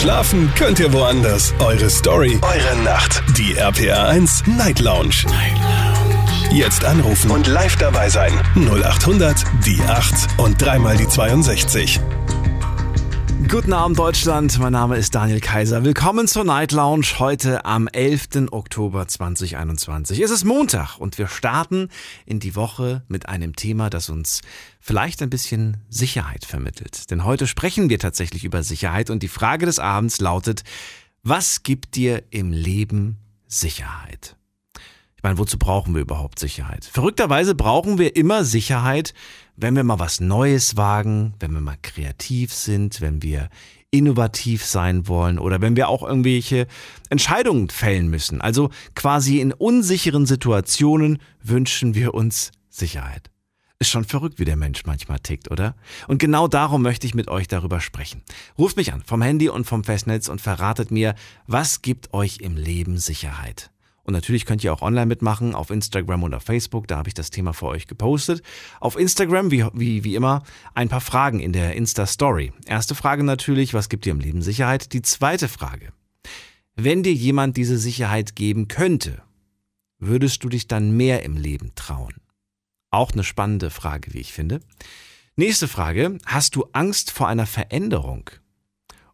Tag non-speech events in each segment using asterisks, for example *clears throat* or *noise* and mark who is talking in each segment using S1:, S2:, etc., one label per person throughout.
S1: Schlafen könnt ihr woanders. Eure Story, eure Nacht. Die RPR 1 Night Lounge. Night Lounge. Jetzt anrufen und live dabei sein. 0800 die 8 und dreimal die 62.
S2: Guten Abend Deutschland, mein Name ist Daniel Kaiser. Willkommen zur Night Lounge heute am 11. Oktober 2021. Es ist Montag und wir starten in die Woche mit einem Thema, das uns vielleicht ein bisschen Sicherheit vermittelt. Denn heute sprechen wir tatsächlich über Sicherheit und die Frage des Abends lautet, was gibt dir im Leben Sicherheit? Ich meine, wozu brauchen wir überhaupt Sicherheit? Verrückterweise brauchen wir immer Sicherheit, wenn wir mal was Neues wagen, wenn wir mal kreativ sind, wenn wir innovativ sein wollen oder wenn wir auch irgendwelche Entscheidungen fällen müssen. Also quasi in unsicheren Situationen wünschen wir uns Sicherheit. Ist schon verrückt, wie der Mensch manchmal tickt, oder? Und genau darum möchte ich mit euch darüber sprechen. Ruft mich an vom Handy und vom Festnetz und verratet mir, was gibt euch im Leben Sicherheit? Und natürlich könnt ihr auch online mitmachen, auf Instagram auf Facebook, da habe ich das Thema für euch gepostet. Auf Instagram, wie, wie, wie immer, ein paar Fragen in der Insta-Story. Erste Frage natürlich, was gibt dir im Leben Sicherheit? Die zweite Frage, wenn dir jemand diese Sicherheit geben könnte, würdest du dich dann mehr im Leben trauen? Auch eine spannende Frage, wie ich finde. Nächste Frage, hast du Angst vor einer Veränderung?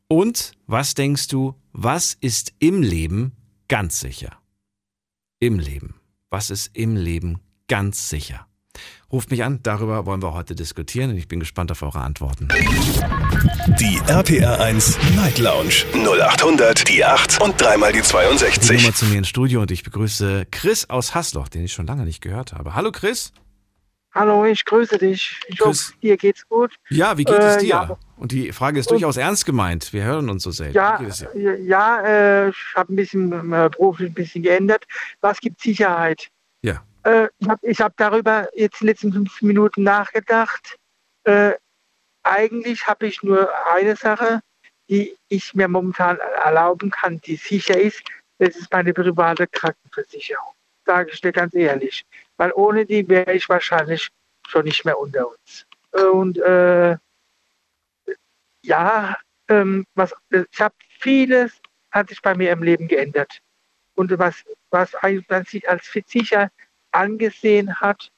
S2: Und was denkst du, was ist im Leben ganz sicher? Im Leben? Was ist im Leben ganz sicher? Ruft mich an, darüber wollen wir heute diskutieren und ich bin gespannt auf eure Antworten.
S1: Die RPR 1 Night Lounge 0800 die 8 und dreimal die 62.
S2: Ich mal zu mir ins Studio und ich begrüße Chris aus Hasloch, den ich schon lange nicht gehört habe. Hallo Chris.
S3: Hallo, ich grüße dich. Ich Chris. hoffe, dir geht's gut.
S2: Ja, wie geht äh, es dir? Ja. Und die Frage ist durchaus ernst gemeint. Wir hören uns so selten.
S3: Ja, ja äh, ich habe ein bisschen äh, beruflich ein bisschen geändert. Was gibt Sicherheit?
S2: Ja.
S3: Äh, ich habe hab darüber jetzt in den letzten fünf Minuten nachgedacht. Äh, eigentlich habe ich nur eine Sache, die ich mir momentan erlauben kann, die sicher ist. Das ist meine private Krankenversicherung. Sage ich dir ganz ehrlich. Weil ohne die wäre ich wahrscheinlich schon nicht mehr unter uns. Und äh, ja, ähm, was, ich habe vieles hat sich bei mir im Leben geändert. Und was, was man sich als sicher angesehen hat,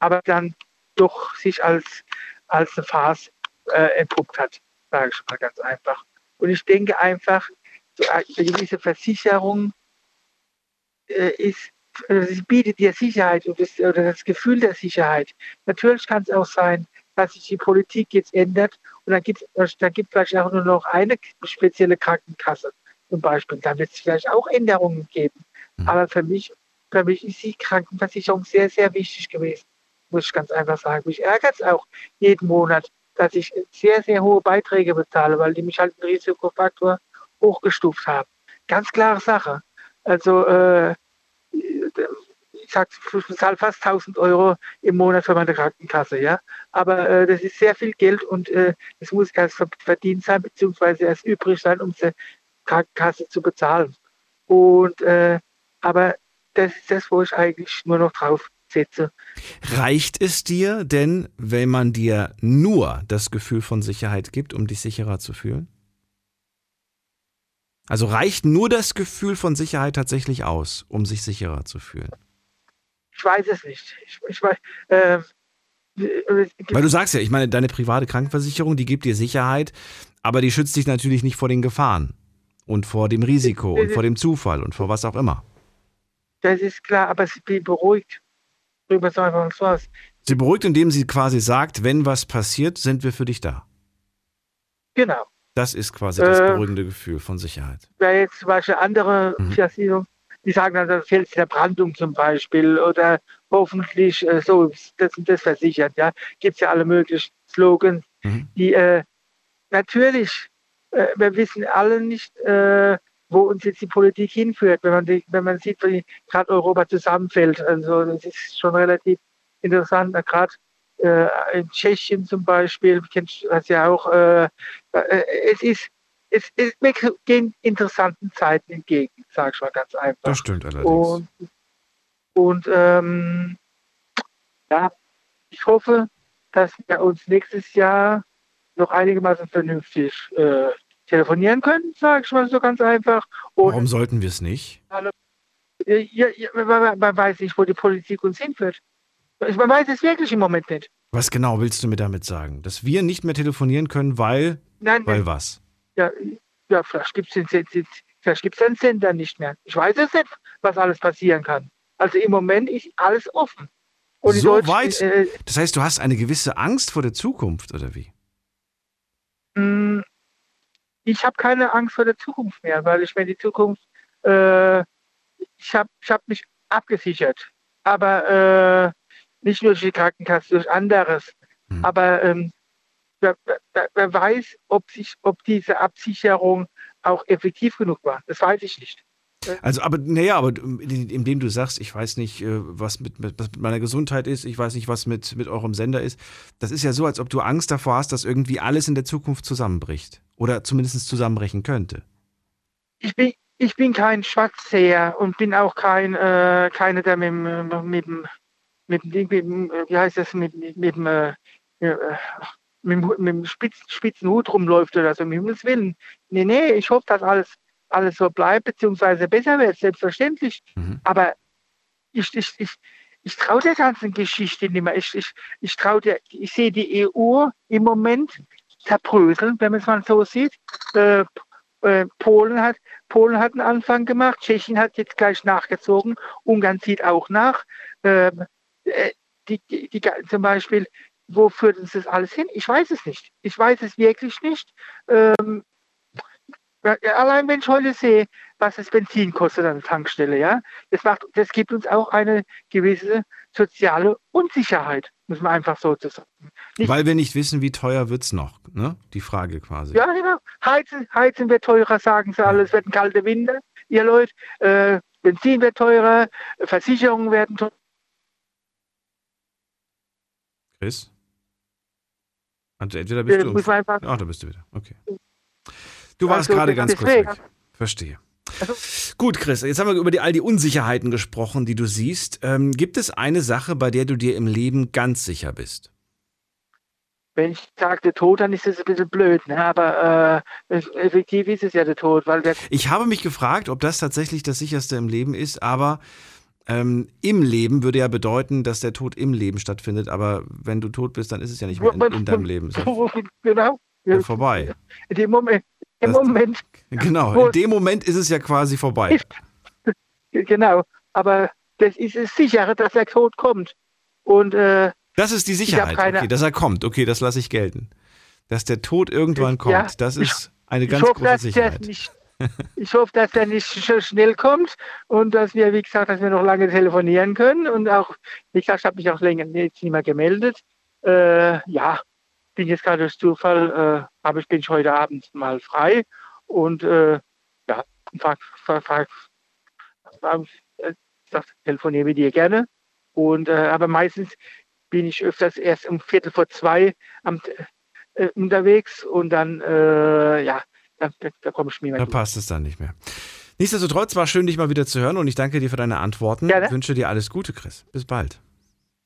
S3: aber dann doch sich als, als eine Farce äh, entpuppt hat, sage ich mal ganz einfach. Und ich denke einfach, so eine gewisse Versicherung äh, ist, sie bietet dir Sicherheit oder das, oder das Gefühl der Sicherheit. Natürlich kann es auch sein, dass sich die Politik jetzt ändert und dann gibt es dann gibt vielleicht auch nur noch eine spezielle Krankenkasse zum Beispiel. Da wird es vielleicht auch Änderungen geben. Mhm. Aber für mich, für mich ist die Krankenversicherung sehr, sehr wichtig gewesen, muss ich ganz einfach sagen. Mich ärgert es auch jeden Monat, dass ich sehr, sehr hohe Beiträge bezahle, weil die mich halt einen Risikofaktor hochgestuft haben. Ganz klare Sache. Also äh, ich sage, ich bezahle fast 1000 Euro im Monat für meine Krankenkasse, ja. Aber äh, das ist sehr viel Geld und äh, es muss erst verdient sein, beziehungsweise erst übrig sein, um die Krankenkasse zu bezahlen. Und äh, aber das ist das, wo ich eigentlich nur noch drauf setze.
S2: Reicht es dir denn, wenn man dir nur das Gefühl von Sicherheit gibt, um dich sicherer zu fühlen? Also reicht nur das Gefühl von Sicherheit tatsächlich aus, um sich sicherer zu fühlen?
S3: Ich weiß es nicht. Ich, ich weiß, äh,
S2: Weil du sagst ja, ich meine, deine private Krankenversicherung, die gibt dir Sicherheit, aber die schützt dich natürlich nicht vor den Gefahren und vor dem Risiko und vor dem Zufall und vor was auch immer.
S3: Das ist klar, aber sie beruhigt. Drüber so einfach so aus.
S2: Sie beruhigt, indem sie quasi sagt, wenn was passiert, sind wir für dich da.
S3: Genau.
S2: Das ist quasi das äh, beruhigende Gefühl von Sicherheit.
S3: Wer jetzt zum Beispiel andere mhm. Die sagen dann, das fällt der Brandung zum Beispiel oder hoffentlich äh, so, das und das versichert. Ja, gibt es ja alle möglichen Slogans, mhm. die äh, natürlich, äh, wir wissen alle nicht, äh, wo uns jetzt die Politik hinführt, wenn man, die, wenn man sieht, wie gerade Europa zusammenfällt. Also das ist schon relativ interessant, gerade äh, in Tschechien zum Beispiel, kennst du das ja auch, äh, äh, es ist es, es, wir gehen interessanten Zeiten entgegen, sage ich mal ganz einfach.
S2: Das stimmt allerdings.
S3: Und, und ähm, ja, ich hoffe, dass wir uns nächstes Jahr noch einigermaßen vernünftig äh, telefonieren können, sage ich mal so ganz einfach.
S2: Und Warum sollten wir es nicht?
S3: Ja, ja, man, man weiß nicht, wo die Politik uns hinführt. Man weiß es wirklich im Moment nicht.
S2: Was genau willst du mir damit sagen? Dass wir nicht mehr telefonieren können, weil. Nein, weil was?
S3: Ja, ja vielleicht gibt es den, den Sender nicht mehr. Ich weiß es nicht, was alles passieren kann. Also im Moment ist alles offen.
S2: Und so weit? Äh, das heißt, du hast eine gewisse Angst vor der Zukunft, oder wie?
S3: Mm, ich habe keine Angst vor der Zukunft mehr, weil ich mir die Zukunft, äh, ich habe ich hab mich abgesichert. Aber äh, nicht nur durch die Krankenkasse, durch anderes. Hm. Aber ähm, wer, wer, wer, weiß, ob, sich, ob diese Absicherung auch effektiv genug war. Das weiß ich nicht.
S2: Also, aber naja, aber indem du sagst, ich weiß nicht, äh, was mit, mit, was mit meiner Gesundheit ist, ich weiß nicht, was mit, mit eurem Sender ist, das ist ja so, als ob du Angst davor hast, dass irgendwie alles in der Zukunft zusammenbricht. Oder zumindest zusammenbrechen könnte.
S3: Ich bin, ich bin kein Schwarzseher und bin auch kein, äh, keiner, der mit, mit, mit, mit, wie heißt das, mit, mit, mit, äh, mit, mit, mit dem spitzen, spitzen Hut rumläuft oder so, um Himmels Willen. Nee, nee, ich hoffe, dass alles, alles so bleibt, beziehungsweise besser wird, selbstverständlich. Mhm. Aber ich, ich, ich, ich traue der ganzen Geschichte nicht mehr. Ich, ich, ich traue der, ich sehe die EU im Moment zerbröseln, wenn man es mal so sieht. Äh, äh, Polen hat, Polen hat einen Anfang gemacht, Tschechien hat jetzt gleich nachgezogen, Ungarn zieht auch nach. Äh, die, die, die, zum Beispiel, wo führt uns das alles hin? Ich weiß es nicht. Ich weiß es wirklich nicht. Ähm, allein wenn ich heute sehe, was das Benzin kostet an der Tankstelle, ja, das macht, das gibt uns auch eine gewisse soziale Unsicherheit, muss man einfach so sagen.
S2: Nicht Weil wir nicht wissen, wie teuer wird es noch, ne? Die Frage quasi.
S3: Ja, genau. Heizen, Heizen wird teurer, sagen sie alle. Es wird ein kalter Winter, ihr Leute. Äh, Benzin wird teurer, Versicherungen werden teurer.
S2: Chris? Also entweder bist du. Muss einfach ah, da bist du wieder. Okay. Du warst also, gerade ganz kurz weg. Verstehe. Also, Gut, Chris, jetzt haben wir über die, all die Unsicherheiten gesprochen, die du siehst. Ähm, gibt es eine Sache, bei der du dir im Leben ganz sicher bist?
S3: Wenn ich sage der Tod, dann ist es ein bisschen blöd, ne? aber äh, effektiv ist es ja der Tod. Weil der
S2: ich habe mich gefragt, ob das tatsächlich das sicherste im Leben ist, aber ähm, im Leben würde ja bedeuten, dass der Tod im Leben stattfindet, aber wenn du tot bist, dann ist es ja nicht mehr in, in deinem Leben. *laughs* So. Genau. Ja, vorbei.
S3: In dem Moment. Im das, Moment. *laughs*
S2: Genau, in dem Moment ist es ja quasi vorbei. Ist, *laughs*
S3: genau, aber das ist es sichere, dass der Tod kommt. Und äh,
S2: das ist die Sicherheit, okay, dass er kommt. Okay, das lasse ich gelten. Dass der Tod irgendwann kommt, ja, das ist eine ganz hoffe, große Sicherheit. Nicht,
S3: ich hoffe, dass er nicht so schnell kommt und dass wir, wie gesagt, dass wir noch lange telefonieren können. Und auch, wie gesagt, ich habe mich auch länger jetzt nicht mehr gemeldet. Äh, ja, bin jetzt gerade durch Zufall, äh, aber ich bin heute Abend mal frei und äh, ja, frag, frag, frag, äh, ich telefoniere mit dir gerne. Und, äh, aber meistens bin ich öfters erst um Viertel vor zwei am, äh, unterwegs und dann, äh, ja, da, da komme ich mir
S2: Da passt es dann nicht mehr. Nichtsdestotrotz war schön, dich mal wieder zu hören und ich danke dir für deine Antworten. Gerne. Ich wünsche dir alles Gute, Chris. Bis bald.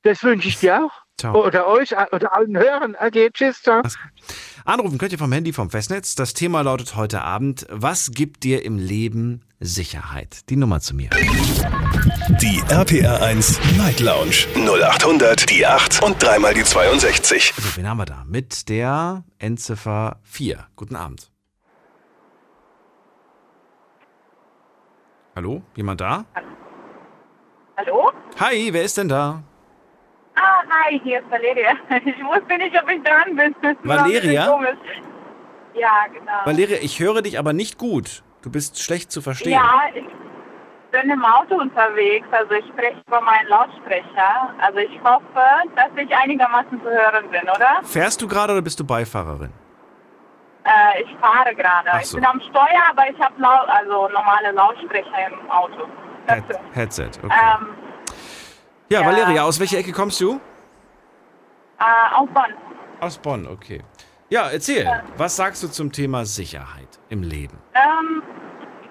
S3: Das wünsche ich dir auch. Ciao. Oder euch oder allen Hörern. Okay, tschüss. Ciao.
S2: Anrufen könnt ihr vom Handy vom Festnetz. Das Thema lautet heute Abend: Was gibt dir im Leben Sicherheit? Die Nummer zu mir.
S1: Die RPR 1 Night Lounge 0800 die 8 und dreimal die 62.
S2: Also, wen haben wir da? Mit der Endziffer 4. Guten Abend. Hallo? Jemand da?
S4: Hallo?
S2: Hi, wer ist denn da?
S4: Ah, hi, hier ist Valeria. *laughs* Ich wusste nicht, ob ich dran bin.
S2: Valeria?
S4: Ja, genau.
S2: Valeria, ich höre dich aber nicht gut. Du bist schlecht zu verstehen.
S4: Ja, ich bin im Auto unterwegs. Also ich spreche über meinen Lautsprecher. Also ich hoffe, dass ich einigermaßen zu hören bin, oder?
S2: Fährst du gerade oder bist du Beifahrerin?
S4: Äh, ich fahre gerade. So. Ich bin am Steuer, aber ich habe also normale Lautsprecher im Auto.
S2: Head Headset, okay. Ähm, ja, ja, Valeria, aus welcher Ecke kommst du?
S4: Äh, aus Bonn.
S2: Aus Bonn, okay. Ja, erzähl, ja. was sagst du zum Thema Sicherheit im Leben?
S4: Ähm,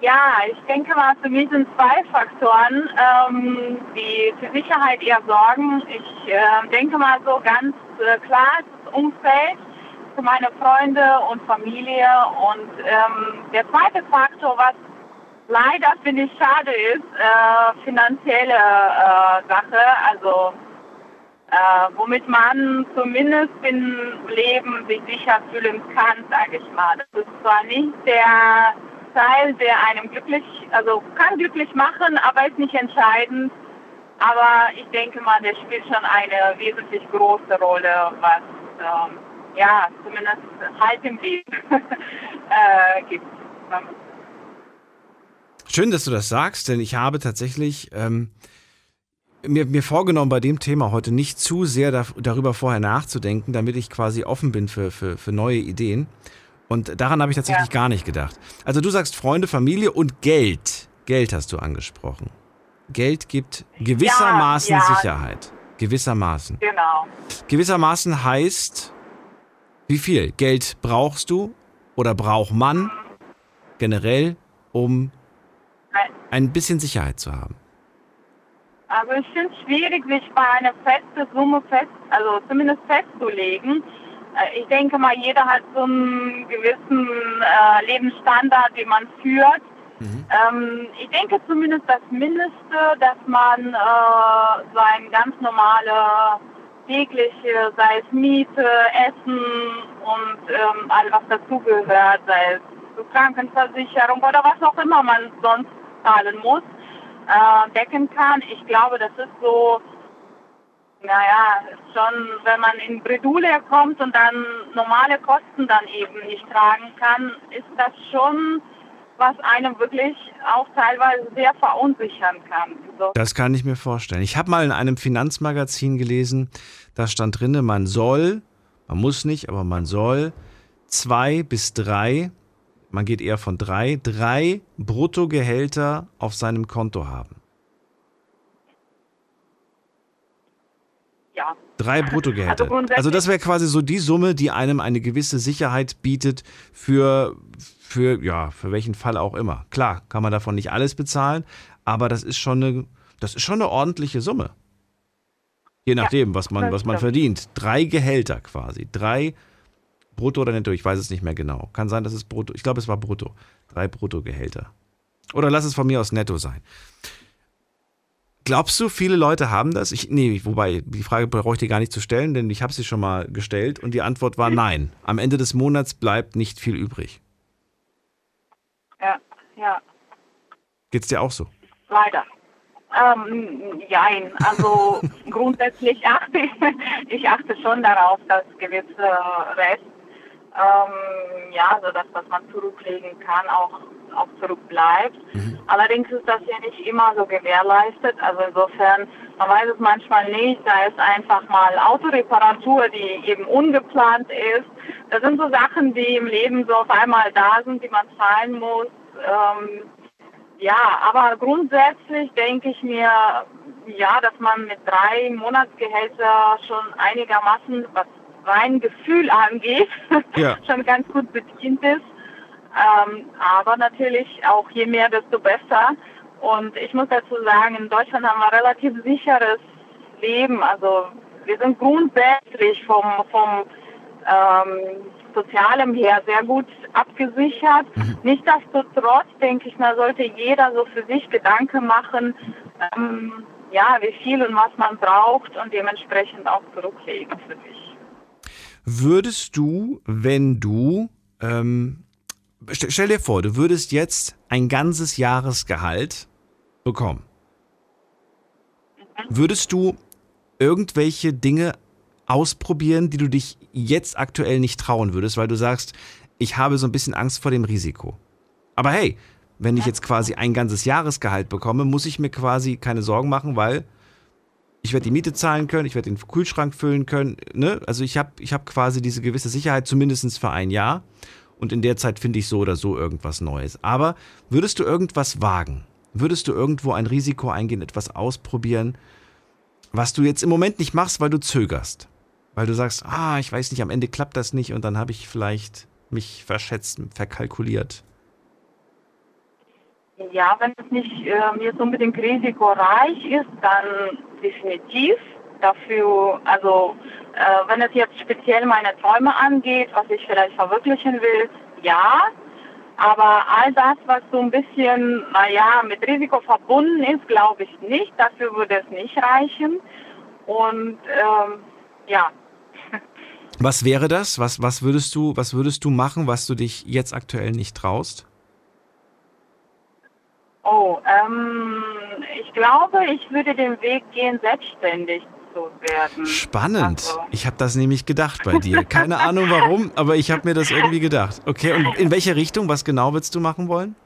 S4: ja, ich denke mal, für mich sind zwei Faktoren, ähm, die für Sicherheit eher sorgen. Ich äh, denke mal so ganz äh, klar, das Umfeld, für meine Freunde und Familie. Und ähm, der zweite Faktor, was leider finde ich schade ist, äh, finanzielle äh, Sache, also äh, womit man zumindest im Leben sich sicher fühlen kann, sage ich mal. Das ist zwar nicht der Teil, der einem glücklich, also kann glücklich machen, aber ist nicht entscheidend. Aber ich denke mal, der spielt schon eine wesentlich große Rolle, was ähm, ja zumindest halt im Leben *laughs* äh, gibt.
S2: Schön, dass du das sagst, denn ich habe tatsächlich ähm, mir, mir vorgenommen, bei dem Thema heute nicht zu sehr da, darüber vorher nachzudenken, damit ich quasi offen bin für, für, für neue Ideen. Und daran habe ich tatsächlich ja. gar nicht gedacht. Also du sagst Freunde, Familie und Geld. Geld hast du angesprochen. Geld gibt gewissermaßen ja, ja. Sicherheit. Gewissermaßen.
S4: Genau.
S2: Gewissermaßen heißt, wie viel Geld brauchst du oder braucht man generell, um ein bisschen Sicherheit zu haben?
S4: Also ich finde es schwierig, sich bei einer festen Summe fest, also zumindest festzulegen. Äh, ich denke mal, jeder hat so einen gewissen äh, Lebensstandard, den man führt. Mhm. Ähm, ich denke zumindest das Mindeste, dass man äh, sein ganz normale tägliche, sei es Miete, Essen und ähm, all was dazugehört, sei es Krankenversicherung oder was auch immer man sonst zahlen muss, äh, decken kann. Ich glaube, das ist so, naja, schon, wenn man in Bredouille kommt und dann normale Kosten dann eben nicht tragen kann, ist das schon was einem wirklich auch teilweise sehr verunsichern kann. So.
S2: Das kann ich mir vorstellen. Ich habe mal in einem Finanzmagazin gelesen, da stand drin, man soll, man muss nicht, aber man soll zwei bis drei, man geht eher von drei, drei Bruttogehälter auf seinem Konto haben.
S4: Ja.
S2: Drei Bruttogehälter. Also, also das wäre quasi so die Summe, die einem eine gewisse Sicherheit bietet für, für, ja, für welchen Fall auch immer. Klar, kann man davon nicht alles bezahlen, aber das ist schon eine, das ist schon eine ordentliche Summe. Je nachdem, ja, was man, was man verdient. Drei Gehälter quasi. Drei brutto oder netto, ich weiß es nicht mehr genau. Kann sein, dass es brutto, ich glaube, es war brutto. Drei Bruttogehälter. Oder lass es von mir aus netto sein. Glaubst du, viele Leute haben das? Ich, nee, wobei, die Frage brauche ich dir gar nicht zu stellen, denn ich habe sie schon mal gestellt und die Antwort war nein. Am Ende des Monats bleibt nicht viel übrig.
S4: Ja, ja.
S2: Geht's dir auch so?
S4: Leider. Ähm, jein, also *laughs* grundsätzlich achte ich, *laughs* ich achte schon darauf, dass gewisse Rest, ähm, ja, also das, was man zurücklegen kann, auch, auch zurückbleibt. Mhm. Allerdings ist das ja nicht immer so gewährleistet. Also insofern, man weiß es manchmal nicht, da ist einfach mal Autoreparatur, die eben ungeplant ist. Das sind so Sachen, die im Leben so auf einmal da sind, die man zahlen muss. Ähm, ja, aber grundsätzlich denke ich mir, ja, dass man mit drei Monatsgehälter schon einigermaßen, was rein Gefühl angeht, *laughs* ja. schon ganz gut bedient ist. Ähm, aber natürlich auch je mehr, desto besser. Und ich muss dazu sagen, in Deutschland haben wir relativ sicheres Leben. Also wir sind grundsätzlich vom, vom ähm, Sozialem her sehr gut abgesichert. Mhm. Nichtsdestotrotz denke ich, da sollte jeder so für sich Gedanken machen, ähm, ja, wie viel und was man braucht und dementsprechend auch zurücklegen für sich.
S2: Würdest du, wenn du, ähm, stell dir vor, du würdest jetzt ein ganzes Jahresgehalt bekommen. Würdest du irgendwelche Dinge ausprobieren, die du dich jetzt aktuell nicht trauen würdest, weil du sagst, ich habe so ein bisschen Angst vor dem Risiko. Aber hey, wenn ich jetzt quasi ein ganzes Jahresgehalt bekomme, muss ich mir quasi keine Sorgen machen, weil ich werde die Miete zahlen können, ich werde den Kühlschrank füllen können. Ne? Also ich habe ich hab quasi diese gewisse Sicherheit zumindest für ein Jahr. Und in der Zeit finde ich so oder so irgendwas Neues. Aber würdest du irgendwas wagen? Würdest du irgendwo ein Risiko eingehen, etwas ausprobieren, was du jetzt im Moment nicht machst, weil du zögerst? Weil du sagst, ah, ich weiß nicht, am Ende klappt das nicht und dann habe ich vielleicht mich verschätzt, verkalkuliert.
S4: Ja, wenn es nicht äh, so unbedingt risikoreich ist, dann definitiv. dafür, also äh, wenn es jetzt speziell meine Träume angeht, was ich vielleicht verwirklichen will, ja. Aber all das, was so ein bisschen, naja, mit Risiko verbunden ist, glaube ich nicht. Dafür würde es nicht reichen. Und ähm, ja.
S2: Was wäre das? Was, was, würdest du, was würdest du machen, was du dich jetzt aktuell nicht traust?
S4: Oh, ähm, ich glaube, ich würde den Weg gehen, selbstständig zu werden.
S2: Spannend. Also. Ich habe das nämlich gedacht bei dir. Keine *laughs* Ahnung warum, aber ich habe mir das irgendwie gedacht. Okay, und in welche Richtung? Was genau willst du machen wollen?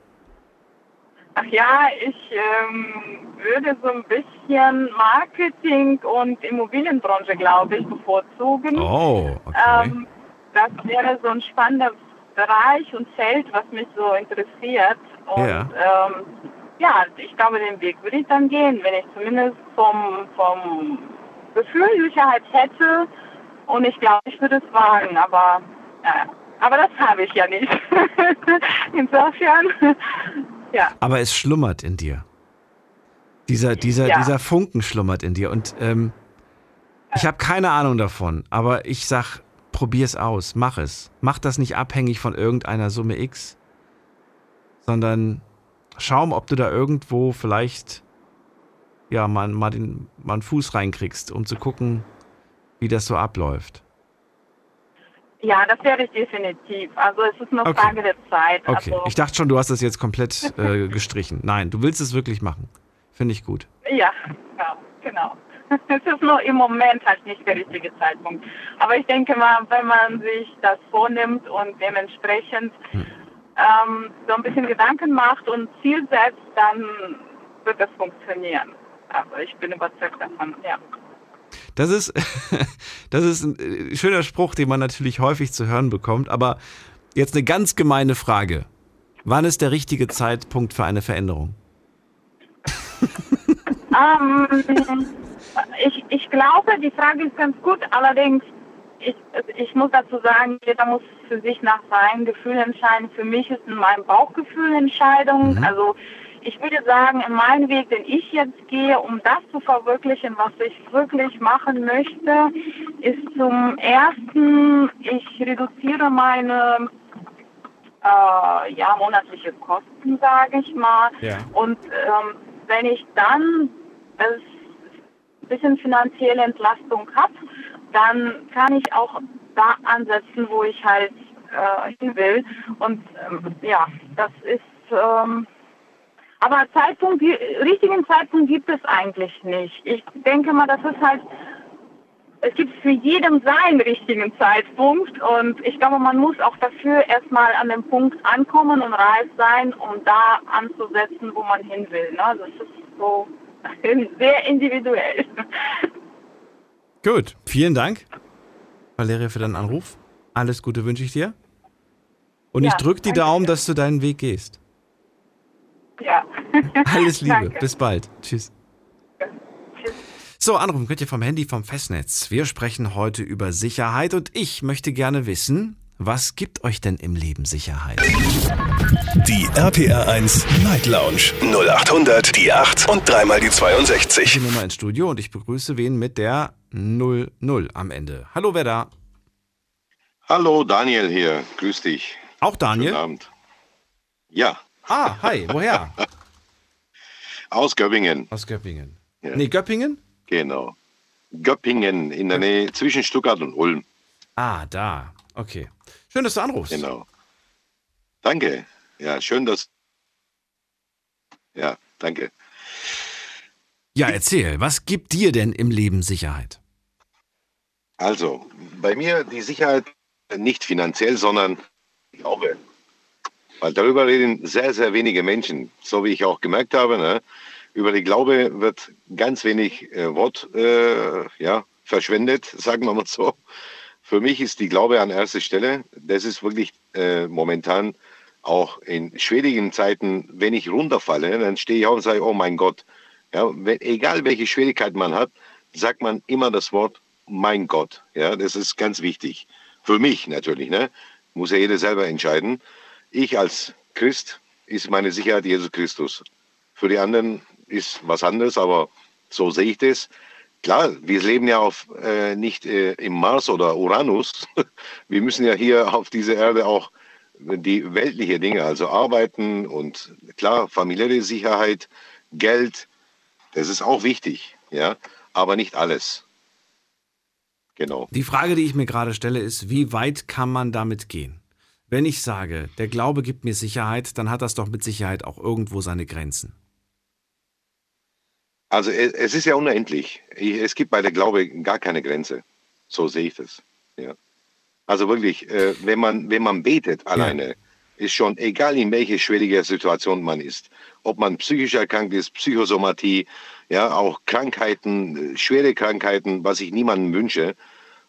S4: Ach ja, ich ähm, würde so ein bisschen Marketing und Immobilienbranche, glaube ich, bevorzugen.
S2: Oh, okay. Ähm,
S4: das wäre so ein spannender Bereich und Feld, was mich so interessiert. Und ja, ähm, ja ich glaube, den Weg würde ich dann gehen, wenn ich zumindest vom, vom Gefühl Sicherheit hätte. Und ich glaube, ich würde es wagen, aber, ja, aber das habe ich ja nicht. *laughs* Insofern, ja.
S2: Aber es schlummert in dir. Dieser, dieser, ja. dieser Funken schlummert in dir. Und ähm, ich habe keine Ahnung davon, aber ich sag, probier es aus, mach es. Mach das nicht abhängig von irgendeiner Summe X, sondern schau, ob du da irgendwo vielleicht ja, mal, mal, den, mal einen Fuß reinkriegst, um zu gucken, wie das so abläuft.
S4: Ja, das werde ich definitiv. Also es ist nur okay. Frage der Zeit.
S2: Okay,
S4: also
S2: ich dachte schon, du hast das jetzt komplett äh, *laughs* gestrichen. Nein, du willst es wirklich machen. Finde ich gut.
S4: Ja, ja, genau. *laughs* Es ist nur im Moment halt nicht der richtige Zeitpunkt. Aber ich denke mal, wenn man sich das vornimmt und dementsprechend hm. Ähm, so ein bisschen Gedanken macht und Ziel setzt, dann wird das funktionieren. Also ich bin überzeugt davon, ja.
S2: Das ist, *laughs* das ist ein äh, schöner Spruch, den man natürlich häufig zu hören bekommt, aber jetzt eine ganz gemeine Frage. Wann ist der richtige Zeitpunkt für eine Veränderung? *laughs*
S4: Ähm, ich, ich glaube, die Frage ist ganz gut, allerdings, ich, ich muss dazu sagen, jeder muss für sich nach seinem Gefühl entscheiden. Für mich ist in meinem Bauchgefühl Entscheidung. Mhm. Also ich würde sagen, in meinem Weg, den ich jetzt gehe, um das zu verwirklichen, was ich wirklich machen möchte, ist zum ersten, ich reduziere meine äh, ja, monatliche Kosten, sage ich mal. Ja. Und ähm, wenn ich dann ein bisschen finanzielle Entlastung habe, dann kann ich auch da ansetzen, wo ich halt äh, hin will. Und ähm, ja, das ist ähm, aber Zeitpunkt, richtigen Zeitpunkt gibt es eigentlich nicht. Ich denke mal, das ist halt, es gibt für jeden seinen richtigen Zeitpunkt und ich glaube, man muss auch dafür erstmal an dem Punkt ankommen und reif sein, um da anzusetzen, wo man hin will. Ne? Das ist so *laughs* sehr individuell.
S2: Gut, vielen Dank, Valeria, für deinen Anruf. Alles Gute wünsche ich dir. Und ja, ich drücke die Daumen, dass du deinen Weg gehst.
S4: Ja. *laughs*
S2: Alles Liebe. Danke. Bis bald. Tschüss. So, anrufen könnt ihr vom Handy vom Festnetz. Wir sprechen heute über Sicherheit und ich möchte gerne wissen, was gibt euch denn im Leben Sicherheit?
S1: Die RPR 1 Night Lounge 0800 die 8 und dreimal die 62.
S2: Ich bin nochmal ins Studio und ich begrüße wen mit der 00 am Ende. Hallo, wer da?
S5: Hallo, Daniel hier. Grüß dich.
S2: Auch Daniel?
S5: Guten Abend. Ja.
S2: Ah, hi, woher? *laughs*
S5: Aus Göppingen.
S2: Aus Göppingen. Ja. Nee, Göppingen?
S5: Genau. Göppingen in der Nähe zwischen Stuttgart und Ulm.
S2: Ah, da. Okay. Schön, dass du anrufst.
S5: Genau. Danke. Ja, schön, dass. Ja, danke.
S2: Ja, erzähl, was gibt dir denn im Leben Sicherheit?
S5: Also, bei mir die Sicherheit nicht finanziell, sondern Glaube. Weil darüber reden sehr, sehr wenige Menschen, so wie ich auch gemerkt habe. Ne? Über die Glaube wird ganz wenig äh, Wort äh, ja, verschwendet, *laughs* sagen wir mal so. Für mich ist die Glaube an erster Stelle. Das ist wirklich äh, momentan auch in schwierigen Zeiten, wenn ich runterfalle, dann stehe ich auf und sage, oh mein Gott. Ja, wenn, egal welche Schwierigkeiten man hat, sagt man immer das Wort mein Gott. Ja, das ist ganz wichtig. Für mich natürlich. Ne? Muss ja jeder selber entscheiden ich als Christ ist meine Sicherheit Jesus Christus. Für die anderen ist was anderes, aber so sehe ich das. klar, wir leben ja auf, äh, nicht äh, im Mars oder Uranus. *laughs* Wir müssen ja hier auf dieser Erde auch die weltliche Dinge, also arbeiten und klar, familiäre Sicherheit, Geld, das ist auch wichtig, ja, aber nicht alles.
S2: Genau. Die Frage, die ich mir gerade stelle, ist, wie weit kann man damit gehen? Wenn ich sage, der Glaube gibt mir Sicherheit, dann hat das doch mit Sicherheit auch irgendwo seine Grenzen.
S5: Also es ist ja unendlich. Es gibt bei der Glaube gar keine Grenze. So sehe ich das. Ja. Also wirklich, äh, wenn man wenn man betet alleine, ja. ist schon egal in welche schwierige Situation man ist, ob man psychisch erkrankt ist, Psychosomatie, ja auch Krankheiten, äh, schwere Krankheiten, was ich niemandem wünsche.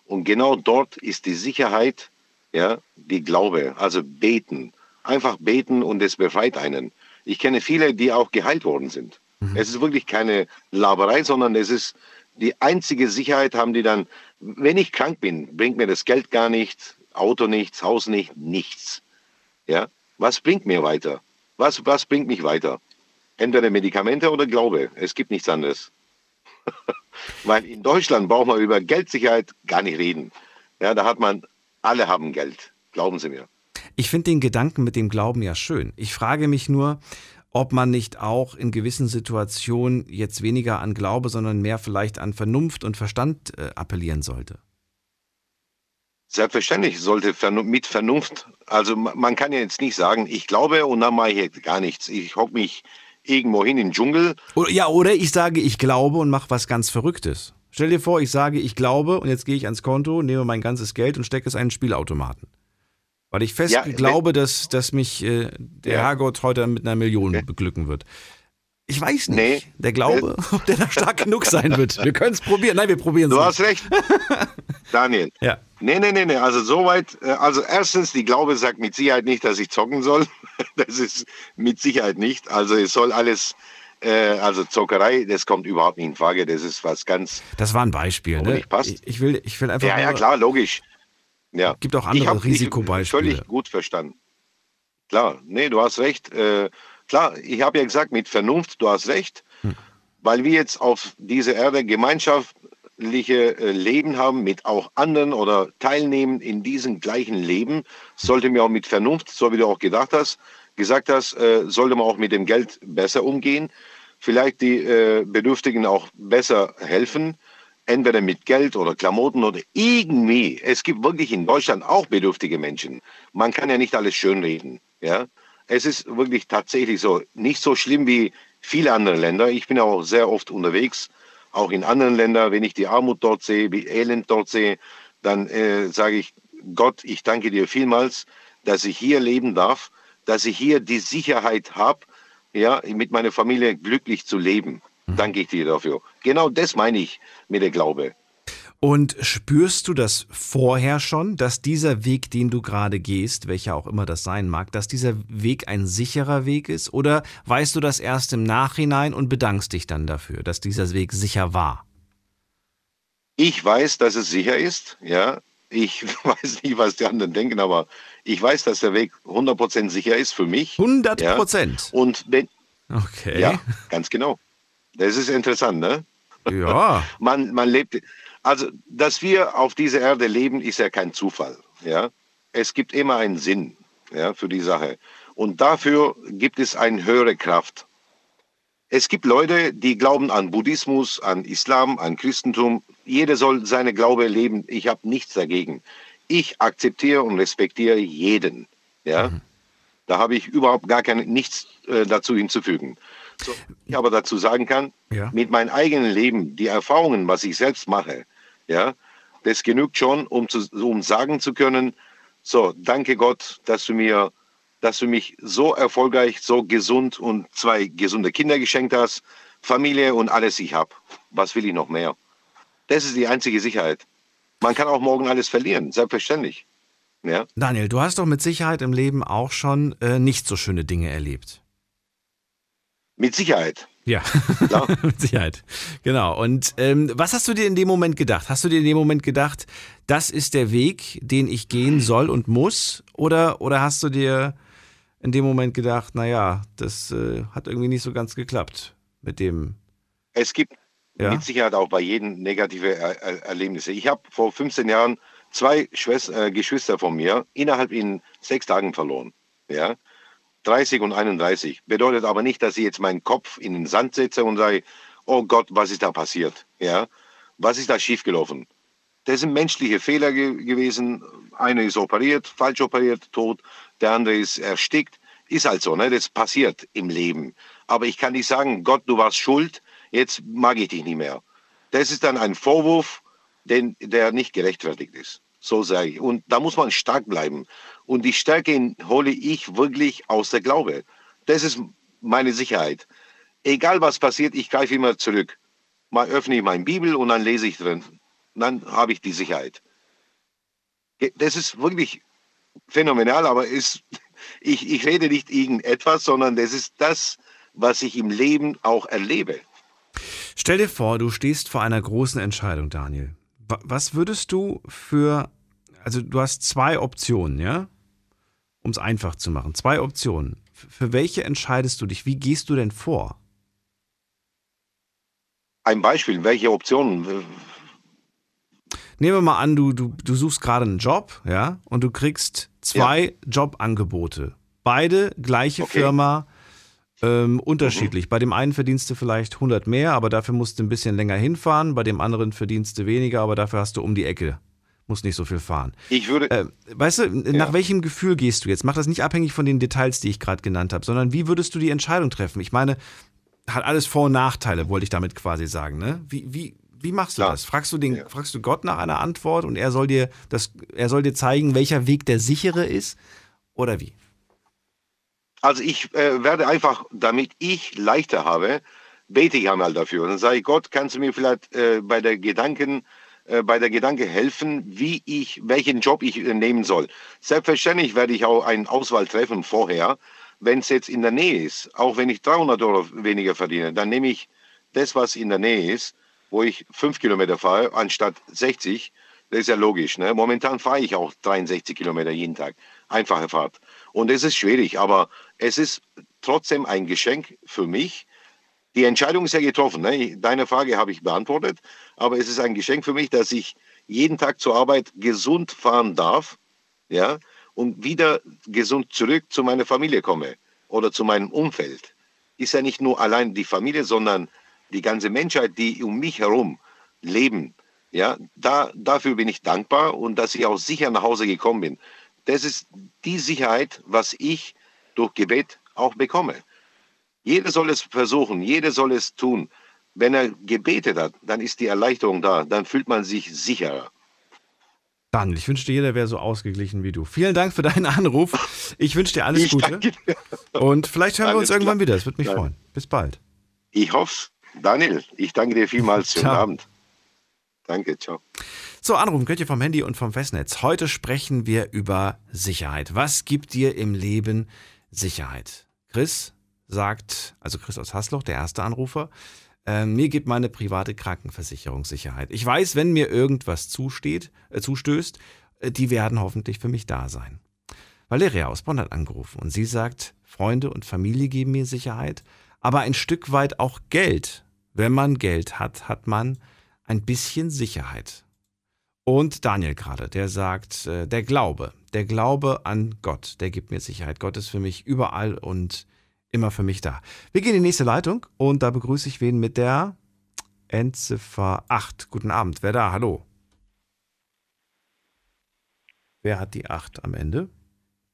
S5: Und genau dort ist die Sicherheit, ja, die Glaube, also beten, einfach beten und es befreit einen. Ich kenne viele, die auch geheilt worden sind. Mhm. Es ist wirklich keine Laberei, sondern es ist die einzige Sicherheit haben die dann, wenn ich krank bin, bringt mir das Geld gar nichts, Auto nichts, Haus nicht, nichts. Ja, was bringt mir weiter? Was, was bringt mich weiter? Entweder Medikamente oder Glaube. Es gibt nichts anderes. *laughs* Weil in Deutschland braucht man über Geldsicherheit gar nicht reden. Ja, da hat man, alle haben Geld. Glauben Sie mir.
S2: Ich finde den Gedanken mit dem Glauben ja schön. Ich frage mich nur, ob man nicht auch in gewissen Situationen jetzt weniger an Glaube, sondern mehr vielleicht an Vernunft und Verstand äh, appellieren sollte.
S5: Selbstverständlich sollte mit Vernunft, also man kann ja jetzt nicht sagen, ich glaube und dann mache ich gar nichts. Ich hocke mich irgendwo hin in den Dschungel.
S2: Oder, ja, oder ich sage, ich glaube und mache was ganz Verrücktes. Stell dir vor, ich sage, ich glaube und jetzt gehe ich ans Konto, nehme mein ganzes Geld und stecke es in einen Spielautomaten. Weil ich fest ja, glaube, dass, dass mich äh, der ja. Herrgott heute mit einer Million okay. beglücken wird. Ich weiß nicht. Nee. Der Glaube, *laughs* ob der da stark genug sein wird. Wir können es probieren. Nein, wir probieren es.
S5: Du hast recht. *laughs* Daniel.
S2: Ja.
S5: Nee, nee, nee, nee. Also soweit, äh, also erstens, die Glaube sagt mit Sicherheit nicht, dass ich zocken soll. *laughs* Das ist mit Sicherheit nicht. Also es soll alles, äh, also Zockerei, das kommt überhaupt nicht in Frage. Das ist was ganz.
S2: Das war ein Beispiel, ne?
S5: Passt.
S2: Ich, ich, will, ich will einfach.
S5: Ja, ja, klar, logisch. Ja.
S2: Gibt auch andere Risikobeispiele.
S5: Völlig gut verstanden. Klar, nee, du hast recht. Äh, klar, ich habe ja gesagt, mit Vernunft, du hast recht, hm. weil wir jetzt auf dieser Erde gemeinschaftliche äh, Leben haben mit auch anderen oder teilnehmen in diesem gleichen Leben, sollte man auch mit Vernunft, so wie du auch gedacht hast, gesagt hast, äh, sollte man auch mit dem Geld besser umgehen, vielleicht die äh, Bedürftigen auch besser helfen entweder mit Geld oder Klamotten oder irgendwie. Es gibt wirklich in Deutschland auch bedürftige Menschen. Man kann ja nicht alles schönreden. Ja? Es ist wirklich tatsächlich so, nicht so schlimm wie viele andere Länder. Ich bin auch sehr oft unterwegs, auch in anderen Ländern. Wenn ich die Armut dort sehe, wie Elend dort sehe, dann äh, sage ich, Gott, ich danke dir vielmals, dass ich hier leben darf, dass ich hier die Sicherheit habe, ja, mit meiner Familie glücklich zu leben. Danke ich dir dafür. Genau das meine ich mit der Glaube.
S2: Und spürst du das vorher schon, dass dieser Weg, den du gerade gehst, welcher auch immer das sein mag, dass dieser Weg ein sicherer Weg ist? Oder weißt du das erst im Nachhinein und bedankst dich dann dafür, dass dieser Weg sicher war?
S5: Ich weiß, dass es sicher ist, ja. Ich *laughs* weiß nicht, was die anderen denken, aber ich weiß, dass der Weg 100% sicher ist für mich.
S2: 100%? Ja.
S5: Und wenn.
S2: Okay.
S5: Ja, ganz genau. Das ist interessant, ne?
S2: Ja. *laughs*
S5: man, man lebt, also, dass wir auf dieser Erde leben, ist ja kein Zufall, ja. Es gibt immer einen Sinn, ja, für die Sache. Und dafür gibt es eine höhere Kraft. Es gibt Leute, die glauben an Buddhismus, an Islam, an Christentum. Jeder soll seine Glaube leben. Ich habe nichts dagegen. Ich akzeptiere und respektiere jeden. Ja? Mhm. Da habe ich überhaupt gar kein, nichts äh, dazu hinzufügen. So, ich aber dazu sagen kann, ja. mit meinem eigenen Leben, die Erfahrungen, was ich selbst mache, ja, das genügt schon, um, zu, um sagen zu können, so, danke Gott, dass du mir, dass du mich so erfolgreich, so gesund und zwei gesunde Kinder geschenkt hast, Familie und alles ich habe. Was will ich noch mehr? Das ist die einzige Sicherheit. Man kann auch morgen alles verlieren, selbstverständlich. Ja?
S2: Daniel, du hast doch mit Sicherheit im Leben auch schon äh, nicht so schöne Dinge erlebt.
S5: Mit Sicherheit.
S2: Ja, *laughs* mit Sicherheit. Genau. Und ähm, was hast du dir in dem Moment gedacht? Hast du dir in dem Moment gedacht, das ist der Weg, den ich gehen soll und muss? Oder, oder hast du dir in dem Moment gedacht, naja, das äh, hat irgendwie nicht so ganz geklappt mit dem?
S5: Es gibt, Ja. Mit Sicherheit auch bei jedem negative er er Erlebnisse. Ich habe vor 15 Jahren zwei Schwester, äh, Geschwister von mir innerhalb in sechs Tagen verloren. Ja? 30 und 31. Bedeutet aber nicht, dass ich jetzt meinen Kopf in den Sand setze und sage, oh Gott, was ist da passiert? Ja? Was ist da schiefgelaufen? Das sind menschliche Fehler ge gewesen. Einer ist operiert, falsch operiert, tot. Der andere ist erstickt. Ist halt so, ne? das passiert im Leben. Aber ich kann nicht sagen, Gott, du warst schuld, jetzt mag ich dich nicht mehr. Das ist dann ein Vorwurf, den, der nicht gerechtfertigt ist. So sage ich. Und da muss man stark bleiben. Und die Stärke hole ich wirklich aus der Glaube. Das ist meine Sicherheit. Egal was passiert, ich greife immer zurück. Mal öffne ich meine Bibel und dann lese ich drin. Dann habe ich die Sicherheit. Das ist wirklich phänomenal, aber ist, *laughs* ich, ich rede nicht irgendetwas, sondern das ist das, was ich im Leben auch erlebe.
S2: Stell dir vor, du stehst vor einer großen Entscheidung, Daniel. Was würdest du für, also du hast zwei Optionen, ja? Um es einfach zu machen. Zwei Optionen. Für welche entscheidest du dich? Wie gehst du denn vor?
S5: Ein Beispiel, welche Optionen?
S2: Nehmen wir mal an, du, du, du suchst gerade einen Job, ja, und du kriegst zwei ja. Jobangebote. Beide gleiche okay. Firma, ähm, unterschiedlich. Mhm. Bei dem einen verdienst du vielleicht 100 mehr, aber dafür musst du ein bisschen länger hinfahren. Bei dem anderen verdienst du weniger, aber dafür hast du um die Ecke. Musst nicht so viel fahren.
S5: Ich würde.
S2: Äh, weißt du, ja. nach welchem Gefühl gehst du jetzt? Mach das nicht abhängig von den Details, die ich gerade genannt habe, sondern wie würdest du die Entscheidung treffen? Ich meine, hat alles Vor- und Nachteile, wollte ich damit quasi sagen. Ne? Wie, wie, wie machst du Klar. das? Fragst du, den, ja. fragst du Gott nach einer Antwort und er soll, dir das, er soll dir zeigen, welcher Weg der sichere ist? Oder wie?
S5: Also ich äh, werde einfach, damit ich leichter habe, bete ich einmal dafür. Und dann sage ich, Gott, kannst du mir vielleicht äh, bei der Gedanken, bei der Gedanke helfen, wie ich, welchen Job ich äh, nehmen soll. Selbstverständlich werde ich auch eine Auswahl treffen vorher, wenn es jetzt in der Nähe ist. Auch wenn ich 300 Euro weniger verdiene, dann nehme ich das, was in der Nähe ist, wo ich fünf Kilometer fahre, anstatt 60. Das ist ja logisch. Ne? Momentan fahre ich auch 63 Kilometer jeden Tag. Einfache Fahrt. Und es ist schwierig, aber es ist trotzdem ein Geschenk für mich. Die Entscheidung ist ja getroffen. Ne? Deine Frage habe ich beantwortet, aber es ist ein Geschenk für mich, dass ich jeden Tag zur Arbeit gesund fahren darf, ja, und wieder gesund zurück zu meiner Familie komme oder zu meinem Umfeld. Ist ja nicht nur allein die Familie, sondern die ganze Menschheit, die um mich herum leben. Ja, da, dafür bin ich dankbar und dass ich auch sicher nach Hause gekommen bin. Das ist die Sicherheit, was ich durch Gebet auch bekomme. Jeder soll es versuchen, jeder soll es tun. Wenn er gebetet hat, dann ist die Erleichterung da, dann fühlt man sich sicherer.
S2: Daniel, ich wünschte, jeder wäre so ausgeglichen wie du. Vielen Dank für deinen Anruf. Ich wünsche dir alles ich Gute. Dir. Und vielleicht hören alles wir uns irgendwann klar. wieder. Es würde mich Nein. freuen. Bis bald.
S5: Ich hoffe Daniel, ich danke dir vielmals. Schönen Abend. Danke, ciao.
S2: So, anrufen könnt ihr vom Handy und vom Festnetz. Heute sprechen wir über Sicherheit. Was gibt dir im Leben Sicherheit? Chris sagt, also Chris aus Hasloch, der erste Anrufer, äh, mir gibt meine private Krankenversicherung Sicherheit. Ich weiß, wenn mir irgendwas zusteht, äh, zustößt, äh, die werden hoffentlich für mich da sein. Valeria aus Bonn hat angerufen und sie sagt, Freunde und Familie geben mir Sicherheit, aber ein Stück weit auch Geld. Wenn man Geld hat, hat man ein bisschen Sicherheit. Und Daniel gerade, der sagt, äh, der Glaube, der Glaube an Gott, der gibt mir Sicherheit. Gott ist für mich überall und immer für mich da. Wir gehen in die nächste Leitung und da begrüße ich wen mit der Endziffer 8. Guten Abend, wer da? Hallo. Wer hat die 8 am Ende?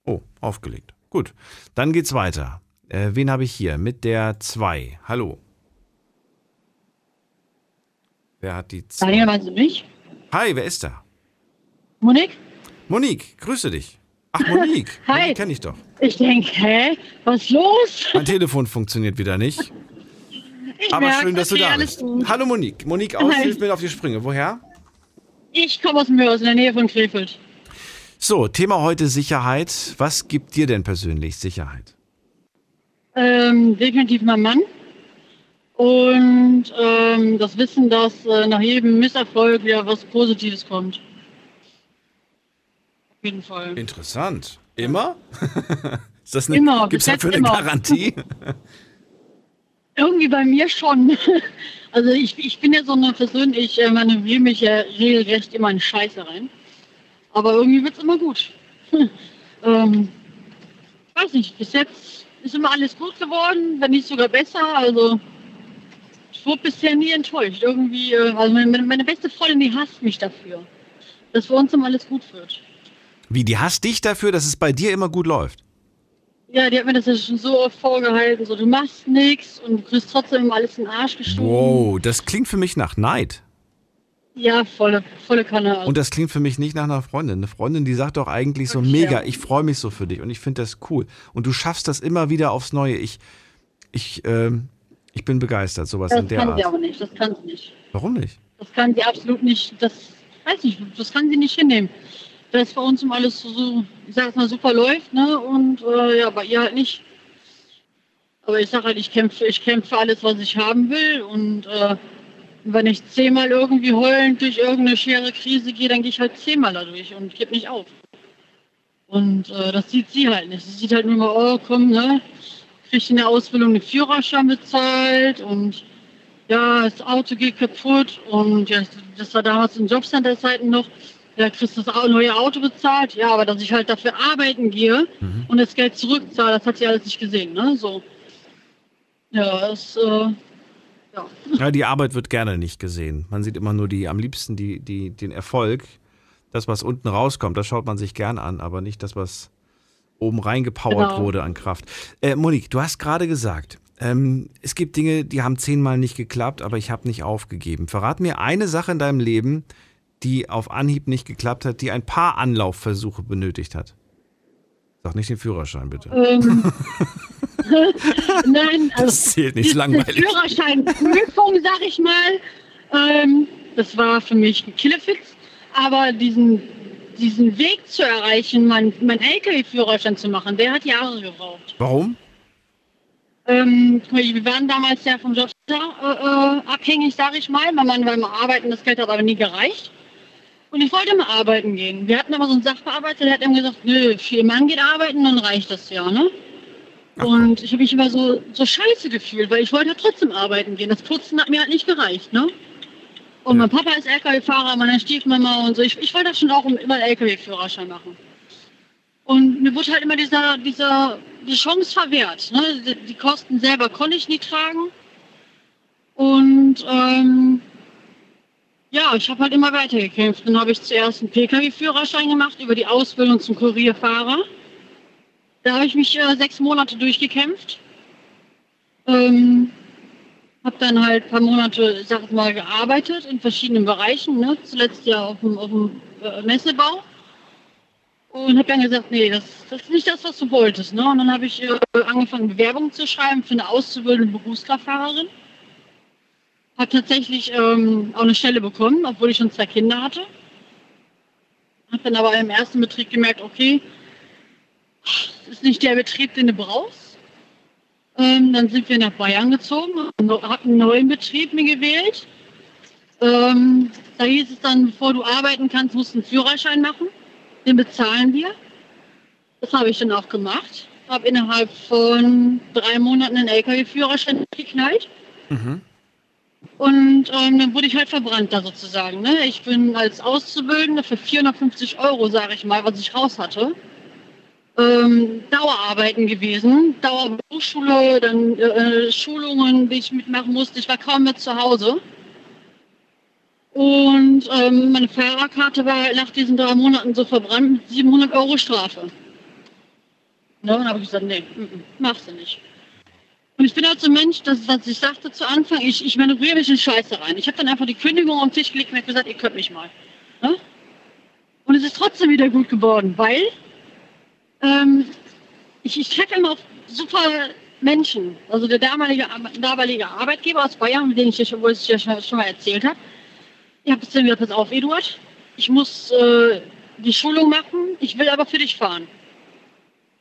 S2: Oh, aufgelegt. Gut, dann geht's weiter. Äh, wen habe ich hier? Mit der 2. Hallo. Wer hat die 2?
S6: Daniel, meinst du mich?
S2: Hi, wer ist da?
S6: Monique?
S2: Monique, grüße dich. Ach, Monique. *laughs*
S6: Hi. Monique
S2: kenne ich doch.
S6: Ich denke, hä? Was ist los?
S2: Mein Telefon funktioniert wieder nicht. Ich Aber merke, schön, dass okay, du da bist. Gut. Hallo Monique. Monique aus, hilf mir auf die Sprünge. Woher?
S6: Ich komme aus Mörs, in der Nähe von Krefeld.
S2: So, Thema heute Sicherheit. Was gibt dir denn persönlich Sicherheit?
S6: Ähm, definitiv mein Mann. Und ähm, das Wissen, dass äh, nach jedem Misserfolg wieder was Positives kommt. Jeden Fall.
S2: Interessant. Immer? *laughs* Ist das eine, immer. Gibt es dafür eine immer. Garantie? *laughs*
S6: Irgendwie bei mir schon. *laughs* Also ich, ich bin ja so eine Person, ich äh, manövriere mich ja regelrecht immer in Scheiße rein. Aber irgendwie wird es immer gut. ähm, weiß nicht, bis jetzt ist immer alles gut geworden, wenn nicht sogar besser. Also ich wurde bisher nie enttäuscht. Irgendwie, äh, also meine, meine beste Freundin, die hasst mich dafür, dass für uns immer alles gut wird.
S2: Wie, die hasst dich dafür, dass es bei dir immer gut läuft?
S6: Ja, die hat mir das ja schon so oft vorgehalten, so du machst nichts und du kriegst trotzdem immer alles in den Arsch geschoben.
S2: Wow, das klingt für mich nach Neid.
S6: Ja, volle, volle Kanne.
S2: Und das klingt für mich nicht nach einer Freundin. Eine Freundin, die sagt doch eigentlich so
S6: Okay,
S2: mega,
S6: ja.
S2: ich freue mich so für dich und ich finde das cool. Und du schaffst das immer wieder aufs Neue. Ich, ich, ähm, ich bin begeistert, sowas
S6: das
S2: in der
S6: kann sie
S2: Art.
S6: aber nicht, das kann sie nicht.
S2: Warum nicht?
S6: Das kann sie absolut nicht, das weiß ich, das kann sie nicht hinnehmen. Dass bei uns immer alles so, ich sag mal, super läuft, ne? Und äh, ja, bei ihr halt nicht. Aber ich sag halt, ich kämpfe, ich kämpfe für alles, was ich haben will. Und äh, wenn ich zehnmal irgendwie heulend durch irgendeine schwere Krise gehe, dann gehe ich halt zehnmal dadurch und gebe nicht auf. Und äh, das sieht sie halt nicht. Sie sieht halt nur mal, oh komm, ne? Kriegt in der Ausbildung einen Führerschein bezahlt und ja, das Auto geht kaputt und ja, das war damals in Jobcenter-Zeiten noch, ja, kriegst das Au- neue Auto bezahlt, ja, aber dass ich halt dafür arbeiten gehe
S2: Mhm.
S6: und das Geld zurückzahle, das hat sie alles nicht gesehen, ne, so. Ja, das, äh, ja.
S2: Ja, die Arbeit wird gerne nicht gesehen. Man sieht immer nur die, am liebsten die, die, den Erfolg. Das, was unten rauskommt, das schaut man sich gern an, aber nicht das, was oben reingepowert
S6: Genau.
S2: wurde an Kraft. Äh, Monique, du hast gerade gesagt, ähm, es gibt Dinge, die haben zehnmal nicht geklappt, aber ich habe nicht aufgegeben. Verrat mir eine Sache in deinem Leben, die auf Anhieb nicht geklappt hat, die ein paar Anlaufversuche benötigt hat. Sag nicht den Führerschein, bitte.
S6: Ähm, *laughs* Nein, also
S2: Das zählt nicht, langweilig.
S6: Die Führerscheinprüfung, sag ich mal, ähm, das war für mich ein Killefix. Aber diesen, diesen Weg zu erreichen, meinen mein LKW-Führerschein zu machen, der hat Jahre gebraucht.
S2: Warum?
S6: Ähm, wir waren damals ja vom Job äh, äh, abhängig, sag ich mal. Mein Mann war immer arbeiten, das Geld hat aber nie gereicht. Und ich wollte immer arbeiten gehen. Wir hatten aber so einen Sachbearbeiter, der hat immer gesagt, nö, vier Mann geht arbeiten, dann reicht das ja, ne? Und ich habe mich immer so, so scheiße gefühlt, weil ich wollte ja trotzdem arbeiten gehen. Das Putzen hat mir halt nicht gereicht, ne? Und mein Papa ist LKW-Fahrer, meine Stiefmama und so. Ich, ich wollte das schon auch immer LKW-Führerschein machen. Und mir wurde halt immer dieser, dieser, die Chance verwehrt. Ne? Die, die Kosten selber konnte ich nie tragen. Und ähm, ja, ich habe halt immer weitergekämpft. Dann habe ich zuerst einen Pkw-Führerschein gemacht über die Ausbildung zum Kurierfahrer. Da habe ich mich äh, sechs Monate durchgekämpft. Ähm, habe dann halt ein paar Monate, sag ich mal, gearbeitet in verschiedenen Bereichen. Ne? Zuletzt ja auf dem, auf dem äh, Messebau. Und habe dann gesagt, nee, das, das ist nicht das, was du wolltest. Ne? Und dann habe ich äh, angefangen, Bewerbungen zu schreiben für eine auszubildende Berufskraftfahrerin. Habe tatsächlich ähm, auch eine Stelle bekommen, obwohl ich schon zwei Kinder hatte. Habe dann aber im ersten Betrieb gemerkt, okay, das ist nicht der Betrieb, den du brauchst. Ähm, dann sind wir nach Bayern gezogen, habe einen neuen Betrieb mir gewählt. Ähm, da hieß es dann, bevor du arbeiten kannst, musst du einen Führerschein machen. Den bezahlen wir. Das habe ich dann auch gemacht. Habe innerhalb von drei Monaten einen LKW-Führerschein geknallt.
S2: Mhm.
S6: Und ähm, dann wurde ich halt verbrannt da sozusagen. Ne? Ich bin als Auszubildende für 450 Euro, sage ich mal, was ich raus hatte, ähm, Dauerarbeiten gewesen. Dauerberufsschule, dann äh, Schulungen, die ich mitmachen musste. Ich war kaum mehr zu Hause. Und ähm, meine Fahrerkarte war nach diesen drei Monaten so verbrannt mit 700 Euro Strafe. Ne? Dann habe ich gesagt, nee, mm, mm, machst du nicht. Und ich bin halt so ein Mensch, dass, dass ich sagte zu Anfang, ich, ich manövriere mich in Scheiße rein. Ich habe dann einfach die Kündigung auf den Tisch gelegt und hab gesagt, ihr könnt mich mal. Ne? Und es ist trotzdem wieder gut geworden, weil ähm, ich, ich treffe immer auf super Menschen. Also der damalige, damalige Arbeitgeber aus Bayern, mit dem ich ja schon, wo ich ja schon, schon mal erzählt habe, ich habe dann gesagt, pass auf, Eduard, ich muss äh, die Schulung machen, ich will aber für dich fahren.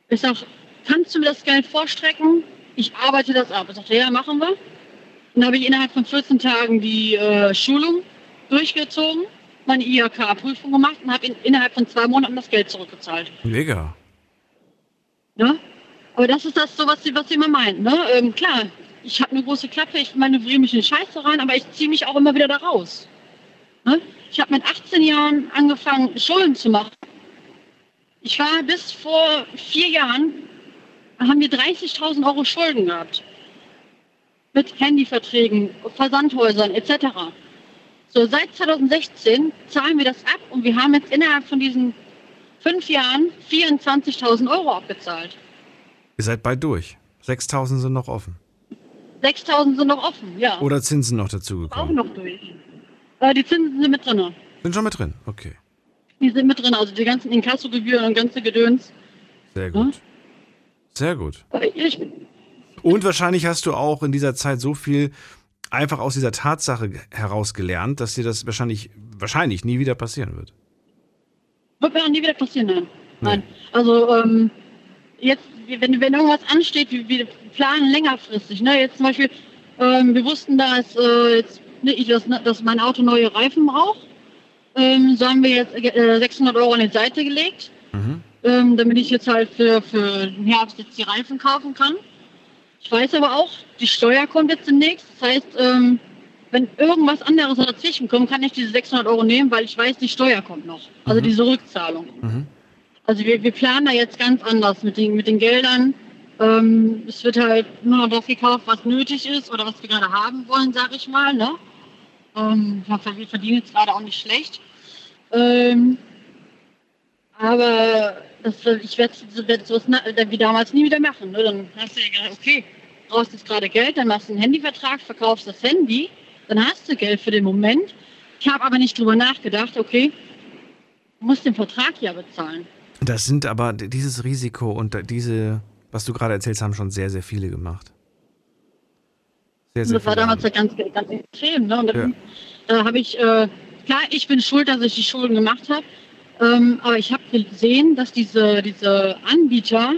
S6: Ich sag, kannst du mir das Geld vorstrecken? Ich arbeite das ab. Ich sagte, ja, machen wir. Dann habe ich innerhalb von 14 Tagen die äh, Schulung durchgezogen, meine IHK-Prüfung gemacht und habe in, innerhalb von zwei Monaten das Geld zurückgezahlt.
S2: Mega.
S6: Ne? Aber das ist das so, was sie, was sie immer meinen. Ne? Ähm, klar, ich habe eine große Klappe, ich manövriere mich in Scheiße rein, aber ich ziehe mich auch immer wieder da raus. Ne? Ich habe mit 18 Jahren angefangen, Schulden zu machen. Ich war bis vor vier Jahren, haben wir 30.000 Euro Schulden gehabt. Mit Handyverträgen, Versandhäusern etc. So, seit 2016 zahlen wir das ab und wir haben jetzt innerhalb von diesen fünf Jahren 24.000 Euro abgezahlt.
S2: Ihr seid bald durch. 6.000 sind noch offen.
S6: 6.000 sind noch offen, ja.
S2: Oder Zinsen noch
S6: Auch
S2: dazugekommen?
S6: noch durch. Äh, die Zinsen sind mit drin.
S2: Sind schon mit drin. Okay.
S6: Die sind mit drin, also die ganzen Inkassogebühren und ganze Gedöns.
S2: Sehr gut. Sehr gut.
S6: Ich,
S2: Und wahrscheinlich hast du auch in dieser Zeit so viel einfach aus dieser Tatsache heraus gelernt, dass dir das wahrscheinlich, wahrscheinlich nie wieder passieren wird.
S6: wird mir auch nie wieder passieren, nein. Nein. Also, ähm, jetzt, wenn, wenn irgendwas ansteht, wir, wir planen längerfristig. Ne? Jetzt zum Beispiel, ähm, wir wussten, dass, äh, jetzt, ne, ich, dass, dass mein Auto neue Reifen braucht. Ähm, so haben wir jetzt äh, 600 Euro an die Seite gelegt,
S2: Mhm.
S6: Ähm, damit ich jetzt halt für, für den Herbst jetzt die Reifen kaufen kann. Ich weiß aber auch, die Steuer kommt jetzt demnächst. Das heißt, ähm, wenn irgendwas anderes dazwischen kommt, kann ich diese 600 Euro nehmen, weil ich weiß, die Steuer kommt noch. Also
S2: Mhm.
S6: diese Rückzahlung.
S2: Mhm.
S6: Also wir, wir planen da jetzt ganz anders mit den, mit den Geldern. Ähm, es wird halt nur noch das gekauft, was nötig ist oder was wir gerade haben wollen, sag ich mal. Ne? Ähm, wir verdienen jetzt gerade auch nicht schlecht. Ähm, aber das, ich werde werd sowas na- wie damals nie wieder machen. Ne? Dann hast du ja gedacht, okay, brauchst jetzt gerade Geld, dann machst du einen Handyvertrag, verkaufst das Handy, dann hast du Geld für den Moment. Ich habe aber nicht drüber nachgedacht, okay, du musst den Vertrag ja bezahlen.
S2: Das sind aber dieses Risiko und diese, was du gerade erzählst, haben schon sehr, sehr viele gemacht. Sehr, sehr
S6: Das war damals ja ganz, ganz extrem. Ne? Und dann äh, habe ich, äh, klar, ich bin schuld, dass ich die Schulden gemacht habe. Ähm, aber ich habe gesehen, dass diese, diese Anbieter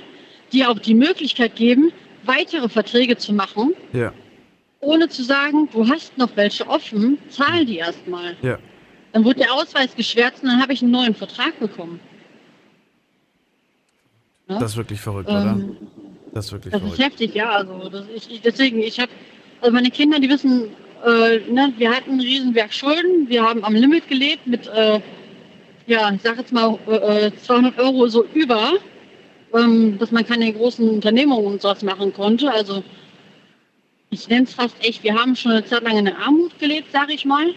S6: dir auch die Möglichkeit geben, weitere Verträge zu machen,
S2: Ja,
S6: ohne zu sagen, du hast noch welche offen, zahl die erstmal.
S2: ja.
S6: Dann wurde der Ausweis geschwärzt und dann habe ich einen neuen Vertrag bekommen. Ne?
S2: Das ist wirklich verrückt, oder?
S6: Ähm,
S2: Das ist wirklich
S6: Das ist
S2: verrückt.
S6: heftig, ja. Also das, ich, ich, deswegen, ich habe, also meine Kinder, die wissen, äh, ne, wir hatten einen Riesenberg Schulden, wir haben am Limit gelebt mit, äh, ja, ich sag jetzt mal äh, 200 Euro so über, ähm, dass man keine großen Unternehmungen und sowas machen konnte. Also ich nenne es fast echt, wir haben schon eine Zeit lang in der Armut gelebt, sage ich mal.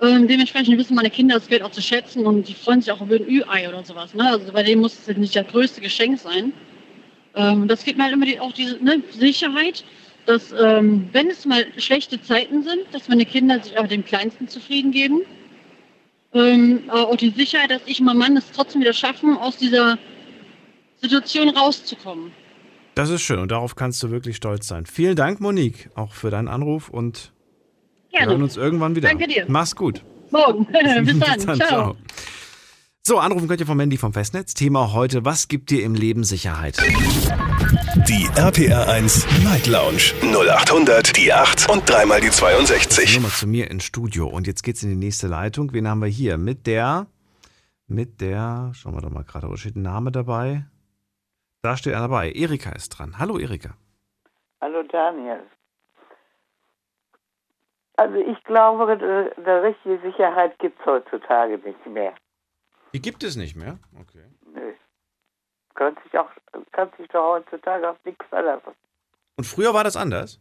S6: Ähm, dementsprechend wissen meine Kinder das Geld auch zu schätzen und die freuen sich auch über ein Ü-Ei oder sowas. Ne? Also bei denen muss es jetzt nicht das größte Geschenk sein. Ähm, das gibt mir halt immer die, auch diese ne, Sicherheit, dass ähm, wenn es mal schlechte Zeiten sind, dass meine Kinder sich auch dem Kleinsten zufrieden geben. Ähm, auch die Sicherheit, dass ich und mein Mann es trotzdem wieder schaffen, aus dieser Situation rauszukommen.
S2: Das ist schön und darauf kannst du wirklich stolz sein. Vielen Dank, Monique, auch für deinen Anruf und wir hören
S6: Gerne.
S2: uns irgendwann wieder.
S6: Danke dir.
S2: Mach's gut.
S6: Morgen. *laughs* Bis dann. Ciao.
S2: So, anrufen könnt ihr vom Mandy vom Festnetz. Thema heute, was gibt dir im Leben Sicherheit?
S1: Die RPR 1 Night Lounge 0800 die 8 und dreimal die 62.
S2: Nummer zu mir ins Studio. Und jetzt geht's in die nächste Leitung. Wen haben wir hier? Mit der, mit der, schauen wir doch mal gerade, wo steht ein Name dabei? Da steht einer dabei. Erika ist dran. Hallo Erika.
S7: Hallo Daniel. Also ich glaube, äh, eine richtige Sicherheit gibt es heutzutage nicht mehr.
S2: Die gibt es nicht mehr. Okay.
S7: Nö. Kann sich, auch, kann sich doch heutzutage auf nichts verlassen.
S2: Und früher war das anders?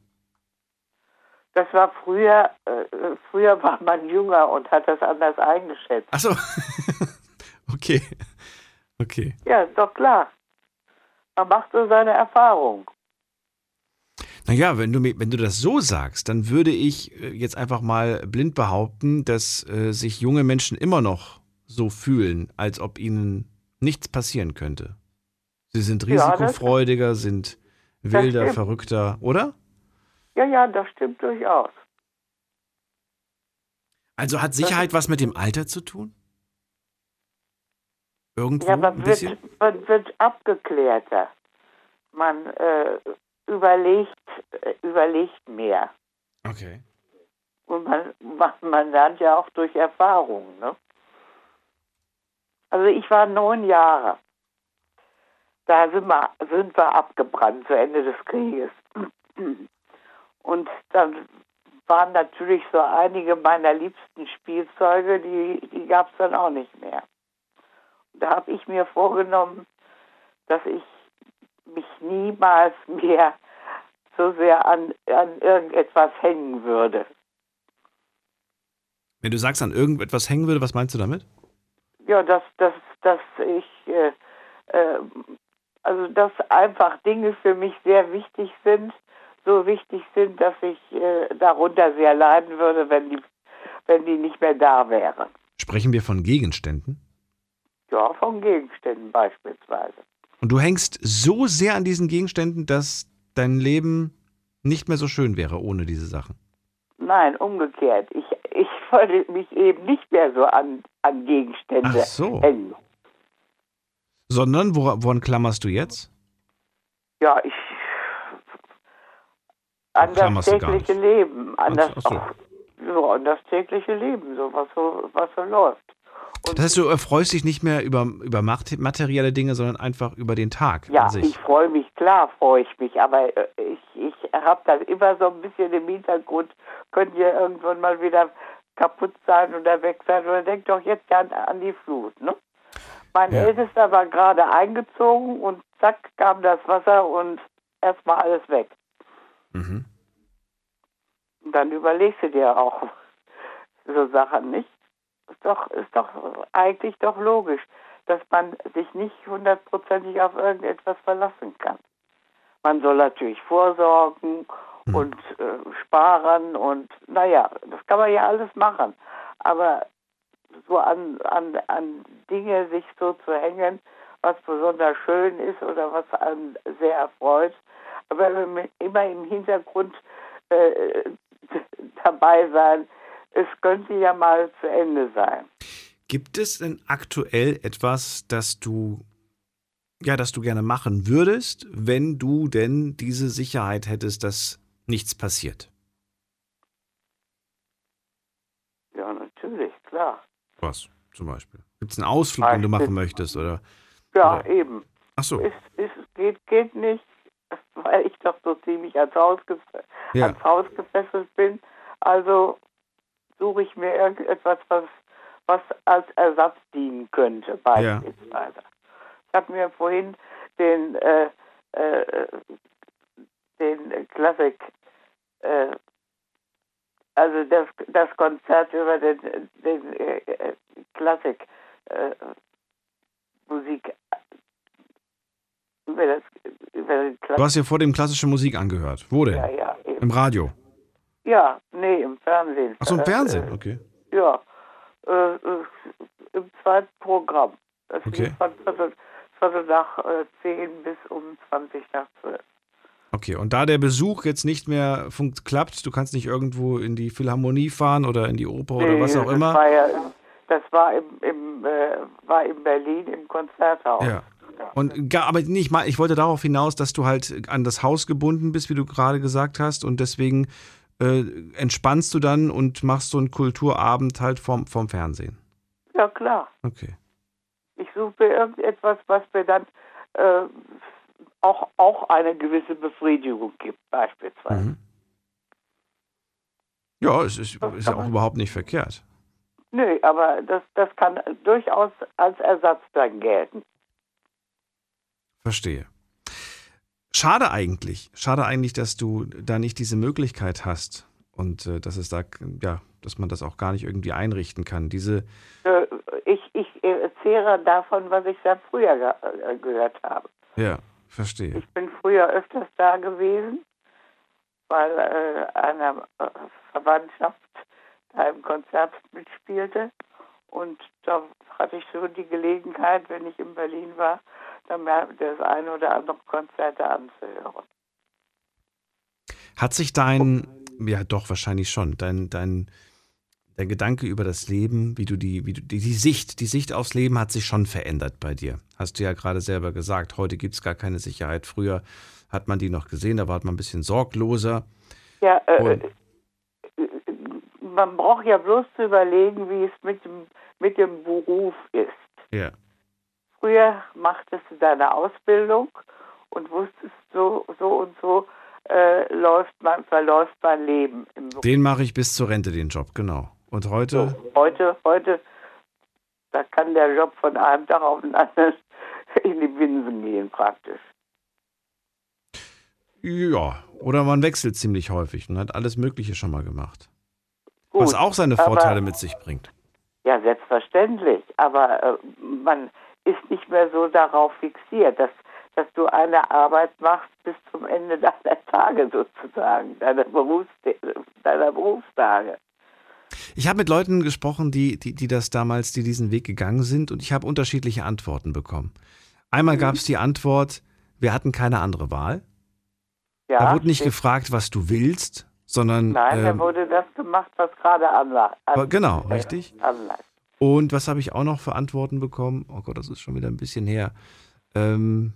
S7: Das war früher, äh, früher war man jünger und hat das anders eingeschätzt.
S2: Ach so. *laughs* okay. Okay.
S7: Ja, doch klar. Man macht so seine Erfahrung.
S2: Naja, wenn du, mir- wenn du das so sagst, dann würde ich äh, jetzt einfach mal blind behaupten, dass äh, sich junge Menschen immer noch so fühlen, als ob ihnen nichts passieren könnte. Sie sind
S7: Ja,
S2: risikofreudiger, sind wilder, verrückter, oder?
S7: Ja, ja, das stimmt durchaus.
S2: Also hat Sicherheit was mit dem Alter zu tun? Irgendwo
S7: Ja,
S2: ein
S7: man
S2: bisschen?
S7: wird, man wird abgeklärter. Man äh, überlegt, äh, überlegt mehr.
S2: Okay.
S7: Und man, man, man lernt ja auch durch Erfahrung. Ne? Also ich war neun Jahre. Da sind wir, sind wir abgebrannt zu Ende des Krieges. Und dann waren natürlich so einige meiner liebsten Spielzeuge, die, die gab es dann auch nicht mehr. Da habe ich mir vorgenommen, dass ich mich niemals *laughs* mehr so sehr an, an irgendetwas hängen würde.
S2: Wenn du sagst, an irgendetwas hängen würde, was meinst du damit?
S7: Ja, dass, dass, dass ich, äh, äh, also dass einfach Dinge für mich sehr wichtig sind, so wichtig sind, dass ich äh, darunter sehr leiden würde, wenn die, wenn die nicht mehr da wären.
S2: Sprechen wir von Gegenständen?
S7: Ja, von Gegenständen beispielsweise.
S2: Und du hängst so sehr an diesen Gegenständen, dass dein Leben nicht mehr so schön wäre ohne diese Sachen.
S7: Nein, umgekehrt. Ich, ich *laughs* wollte mich eben nicht mehr so an, an Gegenstände
S2: Ach so.
S7: hängen.
S2: Sondern, wora- woran klammerst du jetzt?
S7: Ja, ich an das tägliche. Leben, an das,
S2: so.
S7: ach, so, an das tägliche Leben, so was so, was so läuft. Und
S2: Das heißt, du erfreust dich nicht mehr über, über mate- materielle Dinge, sondern einfach über den Tag
S7: ja,
S2: an sich.
S7: ich freue mich, klar freue ich mich, aber äh, ich, ich habe dann immer so ein bisschen im Hintergrund, könnt ihr irgendwann mal wieder kaputt sein oder weg sein oder denkt doch jetzt an, an die Flut, ne? Mein
S2: Ja.
S7: Ältester war gerade eingezogen und zack kam das Wasser und erstmal alles weg.
S2: Mhm.
S7: Und dann überlegst du dir auch *laughs* so Sachen nicht. Ist doch, ist doch eigentlich doch logisch, dass man sich nicht hundertprozentig auf irgendetwas verlassen kann. Man soll natürlich vorsorgen
S2: Mhm.
S7: und äh, sparen und naja, das kann man ja alles machen. Aber so an, an, an Dinge sich so zu hängen, was besonders schön ist oder was einen sehr erfreut, aber immer im Hintergrund äh, *laughs* dabei sein, es könnte ja mal zu Ende sein.
S2: Gibt es denn aktuell etwas, das du ja, das du gerne machen würdest, wenn du denn diese Sicherheit hättest, dass nichts passiert?
S7: Ja, natürlich, klar.
S2: Was zum Beispiel? Gibt es einen Ausflug, den du machen möchtest oder?
S7: Ja,
S2: Oder-
S7: eben.
S2: Ach so.
S7: Es, es geht, geht nicht, *laughs* weil ich doch so ziemlich ans Haus,
S2: Ja.
S7: ans Haus gefesselt bin. Also suche ich mir irgendetwas, was, was als Ersatz dienen könnte, beispielsweise. Ich habe mir vorhin den, äh, äh, den Klassik, äh, also das, das Konzert über den, den äh, Klassik äh, Musik über das über den
S2: Du
S7: Klassik.
S2: hast dir vor dem klassische Musik angehört. Wo denn?
S7: Ja, ja, eben.
S2: Im Radio.
S7: ja, nee, im Fernsehen.
S2: Ach so, im Fernsehen,
S7: äh,
S2: okay.
S7: Ja, äh, äh, im zweiten Programm. Das
S2: Okay.
S7: lief von Viertel, Viertel nach äh, 10 bis um 20 nach 12.
S2: Okay, und da der Besuch jetzt nicht mehr funkt, klappt, du kannst nicht irgendwo in die Philharmonie fahren oder in die Oper oder was auch
S7: das
S2: immer.
S7: War ja, das war im, im, äh, war in Berlin im Konzerthaus.
S2: Ja. Und gar, aber nee, ich, mein, ich wollte darauf hinaus, dass du halt an das Haus gebunden bist, wie du gerade gesagt hast, und deswegen äh, entspannst du dann und machst so einen Kulturabend halt vom, vom Fernsehen.
S7: ja, klar.
S2: Okay.
S7: Ich suche irgendetwas, was mir dann äh, auch, auch eine gewisse Befriedigung gibt, beispielsweise.
S2: Mhm. Ja, es ist, ist ja auch überhaupt nicht verkehrt.
S7: Nö, aber das, das kann durchaus als Ersatz dann gelten.
S2: Verstehe. Schade eigentlich. Schade eigentlich, dass du da nicht diese Möglichkeit hast und äh, dass es da, ja, dass man das auch gar nicht irgendwie einrichten kann. Diese,
S7: Äh, Ich, ich erzähle davon, was ich da früher ge äh, gehört habe.
S2: ja, verstehe.
S7: Ich bin früher öfters da gewesen, weil äh, eine äh, Verwandtschaft da im Konzert mitspielte. Und da hatte ich so die Gelegenheit, wenn ich in Berlin war, dann das eine oder andere Konzert anzuhören.
S2: Hat sich dein, ja doch, wahrscheinlich schon, dein, dein, dein Gedanke über das Leben, wie du die, wie du die, die Sicht, die Sicht aufs Leben hat sich schon verändert bei dir. Hast du ja gerade selber gesagt, heute gibt es gar keine Sicherheit. Früher hat man die noch gesehen, da war man ein bisschen sorgloser.
S7: Ja, äh,
S2: Und-
S7: man braucht ja bloß zu überlegen, wie es mit dem, mit dem Beruf ist.
S2: Ja.
S7: Früher machtest du deine Ausbildung und wusstest so, so und so, äh, läuft man, verläuft mein Leben.
S2: Den mache ich bis zur Rente, den Job, genau. Und heute?
S7: So, heute, heute, da kann der Job von einem Tag auf den anderen *laughs* in die Binsen gehen, praktisch.
S2: Ja, oder man wechselt ziemlich häufig und hat alles Mögliche schon mal gemacht. Gut, Was auch seine Vorteile aber, mit sich bringt.
S7: Ja, selbstverständlich. Aber äh, man ist nicht mehr so darauf fixiert, dass, dass du eine Arbeit machst bis zum Ende *laughs* deiner Tage sozusagen, deiner, Berufs deiner Berufstage.
S2: Ich habe mit Leuten gesprochen, die, die, die das damals, die diesen Weg gegangen sind und ich habe unterschiedliche Antworten bekommen. Einmal mhm. gab es die Antwort, wir hatten keine andere Wahl. Ja, da wurde nicht gefragt, was du willst, sondern.
S7: Nein, ähm, da wurde das gemacht, was gerade anlag.
S2: An, genau, richtig. Anlag. Und was habe ich auch noch für Antworten bekommen? Oh Gott, das ist schon wieder ein bisschen her. Ähm,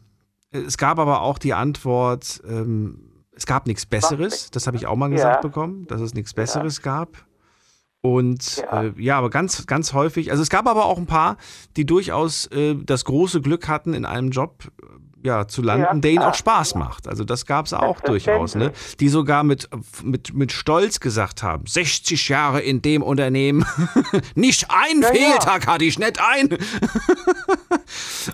S2: es gab aber auch die Antwort, ähm, es gab nichts Besseres. Das habe ich auch mal gesagt ja. bekommen, dass es nichts Besseres ja. gab. Und ja. Äh, ja. aber ganz, ganz häufig, also es gab aber auch ein paar, die durchaus äh, das große Glück hatten, in einem Job ja, zu landen, ja, der ihnen auch Spaß macht. Also das gab es auch durchaus, ne? Die sogar mit, mit, mit Stolz gesagt haben, 60 Jahre in dem Unternehmen, *laughs* nicht ein ja, Fehltag hatte ich, nicht ein. *laughs*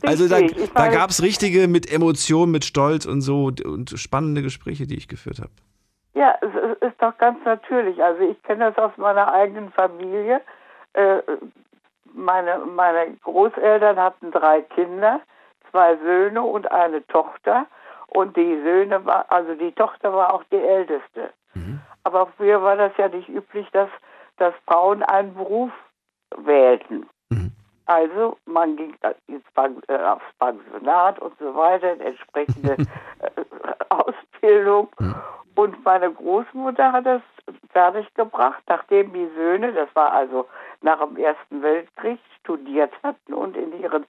S2: also da, da gab es richtige mit Emotionen, mit Stolz und so und spannende Gespräche, die ich geführt habe.
S7: Ja, es ist doch ganz natürlich. Also ich kenne das aus meiner eigenen Familie. Äh, meine, meine Großeltern hatten drei Kinder zwei Söhne und eine Tochter. Und die Söhne war, also die Tochter war auch die älteste. Mhm. Aber früher war das ja nicht üblich, dass, dass Frauen einen Beruf wählten. Mhm. Also man ging ins Bank, äh, aufs Pensionat und so weiter, entsprechende *laughs* äh, Ausbildung. Mhm. Und meine Großmutter hat das fertiggebracht, nachdem die Söhne, das war also nach dem Ersten Weltkrieg, studiert hatten und in ihren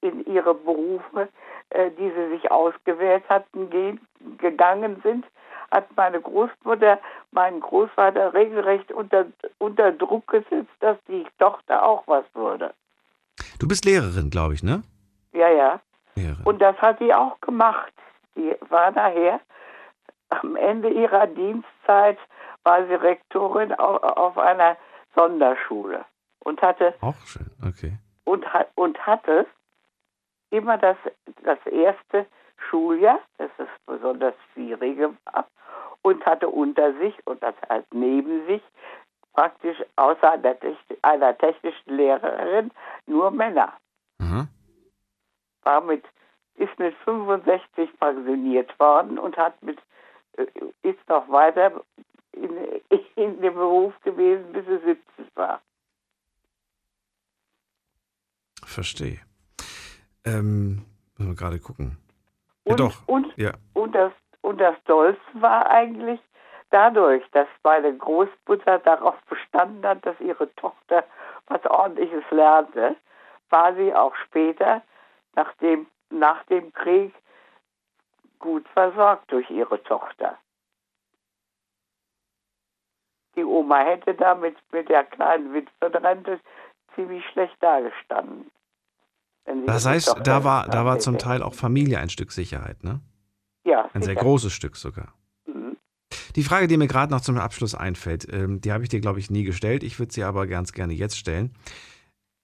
S7: in ihre Berufe, äh, die sie sich ausgewählt hatten, gehen, gegangen sind, hat meine Großmutter meinen Großvater regelrecht unter, unter Druck gesetzt, dass die Tochter auch was würde.
S2: Du bist Lehrerin, glaube ich, ne?
S7: Ja, ja. Lehrerin. Und das hat sie auch gemacht. Sie war nachher am Ende ihrer Dienstzeit war sie Rektorin auf einer Sonderschule und hatte
S2: auch schön, okay.
S7: Und, und hatte immer das, das erste Schuljahr, das ist besonders schwierige war, und hatte unter sich und das heißt neben sich praktisch außer einer, einer technischen Lehrerin nur Männer. Mhm. War mit, ist mit 65 pensioniert worden und hat mit, ist noch weiter in, in dem Beruf gewesen, bis er 70 war.
S2: Verstehe. Ähm, müssen wir gerade gucken.
S7: Ja, und, doch. Und, ja. und, das, und das Dollste war eigentlich dadurch, dass meine Großmutter darauf bestanden hat, dass ihre Tochter was Ordentliches lernte, war sie auch später, nach dem, nach dem Krieg, gut versorgt durch ihre Tochter. Die Oma hätte damit mit der kleinen Witwenrente ziemlich schlecht dagestanden.
S2: Das heißt, da war, da war zum Teil auch Familie ein Stück Sicherheit, ne?
S7: Ja.
S2: Ein sehr großes Stück sogar. Mhm. Die Frage, die mir gerade noch zum Abschluss einfällt, ähm, die habe ich dir, glaube ich, nie gestellt. Ich würde sie aber ganz gerne jetzt stellen.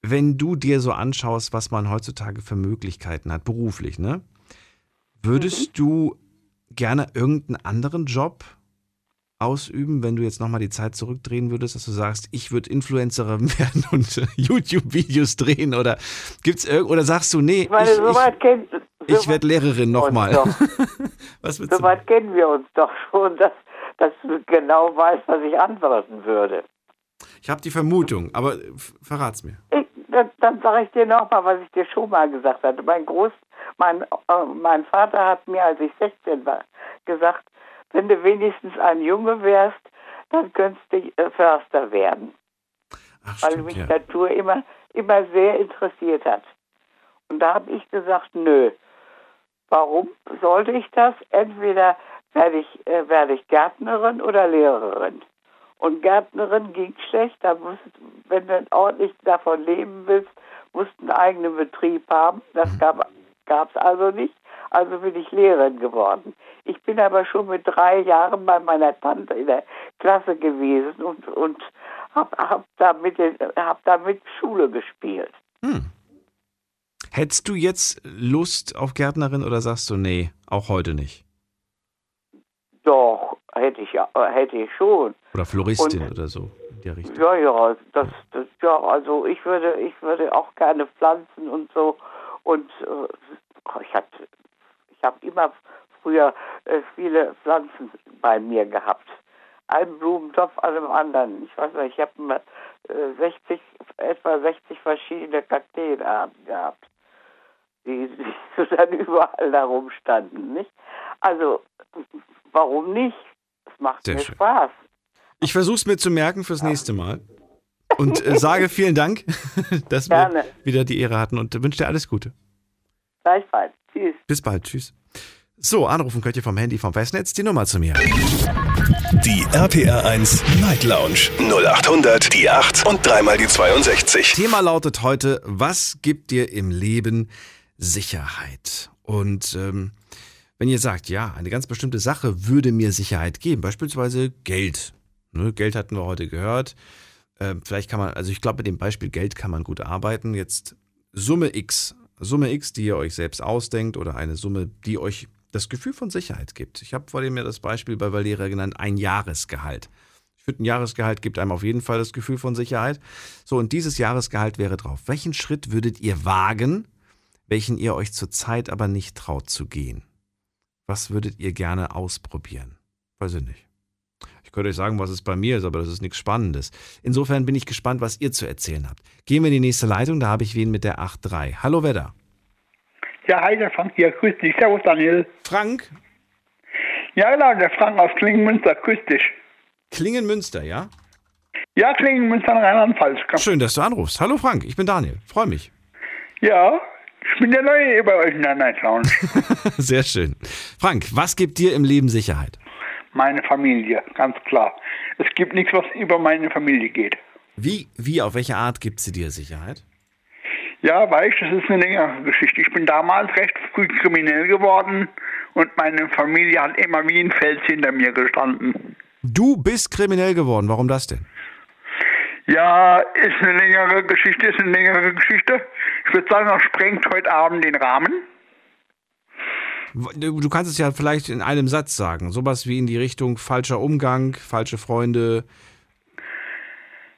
S2: Wenn du dir so anschaust, was man heutzutage für Möglichkeiten hat, beruflich, ne? Würdest mhm. du gerne irgendeinen anderen Job ausüben, wenn du jetzt nochmal die Zeit zurückdrehen würdest, dass du sagst, ich würde Influencerin *laughs* werden und äh, YouTube-Videos drehen oder gibt's irgend oder sagst du, nee, ich, meine, ich, ich, kennt, ich werde Lehrerin nochmal. *laughs*
S7: was so weit kennen wir uns doch schon, dass, dass du genau weißt, was ich antworten würde.
S2: Ich habe die Vermutung, aber verrat's mir.
S7: Ich, dann, dann sage ich dir nochmal, was ich dir schon mal gesagt hatte. Mein Groß, mein, äh, mein Vater hat mir, als ich 16 war, gesagt, wenn du wenigstens ein Junge wärst, dann könntest du äh, Förster werden. Ach, weil stimmt, mich ja. Natur immer, immer sehr interessiert hat. Und da habe ich gesagt, nö. Warum sollte ich das? Entweder werde ich, äh, werde ich Gärtnerin oder Lehrerin. Und Gärtnerin ging schlecht, da musst, wenn du ordentlich davon leben willst, musst du einen eigenen Betrieb haben. Das mhm. gab Gab es also nicht. Also bin ich Lehrerin geworden. Ich bin aber schon mit drei Jahren bei meiner Tante in der Klasse gewesen und, und habe hab damit, hab damit Schule gespielt. Hm.
S2: Hättest du jetzt Lust auf Gärtnerin oder sagst du, nee, auch heute nicht?
S7: Doch, hätte ich, hätte ich schon.
S2: Oder Floristin und, oder so.
S7: Ja, ja, das, das, ja, also ich würde, ich würde auch gerne pflanzen und so. Und äh, ich hatte, ich habe immer früher äh, viele Pflanzen bei mir gehabt. Ein Blumentopf an dem anderen. Ich weiß nicht, ich habe äh, 60, etwa 60 verschiedene Kakteen gehabt die, die *laughs* dann überall da rumstanden. Nicht? Also, warum nicht? Es macht Sehr mir schön. Spaß.
S2: Ich versuche es mir zu merken fürs ja. nächste Mal. Und äh, sage vielen Dank, *laughs* dass Gerne. wir wieder die Ehre hatten und wünsche dir alles Gute.
S7: Gleichfalls. Tschüss.
S2: Bis bald. Tschüss. So, anrufen könnt ihr vom Handy vom Festnetz die Nummer zu mir.
S1: Die RPR 1 Night Lounge 0800 die 8 und dreimal die 62.
S2: Thema lautet heute, was gibt dir im Leben Sicherheit. Und ähm, wenn ihr sagt, ja, eine ganz bestimmte Sache würde mir Sicherheit geben, beispielsweise Geld. Ne, Geld hatten wir heute gehört. Äh, vielleicht kann man, also ich glaube, mit dem Beispiel Geld kann man gut arbeiten. Jetzt Summe X. Summe X, die ihr euch selbst ausdenkt oder eine Summe, die euch das Gefühl von Sicherheit gibt. Ich habe vor dem ja das Beispiel bei Valera genannt, ein Jahresgehalt. Ich finde, ein Jahresgehalt gibt einem auf jeden Fall das Gefühl von Sicherheit. So, und dieses Jahresgehalt wäre drauf. Welchen Schritt würdet ihr wagen, welchen ihr euch zurzeit aber nicht traut zu gehen? Was würdet ihr gerne ausprobieren? Weiß ich nicht. Ich könnte euch sagen, was es bei mir ist, aber das ist nichts Spannendes. Insofern bin ich gespannt, was ihr zu erzählen habt. Gehen wir in die nächste Leitung, da habe ich wen mit der 8.3. Hallo, wer da?
S8: Ja, hi, der Frank hier. Grüß dich. Servus, Daniel.
S2: Frank?
S8: Ja, genau, der Frank aus Klingenmünster. Grüß dich.
S2: Klingenmünster, ja?
S8: Ja, Klingenmünster, Rheinland-Pfalz.
S2: Schön, dass du anrufst. Hallo, Frank. Ich bin Daniel. Freue mich.
S8: Ja, ich bin der Neue bei euch in der Night Lounge.
S2: Sehr schön. Frank, was gibt dir im Leben Sicherheit?
S8: Meine Familie, ganz klar. Es gibt nichts, was über meine Familie geht.
S2: Wie, wie, auf welche Art gibt sie dir Sicherheit?
S8: Ja, weißt das ist eine längere Geschichte. Ich bin damals recht früh kriminell geworden und meine Familie hat immer wie ein Fels hinter mir gestanden.
S2: Du bist kriminell geworden, warum das denn?
S8: Ja, ist eine längere Geschichte, ist eine längere Geschichte. Ich würde sagen, das sprengt heute Abend den Rahmen.
S2: Du kannst es ja vielleicht in einem Satz sagen. Sowas wie in die Richtung falscher Umgang, falsche Freunde.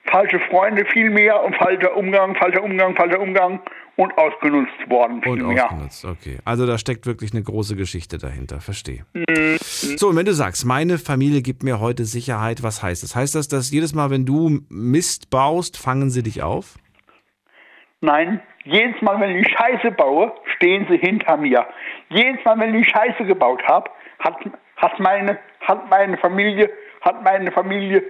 S8: Falsche Freunde viel mehr und falscher Umgang, falscher Umgang, falscher Umgang und ausgenutzt worden.
S2: Und ausgenutzt, okay. Also da steckt wirklich eine große Geschichte dahinter, verstehe. Mhm. So, und wenn du sagst, meine Familie gibt mir heute Sicherheit, was heißt das? Heißt das, dass jedes Mal, wenn du Mist baust, fangen sie dich auf?
S8: Nein, jedes Mal, wenn ich Scheiße baue, stehen sie hinter mir. Jedes Mal, wenn ich Scheiße gebaut habe, hat, hat, meine, hat meine Familie, hat meine Familie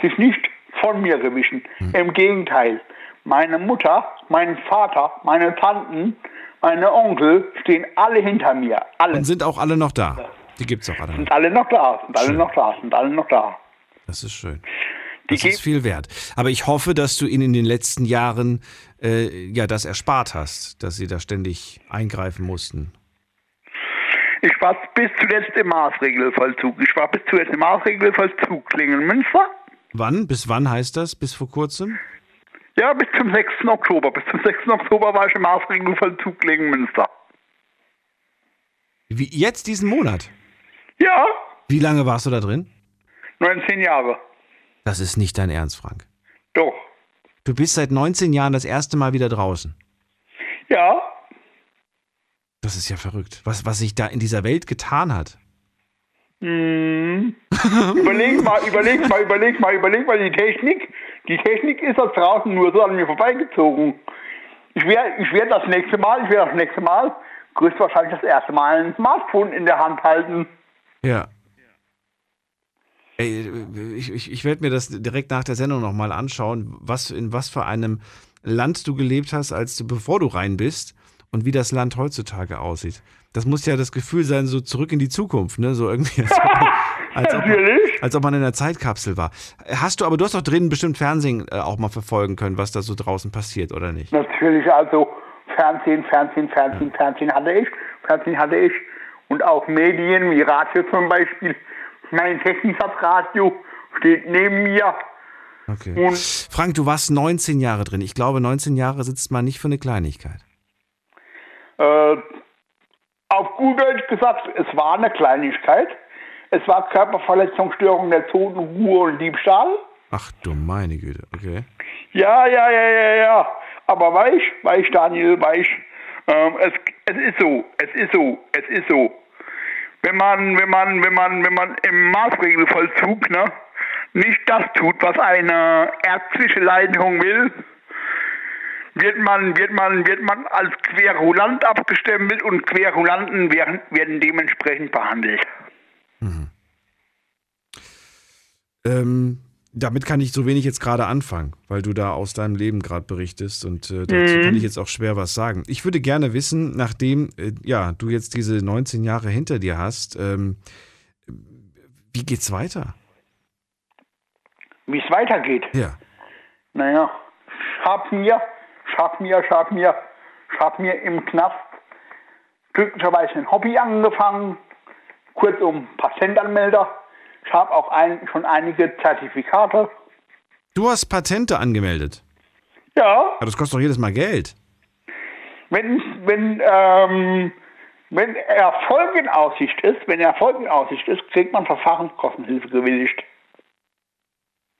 S8: sich nicht von mir gewichen. Hm. Im Gegenteil, meine Mutter, mein Vater, meine Tanten, meine Onkel stehen alle hinter mir. Alle.
S2: Und sind auch alle noch da? Die gibt es auch alle.
S8: Sind alle noch da, sind alle noch da, sind alle noch da.
S2: Das ist schön. Das ist viel wert. Aber ich hoffe, dass du ihnen in den letzten Jahren äh, ja das erspart hast, dass sie da ständig eingreifen mussten.
S8: Ich war bis zuletzt im Maßregelvollzug. Ich war bis zuletzt im Maßregelvollzug Klingelmünster.
S2: Wann? Bis wann heißt das? Bis vor kurzem?
S8: Ja, bis zum 6. Oktober. Bis zum 6. Oktober war ich im Maßregelvollzug Klingelmünster.
S2: Wie jetzt diesen Monat?
S8: Ja.
S2: Wie lange warst du da drin?
S8: 19 Jahre.
S2: Das ist nicht dein Ernst, Frank.
S8: Doch.
S2: Du bist seit 19 Jahren das erste Mal wieder draußen.
S8: Ja.
S2: Das ist ja verrückt, was, was sich da in dieser Welt getan hat.
S8: Hm. *laughs* überleg mal, überleg mal, überleg mal, überleg mal die Technik. Die Technik ist da draußen nur so an mir vorbeigezogen. Ich werde ich werd das nächste Mal, ich werde das nächste Mal höchstwahrscheinlich das erste Mal ein Smartphone in der Hand halten.
S2: Ja. Ey, ich, ich, ich werde mir das direkt nach der Sendung nochmal anschauen, was, in was für einem Land du gelebt hast, als du, bevor du rein bist und wie das Land heutzutage aussieht. Das muss ja das Gefühl sein, so zurück in die Zukunft, ne? So irgendwie. *laughs* *laughs* Als, als, ob, man, als ob man in einer Zeitkapsel war. Hast du, aber du hast doch drinnen bestimmt Fernsehen äh, auch mal verfolgen können, was da so draußen passiert, oder nicht?
S8: Natürlich, also Fernsehen, Fernsehen, Fernsehen, Fernsehen hatte ich, Fernsehen hatte ich und auch Medien wie Radio zum Beispiel. Mein Technikradio steht neben mir.
S2: Okay. Und Frank, du warst 19 Jahre drin. Ich glaube, 19 Jahre sitzt man nicht für eine Kleinigkeit.
S8: Äh, auf gut Deutsch gesagt, es war eine Kleinigkeit. Es war Körperverletzungsstörung der Totenruhe und Diebstahl.
S2: Ach du meine Güte, okay.
S8: Ja, ja, ja, ja, ja. Aber weich, weich, Daniel, weich. Ähm, es, es ist so, es ist so, es ist so. Wenn man, wenn man, wenn man, wenn man im Maßregelvollzug ne, nicht das tut, was eine ärztliche Leitung will, wird man, wird man, wird man als Querulant abgestempelt und Querulanten werden, werden dementsprechend behandelt. Mhm.
S2: Ähm, damit kann ich so wenig jetzt gerade anfangen, weil du da aus deinem Leben gerade berichtest und äh, dazu mhm. kann ich jetzt auch schwer was sagen. Ich würde gerne wissen, nachdem äh, ja du jetzt diese 19 Jahre hinter dir hast, ähm, wie geht's weiter?
S8: Wie es weitergeht?
S2: Ja.
S8: Naja, hab mir, hab mir, hab mir, hab mir im Knast glücklicherweise ein Hobby angefangen, kurzum Patentanmelder ich habe auch ein, schon einige Zertifikate.
S2: Du hast Patente angemeldet?
S8: Ja.
S2: Aber das kostet doch jedes Mal Geld.
S8: Wenn, wenn, ähm, wenn Erfolg in Aussicht ist, wenn Erfolg in Aussicht ist, kriegt man Verfahrenskostenhilfe gewilligt.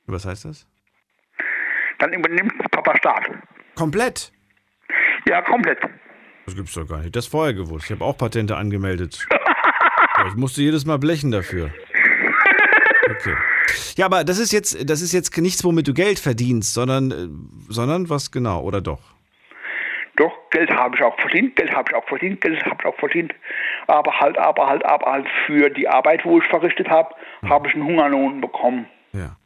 S2: Was heißt das?
S8: Dann übernimmt Papa Staat.
S2: Komplett?
S8: Ja, komplett.
S2: Das gibt's doch gar nicht. Das vorher gewusst. Ich habe auch Patente angemeldet. *laughs* ich musste jedes Mal blechen dafür. Okay. Ja, aber das ist jetzt, das ist jetzt nichts, womit du Geld verdienst, sondern, äh, sondern was genau, oder doch?
S8: Doch, Geld habe ich auch verdient, Geld habe ich auch verdient, Geld habe ich auch verdient. Aber halt, aber halt, aber halt für die Arbeit, wo ich verrichtet habe, hm. habe ich einen Hungerlohn bekommen.
S2: Ja.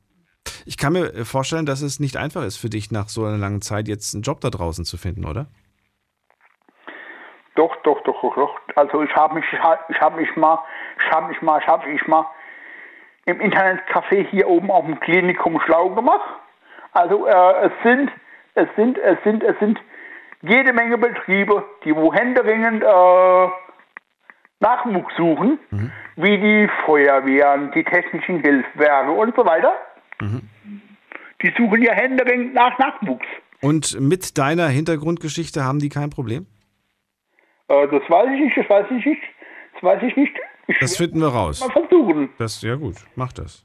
S2: Ich kann mir äh, vorstellen, dass es nicht einfach ist für dich, nach so einer langen Zeit jetzt einen Job da draußen zu finden, oder?
S8: Doch, doch, doch, doch, doch. Also ich habe mich, ich habe mich mal, ich habe mich mal, ich habe mich mal im Internetcafé hier oben auf dem Klinikum schlau gemacht. Also äh, es sind, es sind, es sind, es sind jede Menge Betriebe, die wo händeringend äh, Nachwuchs suchen, mhm. wie die Feuerwehren, die technischen Hilfswerke und so weiter. Mhm. Die suchen ja händeringend nach Nachwuchs.
S2: Und mit deiner Hintergrundgeschichte haben die kein Problem?
S8: Äh, das weiß ich nicht, das weiß ich nicht. Das weiß ich nicht.
S2: Ich das finden wir raus.
S8: Mal versuchen.
S2: Das, ja gut, mach das.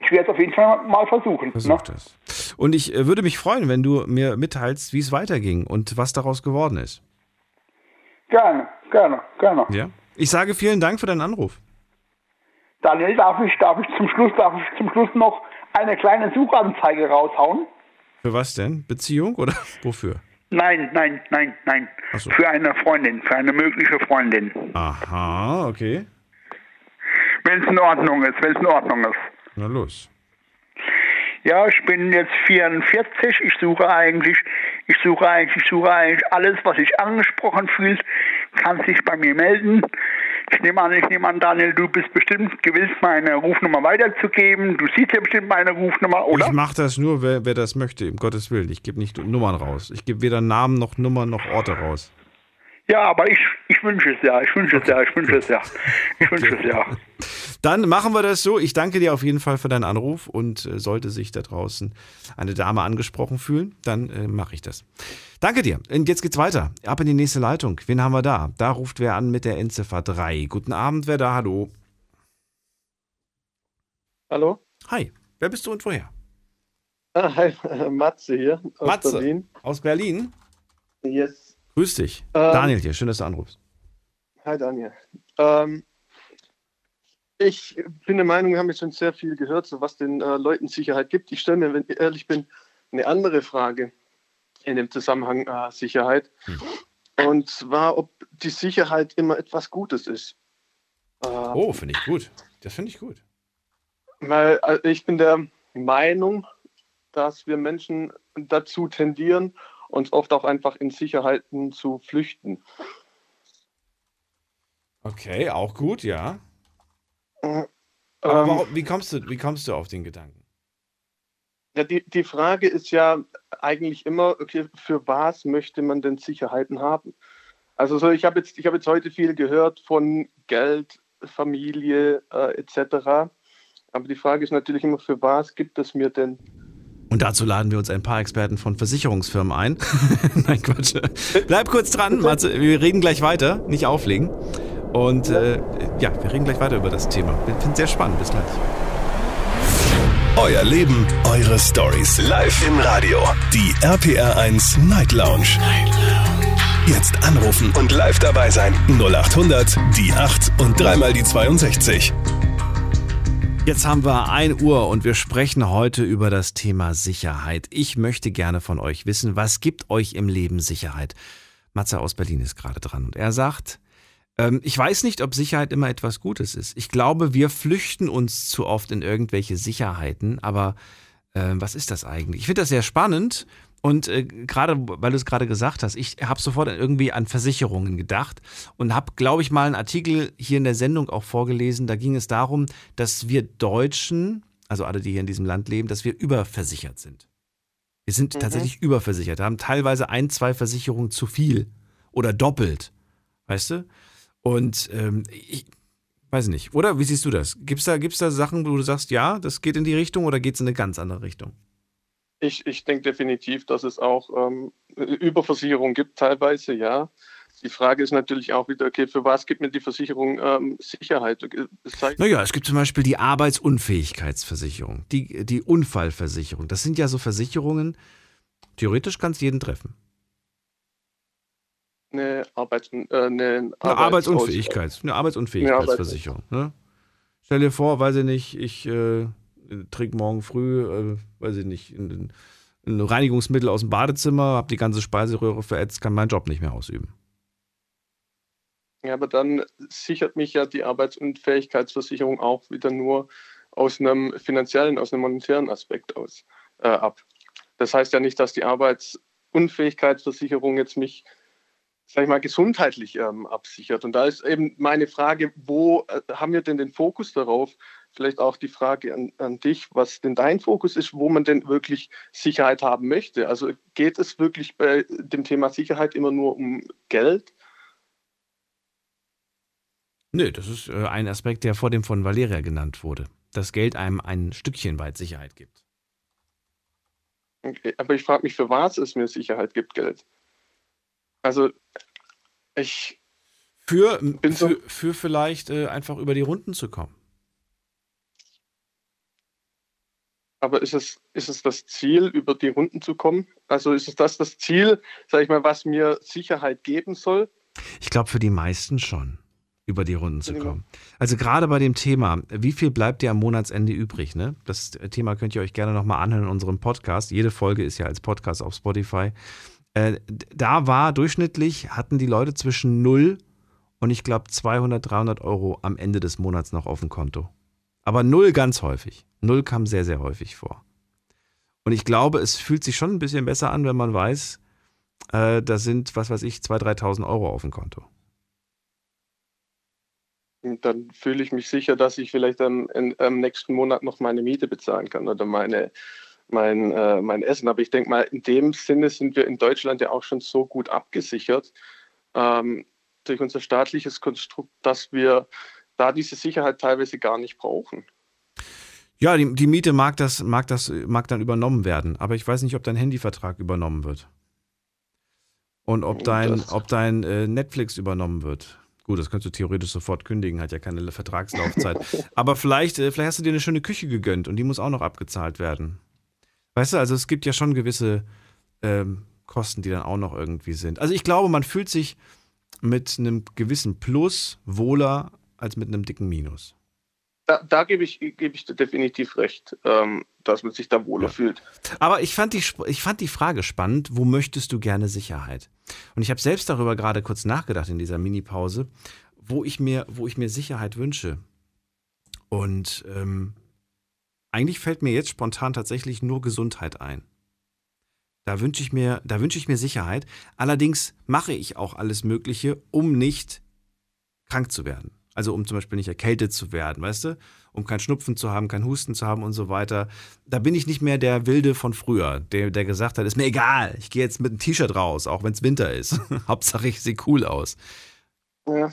S8: Ich werde es auf jeden Fall mal versuchen. Ne?
S2: Versuch ne? das. Und ich äh, würde mich freuen, wenn du mir mitteilst, wie es weiterging und was daraus geworden ist.
S8: Gerne, gerne, gerne.
S2: Ja. Ich sage vielen Dank für deinen Anruf.
S8: Daniel, darf ich, darf ich zum Schluss, darf ich zum Schluss noch eine kleine Suchanzeige raushauen?
S2: Für was denn? Beziehung oder *laughs* wofür?
S8: Nein, nein, nein, nein. So. Für eine Freundin, für eine mögliche Freundin.
S2: Aha, okay.
S8: Wenn es in Ordnung ist, wenn es in Ordnung ist.
S2: Na los.
S8: Ja, ich bin jetzt 44. Ich suche eigentlich, ich suche eigentlich, ich suche eigentlich alles, was sich angesprochen fühlt, kann sich bei mir melden. Ich nehme an, ich nehme an, Daniel, du bist bestimmt gewillt, meine Rufnummer weiterzugeben. Du siehst ja bestimmt meine Rufnummer, oder?
S2: Ich mache das nur, wer, wer das möchte, um Gottes Willen. Ich gebe nicht Nummern raus. Ich gebe weder Namen noch Nummern noch Orte raus.
S8: Ja, aber ich, ich wünsche es ja, ich wünsche okay. es ja, ich wünsche es ja. Ich wünsche es ja. *laughs*
S2: Dann machen wir das so. Ich danke dir auf jeden Fall für deinen Anruf und äh, sollte sich da draußen eine Dame angesprochen fühlen, dann äh, mache ich das. Danke dir. Und jetzt geht's weiter. Ab in die nächste Leitung. Wen haben wir da? Da ruft wer an mit der Endziffer 3. Guten Abend, wer da? Hallo.
S9: Hallo.
S2: Hi. Wer bist du und woher?
S9: Ah, hi, *laughs* Matze hier aus
S2: Matze.
S9: Berlin.
S2: Aus Berlin?
S9: Yes.
S2: Grüß dich. Ähm, Daniel hier, schön, dass du anrufst.
S9: Hi Daniel. Ähm, ich bin der Meinung, wir haben jetzt schon sehr viel gehört, so was den äh, Leuten Sicherheit gibt. Ich stelle mir, wenn ich ehrlich bin, eine andere Frage in dem Zusammenhang äh, Sicherheit. Hm. Und zwar, ob die Sicherheit immer etwas Gutes ist.
S2: Äh, oh, finde ich gut. Das finde ich gut.
S9: Weil also ich bin der Meinung, dass wir Menschen dazu tendieren, uns oft auch einfach in Sicherheiten zu flüchten.
S2: Okay, auch gut, ja. Äh, Aber ähm, warum, wie, kommst du, wie kommst du auf den Gedanken?
S9: Ja, die, die Frage ist ja eigentlich immer, okay, für was möchte man denn Sicherheiten haben? Also so, ich habe jetzt, hab jetzt heute viel gehört von Geld, Familie äh, etc. Aber die Frage ist natürlich immer, für was gibt es mir denn?
S2: Und dazu laden wir uns ein paar Experten von Versicherungsfirmen ein. *laughs* Nein, Quatsch. Bleib kurz dran, Matze. Wir reden gleich weiter. Nicht auflegen. Und äh, ja, wir reden gleich weiter über das Thema. Ich finde es sehr spannend. Bis gleich.
S1: Euer Leben, eure Stories. Live im Radio. Die RPR1 Night Lounge. Night Lounge. Jetzt anrufen und live dabei sein. 0800 die 8 und dreimal die 62.
S2: Jetzt haben wir 1 Uhr und wir sprechen heute über das Thema Sicherheit. Ich möchte gerne von euch wissen, was gibt euch im Leben Sicherheit? Matze aus Berlin ist gerade dran und er sagt, ähm, ich weiß nicht, ob Sicherheit immer etwas Gutes ist. Ich glaube, wir flüchten uns zu oft in irgendwelche Sicherheiten, aber äh, was ist das eigentlich? Ich finde das sehr spannend und äh, gerade, weil du es gerade gesagt hast, ich habe sofort irgendwie an Versicherungen gedacht und habe, glaube ich, mal einen Artikel hier in der Sendung auch vorgelesen. Da ging es darum, dass wir Deutschen, also alle, die hier in diesem Land leben, dass wir überversichert sind. Wir sind mhm. tatsächlich überversichert, haben teilweise ein, zwei Versicherungen zu viel oder doppelt. Weißt du? Und ähm, ich weiß nicht. Oder wie siehst du das? Gibt es da, gibt's da Sachen, wo du sagst, ja, das geht in die Richtung oder geht es in eine ganz andere Richtung?
S9: Ich, ich denke definitiv, dass es auch ähm, Überversicherung gibt, teilweise, ja. Die Frage ist natürlich auch wieder, okay, für was gibt mir die Versicherung ähm, Sicherheit?
S2: naja, es gibt zum Beispiel die Arbeitsunfähigkeitsversicherung, die, die Unfallversicherung. Das sind ja so Versicherungen, theoretisch kann es jeden treffen.
S9: Eine, Arbeits, äh, eine,
S2: eine Arbeitsunfähigkeit, eine Arbeitsunfähigkeitsversicherung. Ne? Stell dir vor, weiß ich nicht, ich äh, trinke morgen früh, äh, weiß ich nicht, ein, ein Reinigungsmittel aus dem Badezimmer, habe die ganze Speiseröhre verätzt, kann meinen Job nicht mehr ausüben.
S9: Ja, aber dann sichert mich ja die Arbeitsunfähigkeitsversicherung auch wieder nur aus einem finanziellen, aus einem monetären Aspekt aus äh, ab. Das heißt ja nicht, dass die Arbeitsunfähigkeitsversicherung jetzt mich, sag ich mal, gesundheitlich ähm, absichert. Und da ist eben meine Frage, wo äh, haben wir denn den Fokus darauf, vielleicht auch die Frage an, an dich, was denn dein Fokus ist, wo man denn wirklich Sicherheit haben möchte. Also geht es wirklich bei dem Thema Sicherheit immer nur um Geld?
S2: Nö, das ist äh, ein Aspekt, der vor dem von Valeria genannt wurde. Dass Geld einem ein Stückchen weit Sicherheit gibt.
S9: Okay, aber ich frage mich, für was es mir Sicherheit gibt, Geld. Also ich
S2: für, so für, für vielleicht äh, einfach über die Runden zu kommen.
S9: Aber ist es, ist es das Ziel, über die Runden zu kommen? Also ist es das das Ziel, sage ich mal, was mir Sicherheit geben soll?
S2: Ich glaube für die meisten schon, über die Runden zu kommen. Also gerade bei dem Thema, wie viel bleibt dir am Monatsende übrig? Ne? Das Thema könnt ihr euch gerne nochmal anhören in unserem Podcast. Jede Folge ist ja als Podcast auf Spotify. Äh, da war durchschnittlich, hatten die Leute zwischen 0 und ich glaube 200, 300 Euro am Ende des Monats noch auf dem Konto. Aber 0 ganz häufig. Null kam sehr, sehr häufig vor. Und ich glaube, es fühlt sich schon ein bisschen besser an, wenn man weiß, äh, da sind, was weiß ich, 2.000, 3.000 Euro auf dem Konto.
S9: Und dann fühle ich mich sicher, dass ich vielleicht am, in, am nächsten Monat noch meine Miete bezahlen kann oder meine, mein, äh, mein Essen. Aber ich denke mal, in dem Sinne sind wir in Deutschland ja auch schon so gut abgesichert ähm, durch unser staatliches Konstrukt, dass wir da diese Sicherheit teilweise gar nicht brauchen.
S2: Ja, die, die Miete mag das, mag das, mag dann übernommen werden, aber ich weiß nicht, ob dein Handyvertrag übernommen wird. Und ob dein, ob dein äh, Netflix übernommen wird. Gut, das könntest du theoretisch sofort kündigen, hat ja keine Vertragslaufzeit. *laughs* aber vielleicht, äh, vielleicht hast du dir eine schöne Küche gegönnt und die muss auch noch abgezahlt werden. Weißt du, also es gibt ja schon gewisse ähm, Kosten, die dann auch noch irgendwie sind. Also ich glaube, man fühlt sich mit einem gewissen Plus wohler als mit einem dicken Minus
S9: da, da gebe ich, geb ich definitiv recht, ähm, dass man sich da wohler ja. fühlt.
S2: Aber ich fand, die, ich fand die Frage spannend, wo möchtest du gerne Sicherheit? Und ich habe selbst darüber gerade kurz nachgedacht in dieser Mini-Pause, wo ich mir, wo ich mir Sicherheit wünsche. Und ähm, eigentlich fällt mir jetzt spontan tatsächlich nur Gesundheit ein. Da wünsche ich mir, da wünsche ich mir Sicherheit. Allerdings mache ich auch alles Mögliche, um nicht krank zu werden. Also um zum Beispiel nicht erkältet zu werden, weißt du? Um keinen Schnupfen zu haben, keinen Husten zu haben und so weiter. Da bin ich nicht mehr der Wilde von früher, der, der gesagt hat, ist mir egal, ich gehe jetzt mit einem T-Shirt raus, auch wenn es Winter ist. *laughs* Hauptsache ich sehe cool aus.
S9: Ja,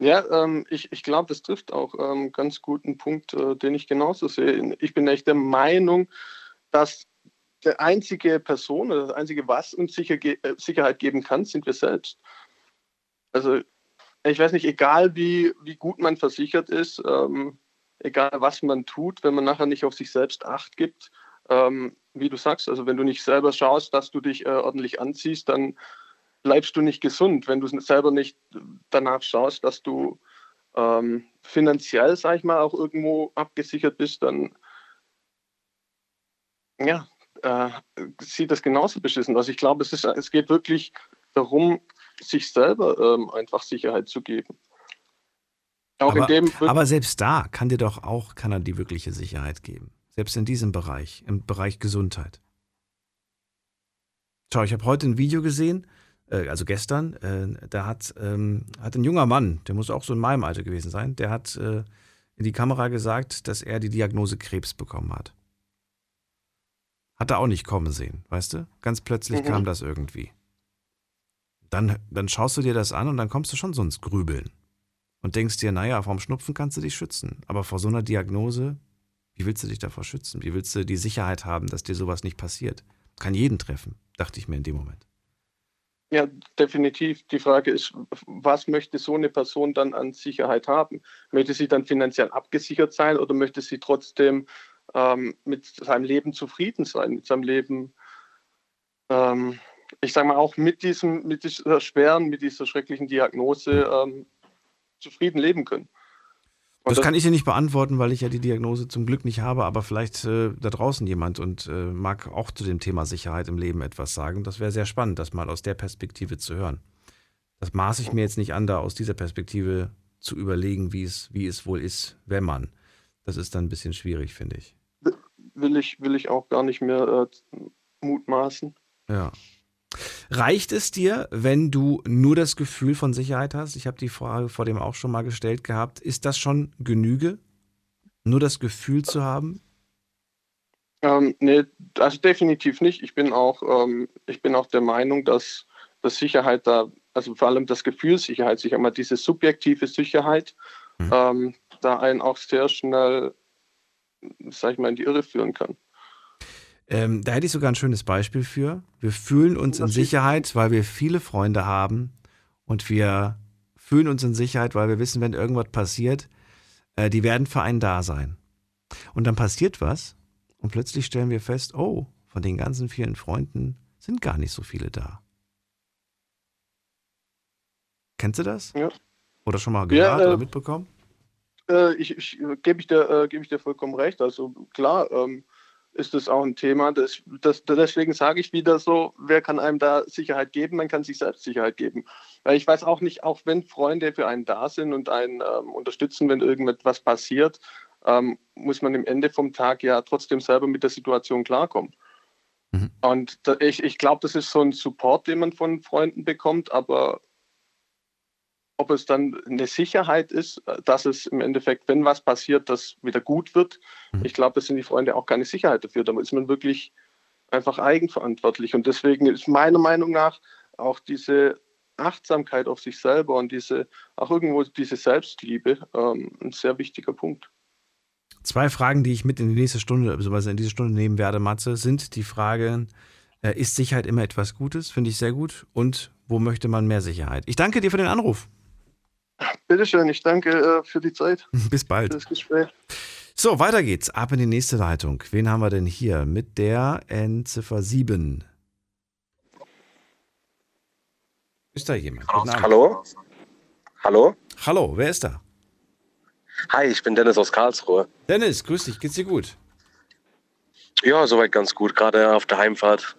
S9: ja ähm, ich, ich glaube, das trifft auch ähm, ganz guten Punkt, äh, den ich genauso sehe. Ich bin echt der Meinung, dass der einzige Person oder das einzige, was uns sicher, äh, Sicherheit geben kann, sind wir selbst. Also ich weiß nicht, egal wie, wie gut man versichert ist, ähm, egal was man tut, wenn man nachher nicht auf sich selbst Acht gibt, ähm, wie du sagst, also wenn du nicht selber schaust, dass du dich äh, ordentlich anziehst, dann bleibst du nicht gesund. Wenn du selber nicht danach schaust, dass du ähm, finanziell, sag ich mal, auch irgendwo abgesichert bist, dann ja, äh, sieht das genauso beschissen aus. Ich glaube, es, es geht wirklich darum, sich selber ähm, einfach Sicherheit zu geben.
S2: Auch aber, aber selbst da kann dir doch auch kann er die wirkliche Sicherheit geben. Selbst in diesem Bereich, im Bereich Gesundheit. Schau, ich habe heute ein Video gesehen, äh, also gestern, äh, da hat, ähm, hat ein junger Mann, der muss auch so in meinem Alter gewesen sein, der hat äh, in die Kamera gesagt, dass er die Diagnose Krebs bekommen hat. Hat er auch nicht kommen sehen, weißt du? Ganz plötzlich mhm. kam das irgendwie. Dann, dann schaust du dir das an und dann kommst du schon so ins Grübeln. Und denkst dir, naja, vom Schnupfen kannst du dich schützen. Aber vor so einer Diagnose, wie willst du dich davor schützen? Wie willst du die Sicherheit haben, dass dir sowas nicht passiert? Kann jeden treffen, dachte ich mir in dem Moment.
S9: Ja, definitiv. Die Frage ist, was möchte so eine Person dann an Sicherheit haben? Möchte sie dann finanziell abgesichert sein oder möchte sie trotzdem ähm, mit seinem Leben zufrieden sein, mit seinem Leben, ähm, ich sage mal auch mit diesem, mit dieser schweren, mit dieser schrecklichen Diagnose ähm, zufrieden leben können.
S2: Das, das, kann ich dir nicht beantworten, weil ich ja die Diagnose zum Glück nicht habe, aber vielleicht äh, da draußen jemand und äh, mag auch zu dem Thema Sicherheit im Leben etwas sagen. Das wäre sehr spannend, das mal aus der Perspektive zu hören. Das maße ich mir jetzt nicht an, da aus dieser Perspektive zu überlegen, wie es, wie es wohl ist, wenn man. Das ist dann ein bisschen schwierig, finde ich
S9: will ich, will ich auch gar nicht mehr äh, mutmaßen.
S2: Ja. Reicht es dir, wenn du nur das Gefühl von Sicherheit hast? Ich habe die Frage vor dem auch schon mal gestellt gehabt. Ist das schon Genüge, nur das Gefühl zu haben?
S9: Ähm, nee, also definitiv nicht. Ich bin auch, ähm, ich bin auch der Meinung, dass, dass Sicherheit da, also vor allem das Gefühl Sicherheit, sich einmal diese subjektive Sicherheit, mhm. ähm, da einen auch sehr schnell sag ich mal, in die Irre führen kann.
S2: Ähm, da hätte ich sogar ein schönes Beispiel für. Wir fühlen uns in Sicherheit, weil wir viele Freunde haben und wir fühlen uns in Sicherheit, weil wir wissen, wenn irgendwas passiert, äh, die werden für einen da sein. Und dann passiert was und plötzlich stellen wir fest, oh, von den ganzen vielen Freunden sind gar nicht so viele da. Kennst du das? Ja. Oder schon mal gehört ja, äh, oder mitbekommen?
S9: äh, ich, ich gebe ich, dir, äh, geb ich dir vollkommen recht. Also klar ähm, ist das auch ein Thema. Das, das, deswegen sage ich wieder so, wer kann einem da Sicherheit geben? Man kann sich selbst Sicherheit geben. Weil ich weiß auch nicht, auch wenn Freunde für einen da sind und einen ähm, unterstützen, wenn irgendetwas passiert, ähm, muss man im Ende vom Tag ja trotzdem selber mit der Situation klarkommen. Mhm. Und da, ich, ich glaube, das ist so ein Support, den man von Freunden bekommt, aber ob es dann eine Sicherheit ist, dass es im Endeffekt, wenn was passiert, das wieder gut wird. Mhm. Ich glaube, das sind die Freunde auch keine Sicherheit dafür. Da ist man wirklich einfach eigenverantwortlich. Und deswegen ist meiner Meinung nach auch diese Achtsamkeit auf sich selber und diese, auch irgendwo diese Selbstliebe ähm, ein sehr wichtiger Punkt.
S2: Zwei Fragen, die ich mit in die nächste Stunde, beziehungsweise in diese Stunde nehmen werde, Matze, sind die Fragen, äh, ist Sicherheit immer etwas Gutes? Finde ich sehr gut. Und wo möchte man mehr Sicherheit? Ich danke dir für den Anruf.
S9: Bitteschön, ich danke äh, für die Zeit. *laughs*
S2: Bis bald. Für das Gespräch. So, weiter geht's. Ab in die nächste Leitung. Wen haben wir denn hier mit der Endziffer 7? Ist da jemand?
S10: Hallo? Hallo?
S2: Hallo, wer ist da?
S10: Hi, ich bin Dennis aus Karlsruhe.
S2: Dennis, grüß dich, geht's dir gut?
S10: Ja, soweit ganz gut. Gerade auf der Heimfahrt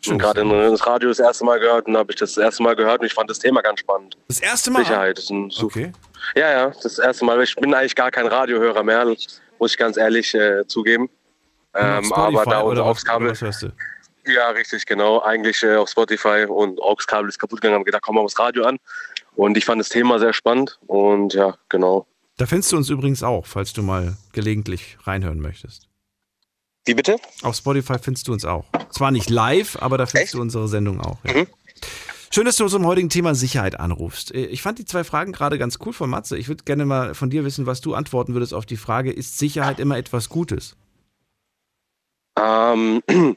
S10: Schön. gerade ins Radio das erste Mal gehört und habe ich das, das erste Mal gehört und ich fand das Thema ganz spannend.
S2: Das erste Mal?
S10: Sicherheit. Okay. Ja, ja, das erste Mal. Ich bin eigentlich gar kein Radiohörer mehr, muss ich ganz ehrlich äh, zugeben. Ähm, aber da unser AUX-Kabel. Ja, richtig, genau. Eigentlich äh, auf Spotify und AUX-Kabel ist kaputt gegangen. Haben gedacht, komm mal aufs Radio an. Und ich fand das Thema sehr spannend und ja, genau.
S2: Da findest du uns übrigens auch, falls du mal gelegentlich reinhören möchtest.
S10: Wie bitte?
S2: Auf Spotify findest du uns auch. Zwar nicht live, aber da findest Echt? du unsere Sendung auch. Ja. Mhm. Schön, dass du zum heutigen Thema Sicherheit anrufst. Äh, ich fand die zwei Fragen gerade ganz cool von Matze. Ich würde gerne mal von dir wissen, was du antworten würdest auf die Frage, ist Sicherheit immer etwas Gutes?
S10: Ähm, *clears throat*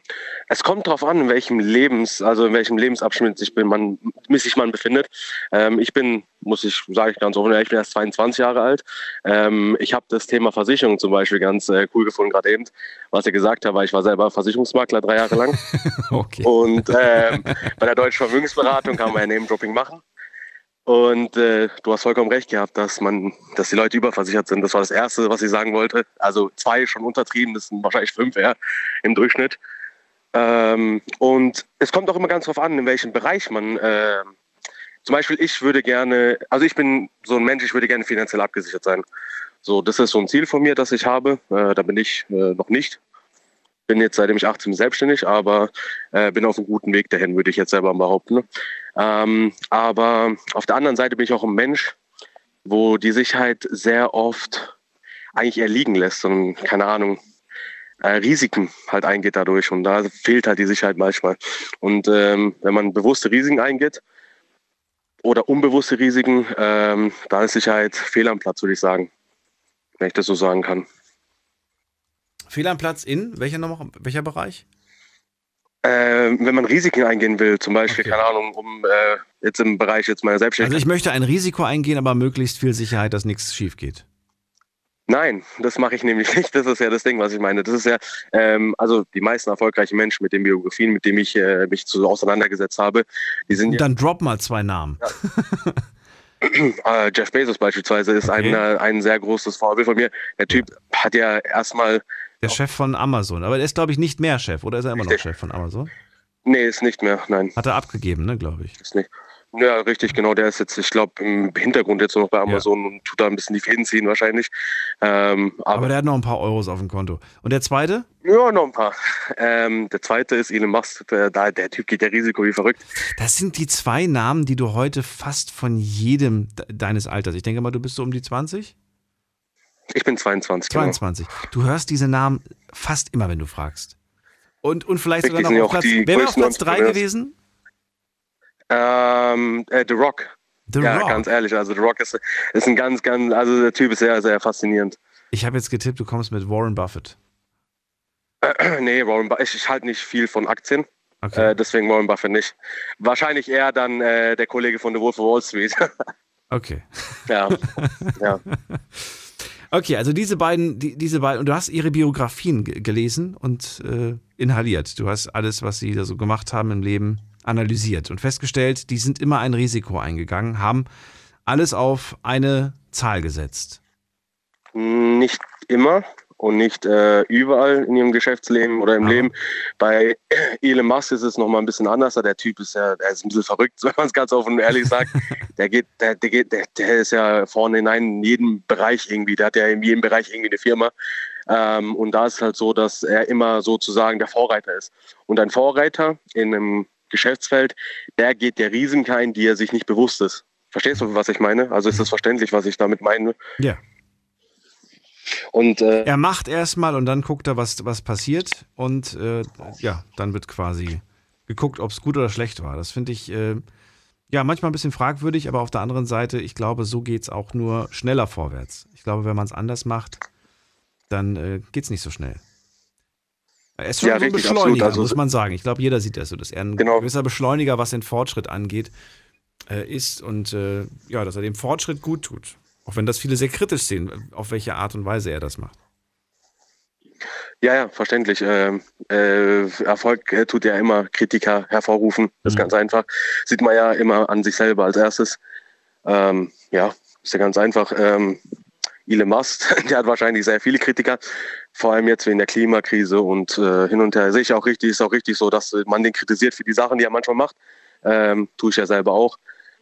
S10: es kommt darauf an, in welchem Lebens, also in welchem Lebensabschnitt sich man, sich man befindet. Ähm, ich bin, muss ich, sage ich ganz offen, ich bin erst 22 Jahre alt. Ähm, ich habe das Thema Versicherung zum Beispiel ganz äh, cool gefunden, gerade eben, was ihr gesagt habt, weil ich war selber Versicherungsmakler drei Jahre lang. *laughs* okay. Und ähm, bei der Deutschen Vermögensberatung kann man ja Name-Dropping machen. Und äh, du hast vollkommen recht gehabt, dass man, dass die Leute überversichert sind. Das war das Erste, was ich sagen wollte. Also zwei schon untertrieben, das sind wahrscheinlich fünf ja, im Durchschnitt. Ähm, und es kommt auch immer ganz drauf an, in welchem Bereich man. Äh, zum Beispiel, ich würde gerne, also ich bin so ein Mensch, ich würde gerne finanziell abgesichert sein. So, das ist so ein Ziel von mir, das ich habe. Äh, da bin ich äh, noch nicht. Bin jetzt seitdem ich 18 bin selbstständig, aber äh, bin auf einem guten Weg dahin, würde ich jetzt selber behaupten. Ne? Ähm, aber auf der anderen Seite bin ich auch ein Mensch, wo die Sicherheit sehr oft eigentlich erliegen lässt und keine Ahnung, äh, Risiken halt eingeht dadurch und da fehlt halt die Sicherheit manchmal. Und ähm, wenn man bewusste Risiken eingeht oder unbewusste Risiken, ähm, da ist Sicherheit fehl am Platz, würde ich sagen, wenn ich das so sagen kann.
S2: Fehl am Platz in welcher, noch, welcher Bereich?
S10: Äh, wenn man Risiken eingehen will, zum Beispiel, okay. keine Ahnung, um äh, jetzt im Bereich jetzt meiner Selbstständigkeit.
S2: Also ich möchte ein Risiko eingehen, aber möglichst viel Sicherheit, dass nichts schief geht.
S10: Nein, das mache ich nämlich *laughs* nicht. Das ist ja das Ding, was ich meine. Das ist ja, ähm, also die meisten erfolgreichen Menschen mit den Biografien, mit denen ich äh, mich so auseinandergesetzt habe, die sind.
S2: Dann ja, drop mal zwei Namen.
S10: Ja. äh, *laughs* Jeff Bezos beispielsweise ist okay. ein, äh, ein sehr großes Vorbild von mir. Der Typ hat ja erstmal
S2: der Chef von Amazon. Aber er ist, glaube ich, nicht mehr Chef. Oder ist er immer noch Chef von Amazon?
S10: Nee, ist nicht mehr, nein.
S2: Hat er abgegeben, ne, glaube ich.
S10: Ist nicht. Ja, richtig, genau. Der ist jetzt, ich glaube, im Hintergrund jetzt noch bei Amazon ja. und tut da ein bisschen die Fäden ziehen wahrscheinlich.
S2: Ähm, aber, aber, der hat noch ein paar Euros auf dem Konto. Und der zweite?
S10: Ja, noch ein paar. Ähm, der zweite ist Elon Musk. Der, der Typ geht ja Risiko wie verrückt.
S2: Das sind die zwei Namen, die du heute fast von jedem deines Alters. Ich denke mal, du bist so um die 20?
S10: Ich bin 22.
S2: 22. Genau. Du hörst diese Namen fast immer, wenn du fragst. Und, und vielleicht Richtig sogar noch auf Platz. Wer wäre auf Platz 3 gewesen?
S10: Ähm, äh, The Rock. The ja, Rock. ganz ehrlich. Also, The Rock ist, ist ein ganz, ganz, also der Typ ist sehr, sehr faszinierend.
S2: Ich habe jetzt getippt, du kommst mit Warren Buffett.
S10: Äh, *clears throat* nee, Warren Buffett. Ich, ich halte nicht viel von Aktien. Okay. Äh, deswegen Warren Buffett nicht. Wahrscheinlich eher dann äh, der Kollege von The Wolf of Wall Street. *laughs*
S2: okay.
S10: Ja. *laughs* ja. *laughs*
S2: Okay, also diese beiden, die, diese beiden, und du hast ihre Biografien gelesen und äh, inhaliert. Du hast alles, was sie da so gemacht haben im Leben, analysiert und festgestellt, die sind immer ein Risiko eingegangen, haben alles auf eine Zahl gesetzt.
S10: Nicht immer und nicht äh, überall in ihrem Geschäftsleben oder im Aha. Leben. Bei *clears throat* Elon Musk ist es nochmal ein bisschen anders. Der Typ ist ja, der ist ein bisschen verrückt, *laughs* wenn man es ganz offen und ehrlich sagt. *laughs* der geht, der, der geht, der, der ist ja vorne hinein in jedem Bereich irgendwie. Der hat ja in jedem Bereich irgendwie eine Firma. Ähm, und da ist es halt so, dass er immer sozusagen der Vorreiter ist. Und ein Vorreiter in einem Geschäftsfeld, der geht der Risiken ein, die er sich nicht bewusst ist. Verstehst du, was ich meine? Also ist das verständlich, was ich damit meine?
S2: Ja. Und, äh, er macht erstmal und dann guckt er, was, was passiert. Und äh, ja, dann wird quasi geguckt, ob es gut oder schlecht war. Das finde ich äh, ja manchmal ein bisschen fragwürdig, aber auf der anderen Seite, ich glaube, so geht es auch nur schneller vorwärts. Ich glaube, wenn man es anders macht, dann äh, geht es nicht so schnell. Er ist schon ja, so ein Beschleuniger, also, muss man sagen. Ich glaube, jeder sieht das so, dass er ein genau. gewisser Beschleuniger, was den Fortschritt angeht, äh, ist und äh, ja, dass er dem Fortschritt gut tut. Auch wenn das viele sehr kritisch sehen, auf welche Art und Weise er das macht.
S10: Ja, ja, verständlich. Ähm, äh, Erfolg äh, tut ja immer Kritiker hervorrufen. Das ist mhm. ganz einfach. Sieht man ja immer an sich selber als erstes. Ähm, ja, ist ja ganz einfach. Ähm, Elon Musk, *laughs* der hat wahrscheinlich sehr viele Kritiker, vor allem jetzt wegen der Klimakrise und äh, hin und her. Sehe ich auch richtig, ist auch richtig so, dass man den kritisiert für die Sachen, die er manchmal macht. Ähm, tue ich ja selber auch.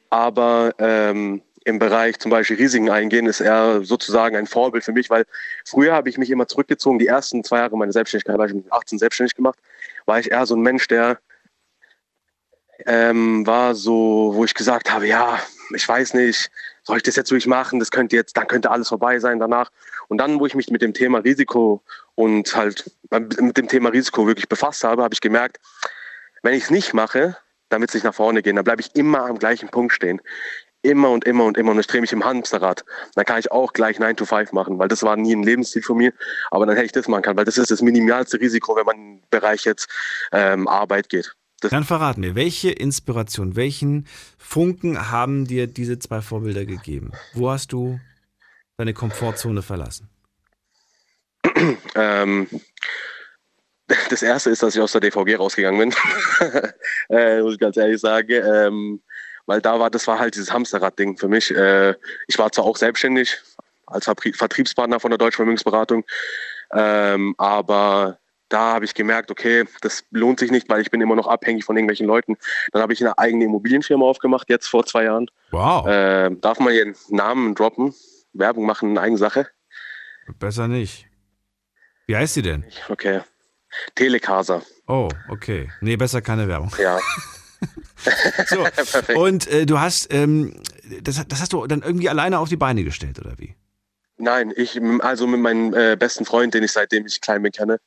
S10: Aber ähm, im Bereich zum Beispiel Risiken eingehen, ist er sozusagen ein Vorbild für mich, weil früher habe ich mich immer zurückgezogen. Die ersten zwei Jahre meiner Selbstständigkeit, habe ich mit 18 selbstständig gemacht, war ich eher so ein Mensch, der ähm, war so, wo ich gesagt habe, ja, ich weiß nicht, soll ich das jetzt wirklich machen? Das könnte jetzt, dann könnte alles vorbei sein danach. Und dann, wo ich mich mit dem Thema Risiko und halt mit dem Thema Risiko wirklich befasst habe, habe ich gemerkt, wenn ich es nicht mache, dann wird es nicht nach vorne gehen. Dann bleibe ich immer am gleichen Punkt stehen. Immer und immer und immer und ich drehe mich im Hamsterrad. Dann kann ich auch gleich 9 to 5 machen, weil das war nie ein Lebensziel von mir. Aber dann hätte ich das machen können, weil das ist das minimalste Risiko, wenn man im Bereich jetzt ähm, Arbeit geht.
S2: Das Dann verrat mir, welche Inspiration, welchen Funken haben dir diese zwei Vorbilder gegeben? Wo hast du deine Komfortzone verlassen?
S10: ähm, das erste ist, dass ich aus der DVG rausgegangen bin. *laughs* äh, muss ich ganz ehrlich sagen. Ähm, weil da war, das war halt dieses Hamsterrad-Ding für mich. Äh, ich war zwar auch selbstständig als Vertriebspartner von der Deutschen Vermögensberatung, ähm, aber da habe ich gemerkt, okay, das lohnt sich nicht, weil ich bin immer noch abhängig von irgendwelchen Leuten. Dann habe ich eine eigene Immobilienfirma aufgemacht, jetzt vor zwei Jahren.
S2: Wow.
S10: Äh, darf man ihren Namen droppen? Werbung machen, eine eigene Sache?
S2: Besser nicht. Wie heißt sie denn?
S10: Okay. Telecasa.
S2: Oh, okay. Nee, besser keine Werbung.
S10: Ja. *laughs*
S2: so, *laughs* und äh, du hast, ähm, das, das hast du dann irgendwie alleine auf die Beine gestellt, oder wie?
S10: Nein, ich, also mit meinem äh, besten Freund, den ich seitdem ich klein bin kenne,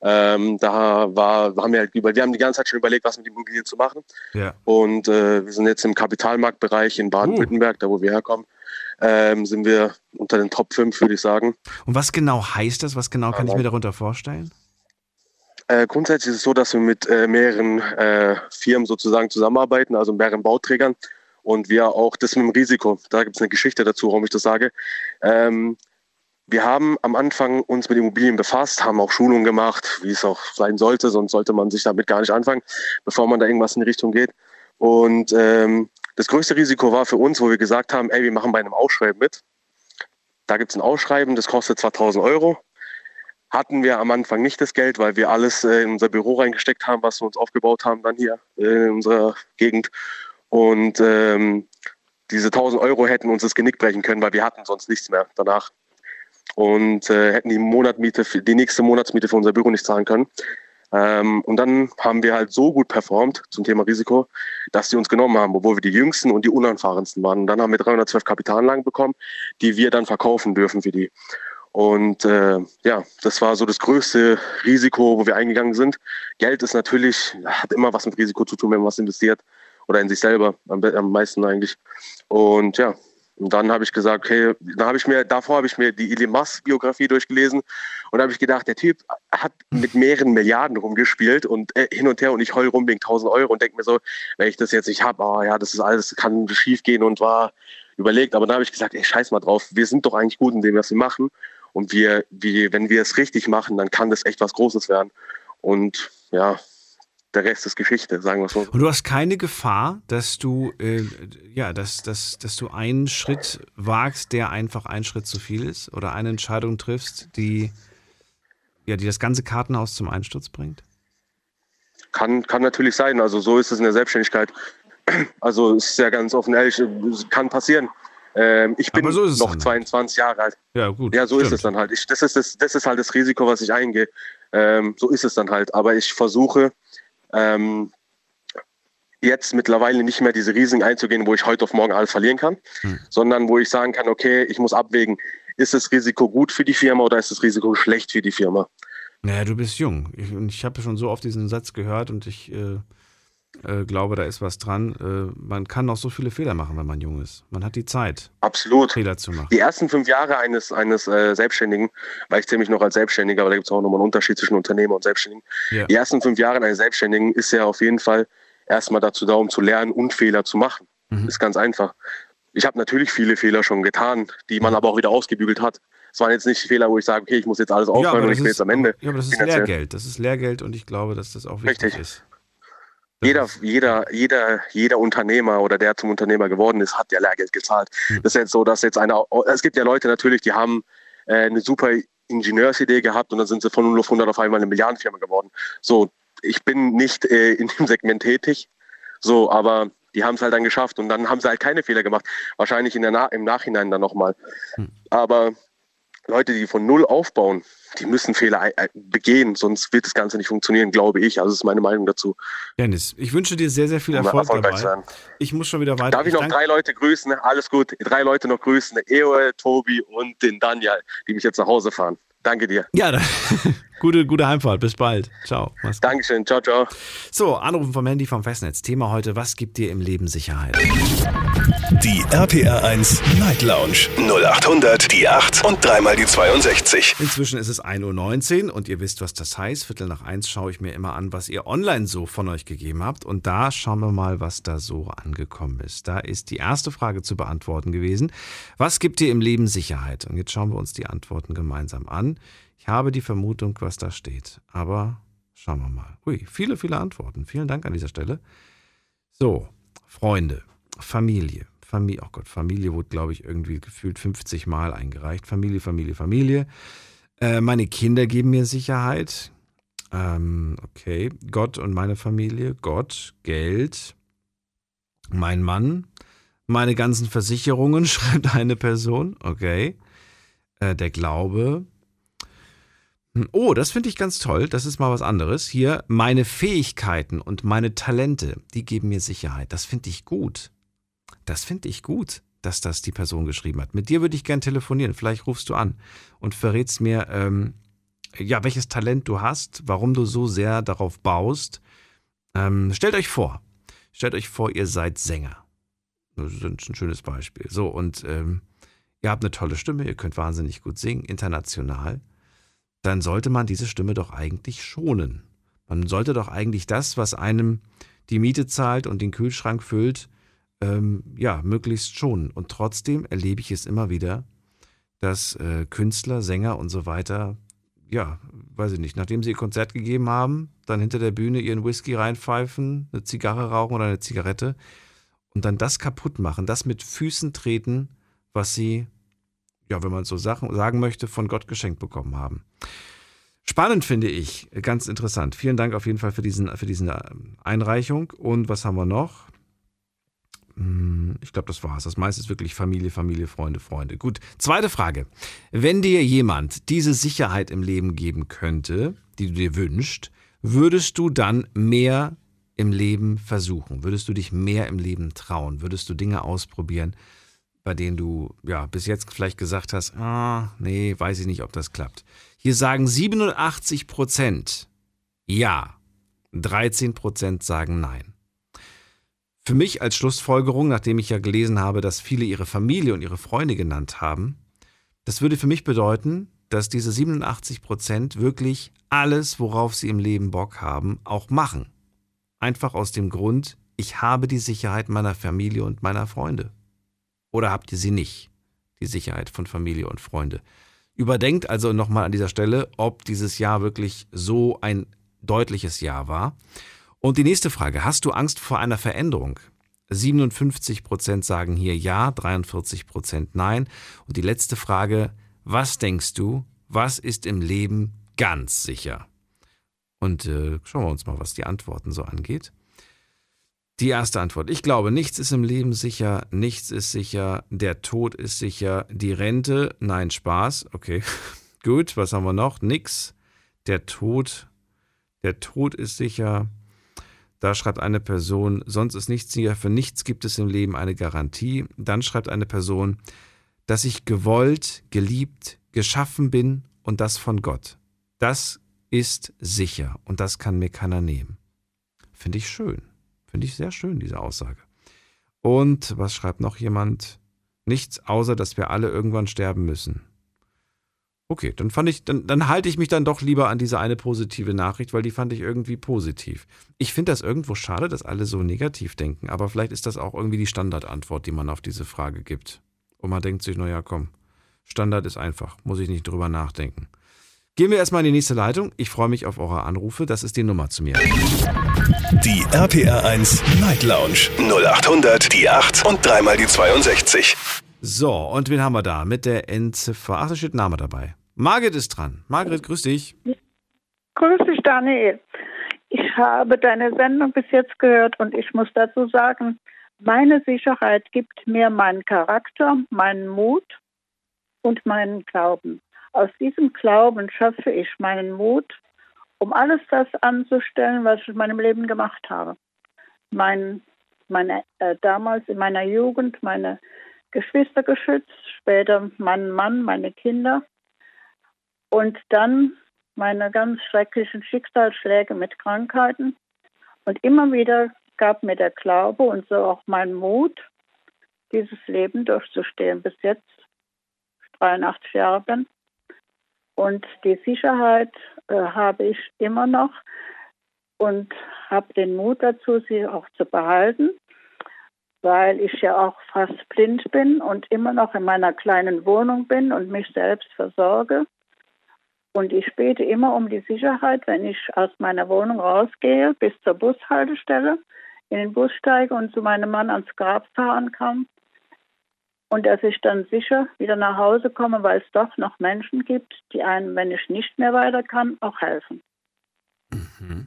S10: ähm, da war, haben wir halt über, wir haben die ganze Zeit schon überlegt, was mit Immobilien zu machen.
S2: Ja.
S10: Und äh, wir sind jetzt im Kapitalmarktbereich in Baden-Württemberg, uh. da wo wir herkommen, ähm, sind wir unter den Top 5, würde ich sagen.
S2: Und was genau heißt das? Was genau kann Aber ich mir darunter vorstellen?
S10: Äh, grundsätzlich ist es so, dass wir mit äh, mehreren äh, Firmen sozusagen zusammenarbeiten, also mehreren Bauträgern. Und wir auch das mit dem Risiko, da gibt es eine Geschichte dazu, warum ich das sage. Ähm, wir haben am Anfang uns mit Immobilien befasst, haben auch Schulungen gemacht, wie es auch sein sollte, sonst sollte man sich damit gar nicht anfangen, bevor man da irgendwas in die Richtung geht. Und ähm, das größte Risiko war für uns, wo wir gesagt haben, ey, wir machen bei einem Ausschreiben mit. Da gibt es ein Ausschreiben, das kostet zwar 1000 Euro, hatten wir am Anfang nicht das Geld, weil wir alles äh, in unser Büro reingesteckt haben, was wir uns aufgebaut haben dann hier äh, in unserer Gegend. Und ähm, diese 1000 Euro hätten uns das Genick brechen können, weil wir hatten sonst nichts mehr danach und äh, hätten die Monatmiete, die nächste Monatsmiete für unser Büro nicht zahlen können. Ähm, und dann haben wir halt so gut performt zum Thema Risiko, dass sie uns genommen haben, obwohl wir die jüngsten und die unerfahrensten waren. Und dann haben wir 312 Kapitalanlagen bekommen, die wir dann verkaufen dürfen für die. Und äh, ja, das war so das größte Risiko, wo wir eingegangen sind. Geld ist natürlich, hat immer was mit Risiko zu tun, wenn man was investiert oder in sich selber am, am meisten eigentlich. Und ja, und dann habe ich gesagt, okay, dann habe ich mir, davor habe ich mir die Elon Biografie durchgelesen und habe ich gedacht, der Typ hat mit mehreren Milliarden rumgespielt und äh, hin und her und ich heul rum wegen 1000 Euro und denke mir so, wenn ich das jetzt nicht habe, oh ja, das ist alles, kann schief gehen und war überlegt. Aber dann habe ich gesagt, ey, scheiß mal drauf, wir sind doch eigentlich gut in dem, was wir machen. Und wir, wir, wenn wir es richtig machen, dann kann das echt was Großes werden. Und ja, der Rest ist Geschichte, sagen wir so.
S2: Und du hast keine Gefahr, dass du, äh, ja, dass, dass, dass du einen Schritt wagst, der einfach ein Schritt zu viel ist oder eine Entscheidung triffst, die, ja, die das ganze Kartenhaus zum Einsturz bringt?
S10: Kann, kann natürlich sein. Also so ist es in der Selbstständigkeit. Also ist ja ganz offen ehrlich, kann passieren. Ähm, ich bin so noch 22 halt. Jahre alt.
S2: Ja, gut.
S10: Ja, so stimmt. ist es dann halt. Ich, das, ist das, das ist halt das Risiko, was ich eingehe. Ähm, so ist es dann halt. Aber ich versuche, ähm, jetzt mittlerweile nicht mehr diese Risiken einzugehen, wo ich heute auf morgen alles verlieren kann, hm. sondern wo ich sagen kann, okay, ich muss abwägen, ist das Risiko gut für die Firma oder ist das Risiko schlecht für die Firma?
S2: Naja, du bist jung. Ich, ich habe schon so oft diesen Satz gehört und ich äh, äh, glaube, da ist was dran. Äh, man kann noch so viele Fehler machen, wenn man jung ist. Man hat die Zeit,
S10: Absolut.
S2: Fehler zu machen.
S10: Die ersten fünf Jahre eines, eines äh, Selbstständigen, weil ich zähle mich noch als Selbstständiger, aber da gibt es auch nochmal einen Unterschied zwischen Unternehmer und Selbstständigen. Ja. Die ersten fünf Jahre eines Selbstständigen ist ja auf jeden Fall erstmal dazu da, um zu lernen und Fehler zu machen. Mhm. Ist ganz einfach. Ich habe natürlich viele Fehler schon getan, die man mhm. aber auch wieder ausgebügelt hat. Es waren jetzt nicht Fehler, wo ich sage, okay, ich muss jetzt alles aufhören ja, und ich bin jetzt am Ende.
S2: Ja, aber das ist Lehrgeld. Das ist Lehrgeld und ich glaube, dass das auch wichtig
S10: Richtig.
S2: ist.
S10: Jeder, jeder, jeder, jeder Unternehmer oder der zum Unternehmer geworden ist, hat ja Lehrgeld gezahlt. Mhm. Das ist jetzt so, dass jetzt einer, es gibt ja Leute natürlich, die haben äh, eine super Ingenieursidee gehabt und dann sind sie von 0 auf 100 auf einmal eine Milliardenfirma geworden. So, ich bin nicht äh, in dem Segment tätig, so, aber die haben es halt dann geschafft und dann haben sie halt keine Fehler gemacht. Wahrscheinlich in der Na im Nachhinein dann nochmal. Mhm. Aber Leute, die von Null aufbauen, die müssen Fehler begehen, sonst wird das Ganze nicht funktionieren, glaube ich. Also das ist meine Meinung dazu.
S2: Dennis, ich wünsche dir sehr, sehr viel Erfolg dabei. Sein. Ich muss schon wieder weiter.
S10: Darf ich noch drei Leute grüßen? Alles gut. Drei Leute noch grüßen. Eoe, Tobi und den Daniel, die mich jetzt nach Hause fahren. Danke dir.
S2: Ja, *laughs* gute, gute Heimfahrt. Bis bald. Ciao.
S10: Mach's Dankeschön. Ciao, ciao.
S2: So, Anrufen vom Handy vom Festnetz. Thema heute, was gibt dir im Leben Sicherheit?
S1: Die RPR 1 Night Lounge 0800 die 8 und dreimal die 62.
S2: Inzwischen ist es 1.19 Uhr und ihr wisst, was das heißt. Viertel nach eins schaue ich mir immer an, was ihr online so von euch gegeben habt. Und da schauen wir mal, was da so angekommen ist. Da ist die erste Frage zu beantworten gewesen. Was gibt dir im Leben Sicherheit? Und jetzt schauen wir uns die Antworten gemeinsam an. Ich habe die Vermutung, was da steht. Aber schauen wir mal. Ui, viele, viele Antworten. Vielen Dank an dieser Stelle. So, Freunde, Familie, Familie, oh Gott, Familie wurde, glaube ich, irgendwie gefühlt 50 Mal eingereicht. Familie, Familie, Familie. Äh, meine Kinder geben mir Sicherheit. Ähm, okay. Gott und meine Familie. Gott, Geld. Mein Mann. Meine ganzen Versicherungen, *laughs* schreibt eine Person. Okay. Äh, der Glaube. Hm, oh, das finde ich ganz toll. Das ist mal was anderes. Hier, meine Fähigkeiten und meine Talente, die geben mir Sicherheit. Das finde ich gut. Das finde ich gut, dass das die Person geschrieben hat. Mit dir würde ich gern telefonieren. Vielleicht rufst du an und verrätst mir, ähm, ja, welches Talent du hast, warum du so sehr darauf baust. Ähm, stellt euch vor, stellt euch vor, ihr seid Sänger. Das ist ein schönes Beispiel. So, und ähm, ihr habt eine tolle Stimme, ihr könnt wahnsinnig gut singen, international. Dann sollte man diese Stimme doch eigentlich schonen. Man sollte doch eigentlich das, was einem die Miete zahlt und den Kühlschrank füllt, ähm, ja, möglichst schon. Und trotzdem erlebe ich es immer wieder, dass äh, Künstler, Sänger und so weiter, ja, weiß ich nicht, nachdem sie ihr Konzert gegeben haben, dann hinter der Bühne ihren Whisky reinpfeifen, eine Zigarre rauchen oder eine Zigarette und dann das kaputt machen, das mit Füßen treten, was sie, ja, wenn man so Sachen sagen möchte, von Gott geschenkt bekommen haben. Spannend finde ich, ganz interessant. Vielen Dank auf jeden Fall für, diesen, für diese Einreichung. Und was haben wir noch? Hm, ich glaube, das war's. Das meiste ist wirklich Familie, Familie, Freunde, Freunde. Gut. Zweite Frage. Wenn dir jemand diese Sicherheit im Leben geben könnte, die du dir wünschst, würdest du dann mehr im Leben versuchen? Würdest du dich mehr im Leben trauen? Würdest du Dinge ausprobieren, bei denen du ja bis jetzt vielleicht gesagt hast, ah, nee, weiß ich nicht, ob das klappt. Hier sagen 87 Prozent ja, 13 Prozent sagen nein. Für mich als Schlussfolgerung, nachdem ich ja gelesen habe, dass viele ihre Familie und ihre Freunde genannt haben, das würde für mich bedeuten, dass diese 87 Prozent wirklich alles, worauf sie im Leben Bock haben, auch machen. Einfach aus dem Grund, ich habe die Sicherheit meiner Familie und meiner Freunde. Oder habt ihr sie nicht? Die Sicherheit von Familie und Freunde. Überdenkt also nochmal an dieser Stelle, ob dieses Jahr wirklich so ein deutliches Jahr war. Und die nächste Frage, hast du Angst vor einer Veränderung? 57 Prozent sagen hier ja, 43 Prozent nein. Und die letzte Frage, was denkst du, was ist im Leben ganz sicher? Und äh, schauen wir uns mal, was die Antworten so angeht. Die erste Antwort. Ich glaube, nichts ist im Leben sicher, nichts ist sicher, der Tod ist sicher, die Rente, nein, Spaß, okay. *laughs* Gut, was haben wir noch? Nix. Der Tod, der Tod ist sicher, da schreibt eine Person, sonst ist nichts sicher, für nichts gibt es im Leben eine Garantie. Dann schreibt eine Person, dass ich gewollt, geliebt, geschaffen bin und das von Gott. Das ist sicher und das kann mir keiner nehmen. Finde ich schön. Finde ich sehr schön, diese Aussage. Und was schreibt noch jemand? Nichts außer, dass wir alle irgendwann sterben müssen. Okay, dann fand ich, dann, dann halte ich mich dann doch lieber an diese eine positive Nachricht, weil die fand ich irgendwie positiv. Ich finde das irgendwo schade, dass alle so negativ denken, aber vielleicht ist das auch irgendwie die Standardantwort, die man auf diese Frage gibt. Und man denkt sich, naja, komm, Standard ist einfach, muss ich nicht drüber nachdenken. Gehen wir erstmal in die nächste Leitung. Ich freue mich auf eure Anrufe. Das ist die Nummer zu mir.
S1: Die RPR 1 Night Lounge 0800 die 8 und dreimal die 62.
S2: So, und wen haben wir da? Mit der Endziffer. Ach, da steht Name dabei. Margret ist dran. Margret, grüß dich.
S11: Grüß dich, Daniel. Ich habe deine Sendung bis jetzt gehört und ich muss dazu sagen, meine Sicherheit gibt mir meinen Charakter, meinen Mut und meinen Glauben. aus diesem Glauben schöpfe ich meinen Mut, um alles das anzustellen, was ich in meinem Leben gemacht habe. Mein, meine, äh, damals in meiner Jugend meine Geschwister geschützt, später meinen Mann, meine Kinder und dann meine ganz schrecklichen Schicksalsschläge mit Krankheiten. Und immer wieder gab mir der Glaube und so auch mein Mut, dieses Leben durchzustehen, bis jetzt 83 Jahre bin. Und die Sicherheit äh, habe ich immer noch und habe den Mut dazu, sie auch zu behalten, weil ich ja auch fast blind bin und immer noch in meiner kleinen Wohnung bin und mich selbst versorge. Und ich bete immer um die Sicherheit, wenn ich aus meiner Wohnung rausgehe, bis zur Bushaltestelle, in den Bus steige und zu meinem Mann ans Grab fahren kann. Und dass ich dann sicher wieder nach Hause komme, weil es doch noch Menschen gibt, die einem, wenn ich nicht mehr weiter kann, auch helfen. Mhm.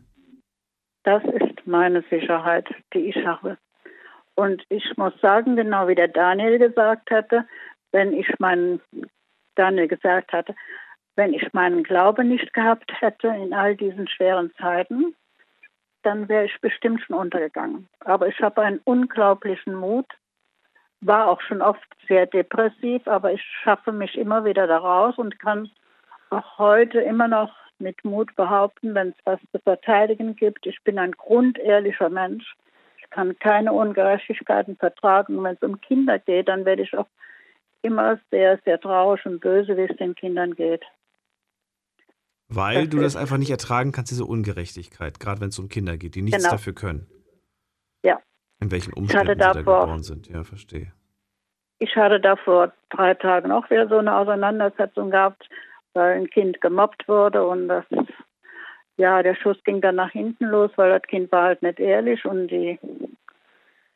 S11: Das ist meine Sicherheit, die ich habe. Und ich muss sagen, genau wie der Daniel gesagt hatte, wenn ich meinen, Daniel gesagt hatte, wenn ich meinen Glauben nicht gehabt hätte in all diesen schweren Zeiten, dann wäre ich bestimmt schon untergegangen. Aber ich habe einen unglaublichen Mut, war auch schon oft sehr depressiv, aber ich schaffe mich immer wieder daraus und kann auch heute immer noch mit Mut behaupten, wenn es was zu verteidigen gibt. Ich bin ein grundehrlicher Mensch. Ich kann keine Ungerechtigkeiten vertragen. Und wenn es um Kinder geht, dann werde ich auch immer sehr, sehr traurig und böse, wie es den Kindern geht.
S2: Weil du das einfach nicht ertragen kannst, diese Ungerechtigkeit, gerade wenn es um Kinder geht, die nichts genau. dafür können.
S11: Ja.
S2: In welchen Umständen sie da geboren sind. Ja, verstehe.
S11: Ich hatte da vor drei Tagen auch wieder so eine Auseinandersetzung gehabt, weil ein Kind gemobbt wurde und das, ja, der Schuss ging dann nach hinten los, weil das Kind war halt nicht ehrlich und die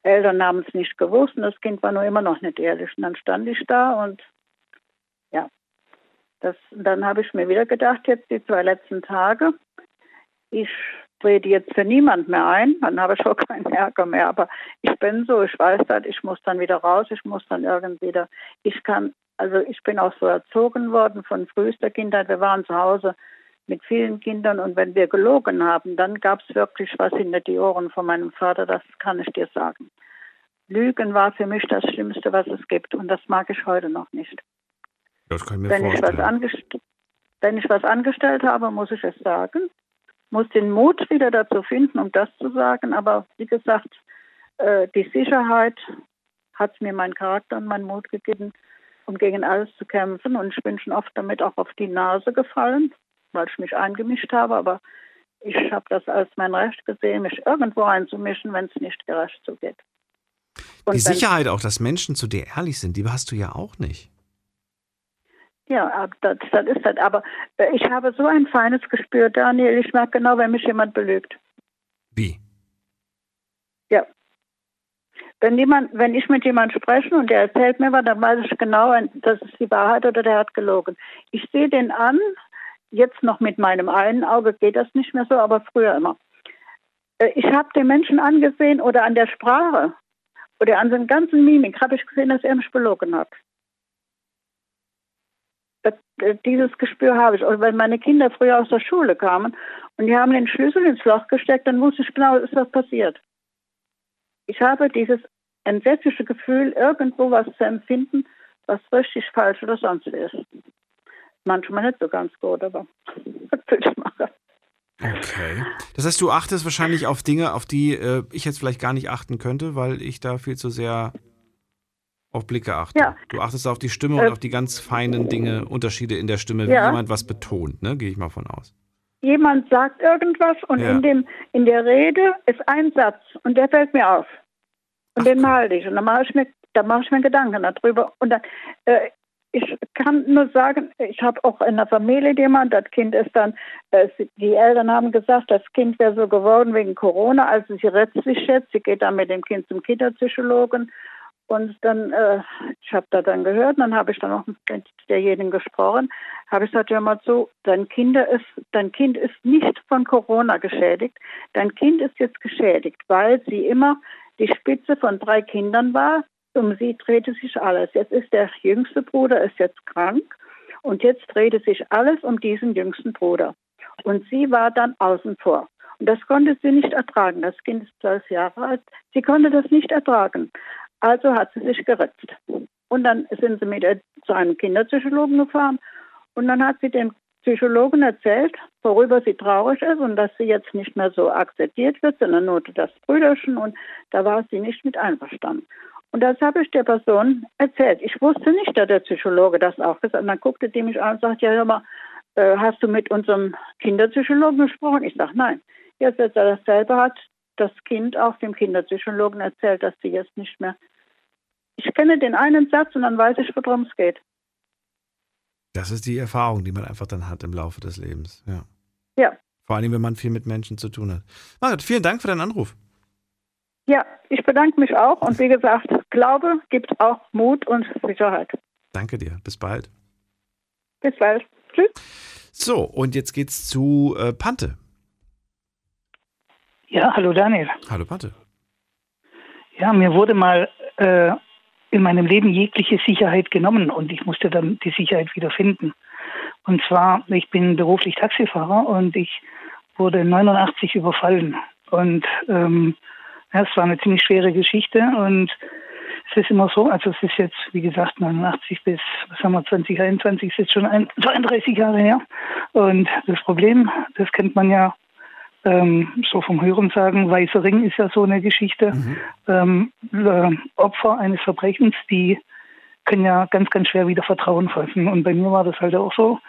S11: Eltern haben es nicht gewusst und das Kind war nur immer noch nicht ehrlich. Und dann stand ich da und das, dann habe ich mir wieder gedacht, jetzt die zwei letzten Tage, ich trete jetzt für niemand mehr ein, dann habe ich auch keinen Ärger mehr. Aber ich bin so, ich weiß das, ich muss dann wieder raus, ich muss dann irgendwie wieder, ich kann, also ich bin auch so erzogen worden von frühester Kindheit. Wir waren zu Hause mit vielen Kindern und wenn wir gelogen haben, dann gab es wirklich was hinter die Ohren von meinem Vater, das kann ich dir sagen. Lügen war für mich das Schlimmste, was es gibt und das mag ich heute noch nicht.
S2: Das kann ich mir
S11: wenn
S2: vorstellen.
S11: Ich was wenn ich was angestellt habe, muss ich es sagen. Muss den Mut wieder dazu finden, um das zu sagen. Aber wie gesagt, äh, die Sicherheit hat mir meinen Charakter und meinen Mut gegeben, um gegen alles zu kämpfen. Und ich bin schon oft damit auch auf die Nase gefallen, weil ich mich eingemischt habe. Aber ich habe das als mein Recht gesehen, mich irgendwo einzumischen, wenn es nicht gerecht zugeht.
S2: Und die Sicherheit auch, dass Menschen zu dir ehrlich sind, die hast du ja auch nicht.
S11: Ja, das, das ist das. Aber äh, ich habe so ein feines Gespür, Daniel. Ich merke genau, wenn mich jemand belügt.
S2: Wie?
S11: Ja. Wenn jemand, wenn ich mit jemandem spreche und der erzählt mir was, dann weiß ich genau, das ist die Wahrheit oder der hat gelogen. Ich sehe den an, jetzt noch mit meinem einen Auge geht das nicht mehr so, aber früher immer. Äh, ich habe den Menschen angesehen oder an der Sprache oder an seinen ganzen Mimik habe ich gesehen, dass er mich belogen hat. Äh, dieses Gespür habe ich. Und wenn meine Kinder früher aus der Schule kamen und die haben den Schlüssel ins Loch gesteckt, dann wusste ich genau, ist was passiert. Ich habe dieses entsetzliche Gefühl, irgendwo was zu empfinden, was richtig falsch oder sonst ist. Manchmal nicht so ganz gut, aber *laughs* was will ich machen?
S2: Okay. Das heißt, du achtest wahrscheinlich auf Dinge, auf die äh, ich jetzt vielleicht gar nicht achten könnte, weil ich da viel zu sehr auf Blicke achten. Ja. Du achtest auf die Stimme äh, und auf die ganz feinen Dinge, Unterschiede in der Stimme, wie ja. jemand was betont, ne? Gehe ich mal von aus.
S11: Jemand sagt irgendwas und ja. in, dem, in der Rede ist ein Satz und der fällt mir auf. Und Ach, den male ich. Und dann mache ich mir, da mache ich mir Gedanken darüber. Und dann, äh, ich kann nur sagen, ich habe auch in der Familie jemand, das Kind ist dann, äh, die Eltern haben gesagt, das Kind wäre so geworden wegen Corona, also sie rettet sich jetzt, sie geht dann mit dem Kind zum Kinderpsychologen und dann, äh, ich habe da dann gehört, dann habe ich dann auch mit derjenigen gesprochen, habe ich gesagt, ja mal so, dein Kind ist, dein Kind ist nicht von Corona geschädigt, dein Kind ist jetzt geschädigt, weil sie immer die Spitze von drei Kindern war, um sie drehte sich alles. Jetzt ist der jüngste Bruder ist jetzt krank Und jetzt drehte sich alles um diesen jüngsten Bruder. Und sie war dann außen vor. Und das konnte sie nicht ertragen. Das Kind ist zwölf Jahre alt. Sie konnte das nicht ertragen. Also hat sie sich geritzt. Und dann sind sie mit ihr zu einem Kinderpsychologen gefahren. Und dann hat sie dem Psychologen erzählt, worüber sie traurig ist und dass sie jetzt nicht mehr so akzeptiert wird, sondern nur das Brüderchen. Und da war sie nicht mit einverstanden. Und das habe ich der Person erzählt. Ich wusste nicht, dass der Psychologe das auch gesagt hat. Und dann guckte die mich an und sagte, ja, hör mal, äh, hast du mit unserem Kinderpsychologen gesprochen? Ich sage, nein. Jetzt, als er dasselbe hat, das Kind auch dem Kinderpsychologen erzählt, dass sie jetzt nicht mehr. Ich kenne den einen Satz und dann weiß ich, worum es geht.
S2: Das ist die Erfahrung, die man einfach dann hat im Laufe des Lebens. Ja.
S11: Ja.
S2: Vor allem, wenn man viel mit Menschen zu tun hat. Margret, vielen Dank für deinen Anruf.
S11: Ja, ich bedanke mich auch und wie gesagt, Glaube gibt auch Mut und Sicherheit.
S2: Danke dir. Bis bald.
S11: Bis bald. Tschüss.
S2: So, und jetzt geht's zu äh, Pante.
S12: Ja, hallo Daniel.
S2: Hallo Pante.
S12: Ja, mir wurde mal äh, in meinem Leben jegliche Sicherheit genommen und ich musste dann die Sicherheit wieder finden. Und zwar, ich bin beruflich Taxifahrer und ich wurde 89 überfallen. Und ähm, ja, es war eine ziemlich schwere Geschichte und es ist immer so, also es ist jetzt, wie gesagt, 89 bis, was haben wir, 2021, ist jetzt schon ein, 32 Jahre her. Und das Problem, das kennt man ja ähm, so vom Hören sagen, Weißer Ring ist ja so eine Geschichte. Mhm. Ähm, äh, Opfer eines Verbrechens, die können ja ganz, ganz schwer wieder Vertrauen fassen. Und bei mir war das halt auch so.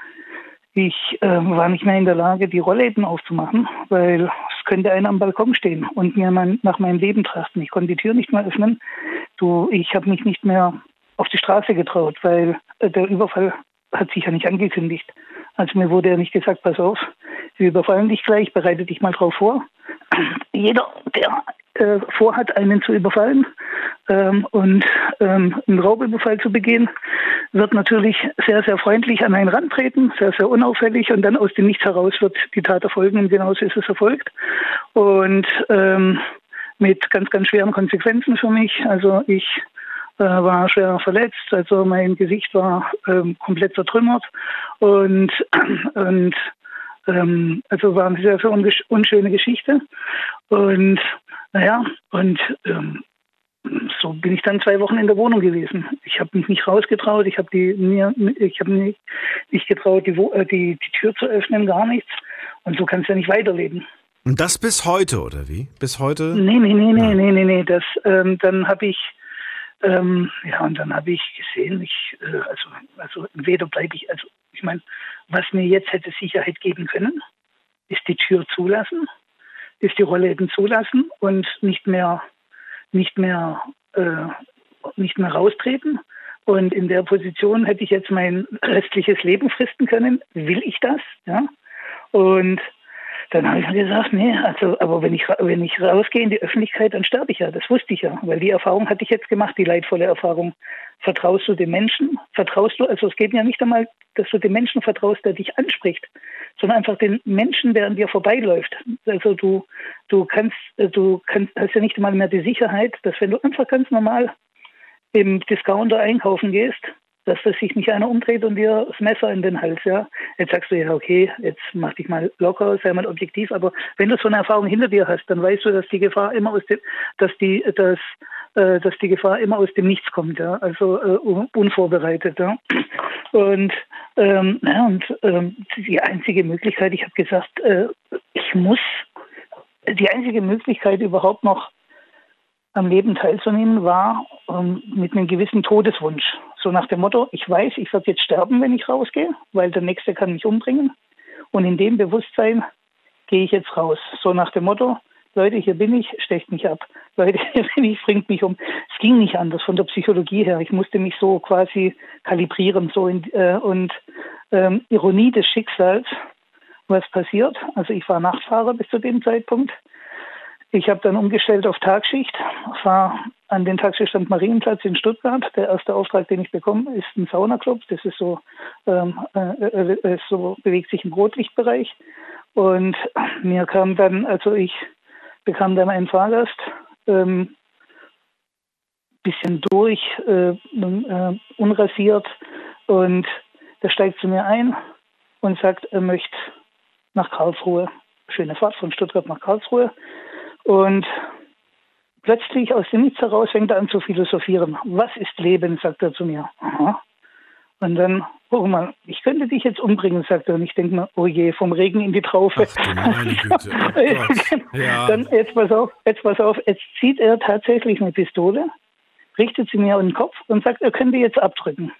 S12: Ich äh, war nicht mehr in der Lage, die Rollläden aufzumachen, weil es könnte einer am Balkon stehen und mir mein, nach meinem Leben trachten. Ich konnte die Tür nicht mehr öffnen. Du, ich habe mich nicht mehr auf die Straße getraut, weil äh, der Überfall hat sich ja nicht angekündigt. Also mir wurde ja nicht gesagt, pass auf, wir überfallen dich gleich, bereite dich mal drauf vor. Jeder, der äh, vorhat, einen zu überfallen ähm, und ähm, einen Raubüberfall zu begehen, wird natürlich sehr, sehr freundlich an einen rantreten, sehr, sehr unauffällig und dann aus dem Nichts heraus wird die Tat erfolgen und genauso ist es erfolgt. Und ähm, mit ganz, ganz schweren Konsequenzen für mich. Also ich äh, war schwer verletzt, also mein Gesicht war ähm, komplett zertrümmert und, *clears throat* und ähm, also war eine sehr, sehr unschöne Geschichte. Und naja, und ähm, so bin ich dann zwei Wochen in der Wohnung gewesen. Ich habe mich nicht rausgetraut, ich habe die mir, ich habe nicht, nicht getraut, die, äh, die, die Tür zu öffnen, gar nichts. Und so kannst du ja nicht weiterleben.
S2: Und das bis heute, oder wie? Bis heute?
S12: Nee, nee, nee, nee, nee, nee, nee. Das, ähm, dann habe ich ähm, ja, und dann habe ich gesehen, ich, äh, also, also entweder bleibe ich, also ich meine, was mir jetzt hätte Sicherheit geben können, ist die Tür zulassen, ist die Rollläden zulassen und nicht mehr, nicht mehr, äh, nicht mehr raustreten. Und in der Position hätte ich jetzt mein restliches Leben fristen können. Will ich das? Ja. Und dann habe ich mir gesagt, nee, also, aber wenn ich, wenn ich rausgehe in die Öffentlichkeit, dann sterbe ich ja. Das wusste ich ja, weil die Erfahrung hatte ich jetzt gemacht, die leidvolle Erfahrung. Vertraust du dem Menschen? Vertraust du, also es geht ja nicht einmal, dass du dem Menschen vertraust, der dich anspricht, sondern einfach den Menschen, der an dir vorbeiläuft. Also du, du kannst, du kannst, hast ja nicht einmal mehr die Sicherheit, dass wenn du einfach ganz normal im Discounter einkaufen gehst, dass das sich nicht einer umdreht und dir das Messer in den Hals, ja. Jetzt sagst du ja, okay, jetzt mach dich mal locker, sei mal objektiv, aber wenn du so eine Erfahrung hinter dir hast, dann weißt du, dass die Gefahr immer aus dem, dass die, dass, äh, dass die Gefahr immer aus dem Nichts kommt, ja, also äh, unvorbereitet, ja. Und, ähm, ja, und ähm, die einzige Möglichkeit, ich habe gesagt, äh, ich muss, die einzige Möglichkeit überhaupt noch am Leben teilzunehmen, war ähm, mit einem gewissen Todeswunsch. So nach dem Motto, ich weiß, ich werde jetzt sterben, wenn ich rausgehe, weil der Nächste kann mich umbringen. Und in dem Bewusstsein gehe ich jetzt raus. So nach dem Motto, Leute, hier bin ich, stecht mich ab. *laughs* Leute, hier bin ich, bringt mich um. Es ging nicht anders von der Psychologie her. Ich musste mich so quasi kalibrieren. So in, äh, und ähm, Ironie des Schicksals, was passiert. Also ich war Nachtfahrer bis zu dem Zeitpunkt. Ich habe dann umgestellt auf Tagschicht, fahre an den Taxistand Marienplatz in Stuttgart. Der erste Auftrag, den ich bekomme, ist ein Saunaclub. Das ist so, ähm, äh, äh, so bewegt sich im Rotlichtbereich. Und mir kam dann, also ich bekam dann einen Fahrgast, ähm, bisschen durch, äh, äh, unrasiert und der steigt zu mir ein und sagt, er möchte nach Karlsruhe. Schöne Fahrt von Stuttgart nach Karlsruhe. Und plötzlich aus dem Nichts heraus fängt er an zu philosophieren. Was ist Leben, sagt er zu mir. Aha. Und dann, guck mal, ich könnte dich jetzt umbringen, sagt er. Und ich denke mir, oh je, vom Regen in die Traufe. Ach. *laughs* Oh ja. Dann, jetzt pass auf, jetzt pass auf, jetzt zieht er tatsächlich eine Pistole, richtet sie mir in den Kopf und sagt, er könnte jetzt abdrücken.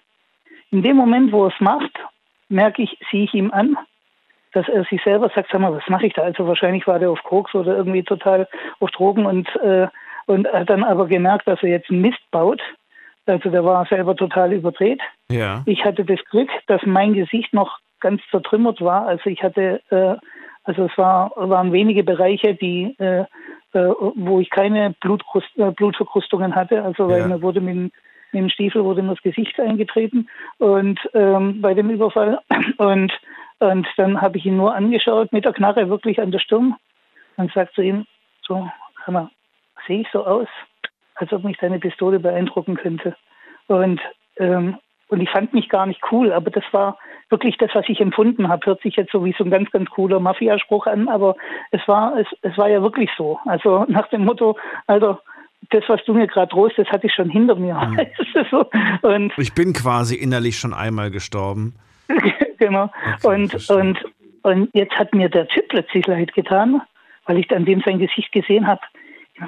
S12: In dem Moment, wo er es macht, merke ich, sehe ich ihm an, dass er sich selber sagt, sag mal, was mache ich da? Also wahrscheinlich war der auf Koks oder irgendwie total auf Drogen und, äh, und hat dann aber gemerkt, dass er jetzt Mist baut. Also der war selber total überdreht. Ja. Ich hatte das Glück, dass mein Gesicht noch ganz zertrümmert war. Also ich hatte, äh, also es war, waren wenige Bereiche, die, äh, äh, wo ich keine Blutkrust, äh, Blutverkrustungen hatte. Also weil ja. mir wurde mit, mit dem Stiefel wurde mir das Gesicht eingetreten und ähm, bei dem Überfall und und dann habe ich ihn nur angeschaut mit der Knarre wirklich an der Stirn und sagt zu ihm so, hör mal, sehe ich so aus, als ob mich deine Pistole beeindrucken könnte. Und ähm, und ich fand mich gar nicht cool, aber das war wirklich das, was ich empfunden habe. Hört sich jetzt so wie so ein ganz, ganz cooler Mafiaspruch an, aber es war, es, es war ja wirklich so. Also nach dem Motto, also das, was du mir gerade drohst, das hatte ich schon hinter mir. Mhm. *laughs*
S2: so. und ich bin quasi innerlich schon einmal gestorben. *laughs*
S12: genau. Okay, und, und, und jetzt hat mir der Typ plötzlich leid getan, weil ich an dem sein Gesicht gesehen habe,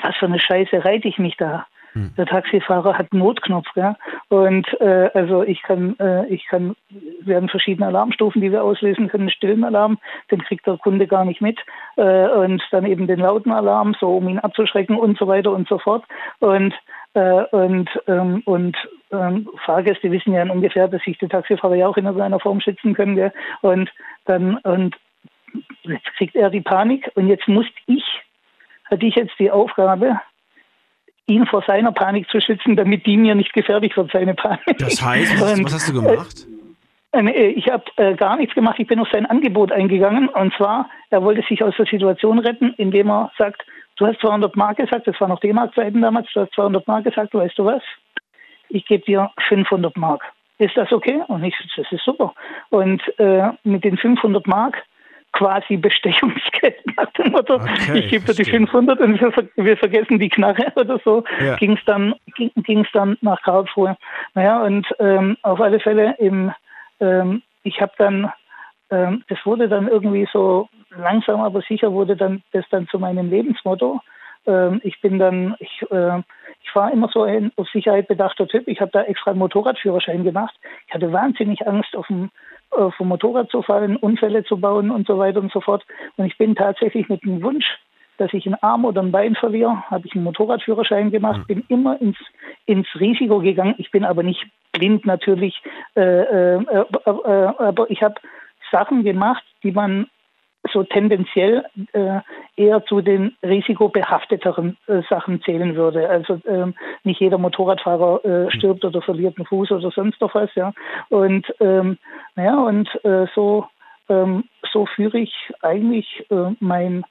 S12: was für eine Scheiße reite ich mich da. Hm. Der Taxifahrer hat einen Notknopf, ja. Und äh, also ich kann, äh, ich kann, wir haben verschiedene Alarmstufen, die wir auslösen können. Einen stillen Alarm, den kriegt der Kunde gar nicht mit. Äh, und dann eben den lauten Alarm, so um ihn abzuschrecken und so weiter und so fort. Und äh, und ähm, und ähm, Fahrgäste wissen ja ungefähr, dass sich die Taxifahrer ja auch in irgendeiner Form schützen können. Gell? Und dann und jetzt kriegt er die Panik und jetzt muss ich, hatte ich jetzt die Aufgabe, ihn vor seiner Panik zu schützen, damit die mir nicht gefährlich wird, seine Panik.
S2: Das heißt, was, was hast du gemacht?
S12: Äh, äh ich habe äh, gar nichts gemacht. Ich bin auf sein Angebot eingegangen. Und zwar, er wollte sich aus der Situation retten, indem er sagt, du hast 200 Mark gesagt, das war noch D-Mark-Zeiten damals, du hast 200 Mark gesagt, weißt du was? Ich gebe dir 500 Mark. Ist das okay? Und ich, das ist super. Und äh, mit den 500 Mark quasi Bestechungsgeld *laughs* nach dem Motto, okay, ich gebe dir die 500 und wir, wir, vergessen die Knarre *laughs* oder so, ja. ging es dann, ging, dann nach Karlsruhe. Naja, und ähm, auf alle Fälle, im, ähm, ich habe dann, ähm, das wurde dann irgendwie so langsam, aber sicher wurde dann das dann zu meinem Lebensmotto. Ähm, ich bin dann, ich, äh, ich war immer so ein auf Sicherheit bedachter Typ. Ich habe da extra einen Motorradführerschein gemacht. Ich hatte wahnsinnig Angst, auf dem äh, vom Motorrad zu fallen, Unfälle zu bauen und so weiter und so fort. Und ich bin tatsächlich mit dem Wunsch, dass ich einen Arm oder ein Bein verliere, habe ich einen Motorradführerschein gemacht, bin immer ins, ins Risiko gegangen. Ich bin aber nicht blind natürlich, äh, äh, äh, äh aber ich habe Sachen gemacht, die man so tendenziell äh, eher zu den risikobehafteteren äh, Sachen zählen würde. Also ähm, nicht jeder Motorradfahrer äh, hm. stirbt oder verliert einen Fuß oder sonst noch was, ja. Und ähm, naja, und äh, so ähm, so führe ich eigentlich äh, mein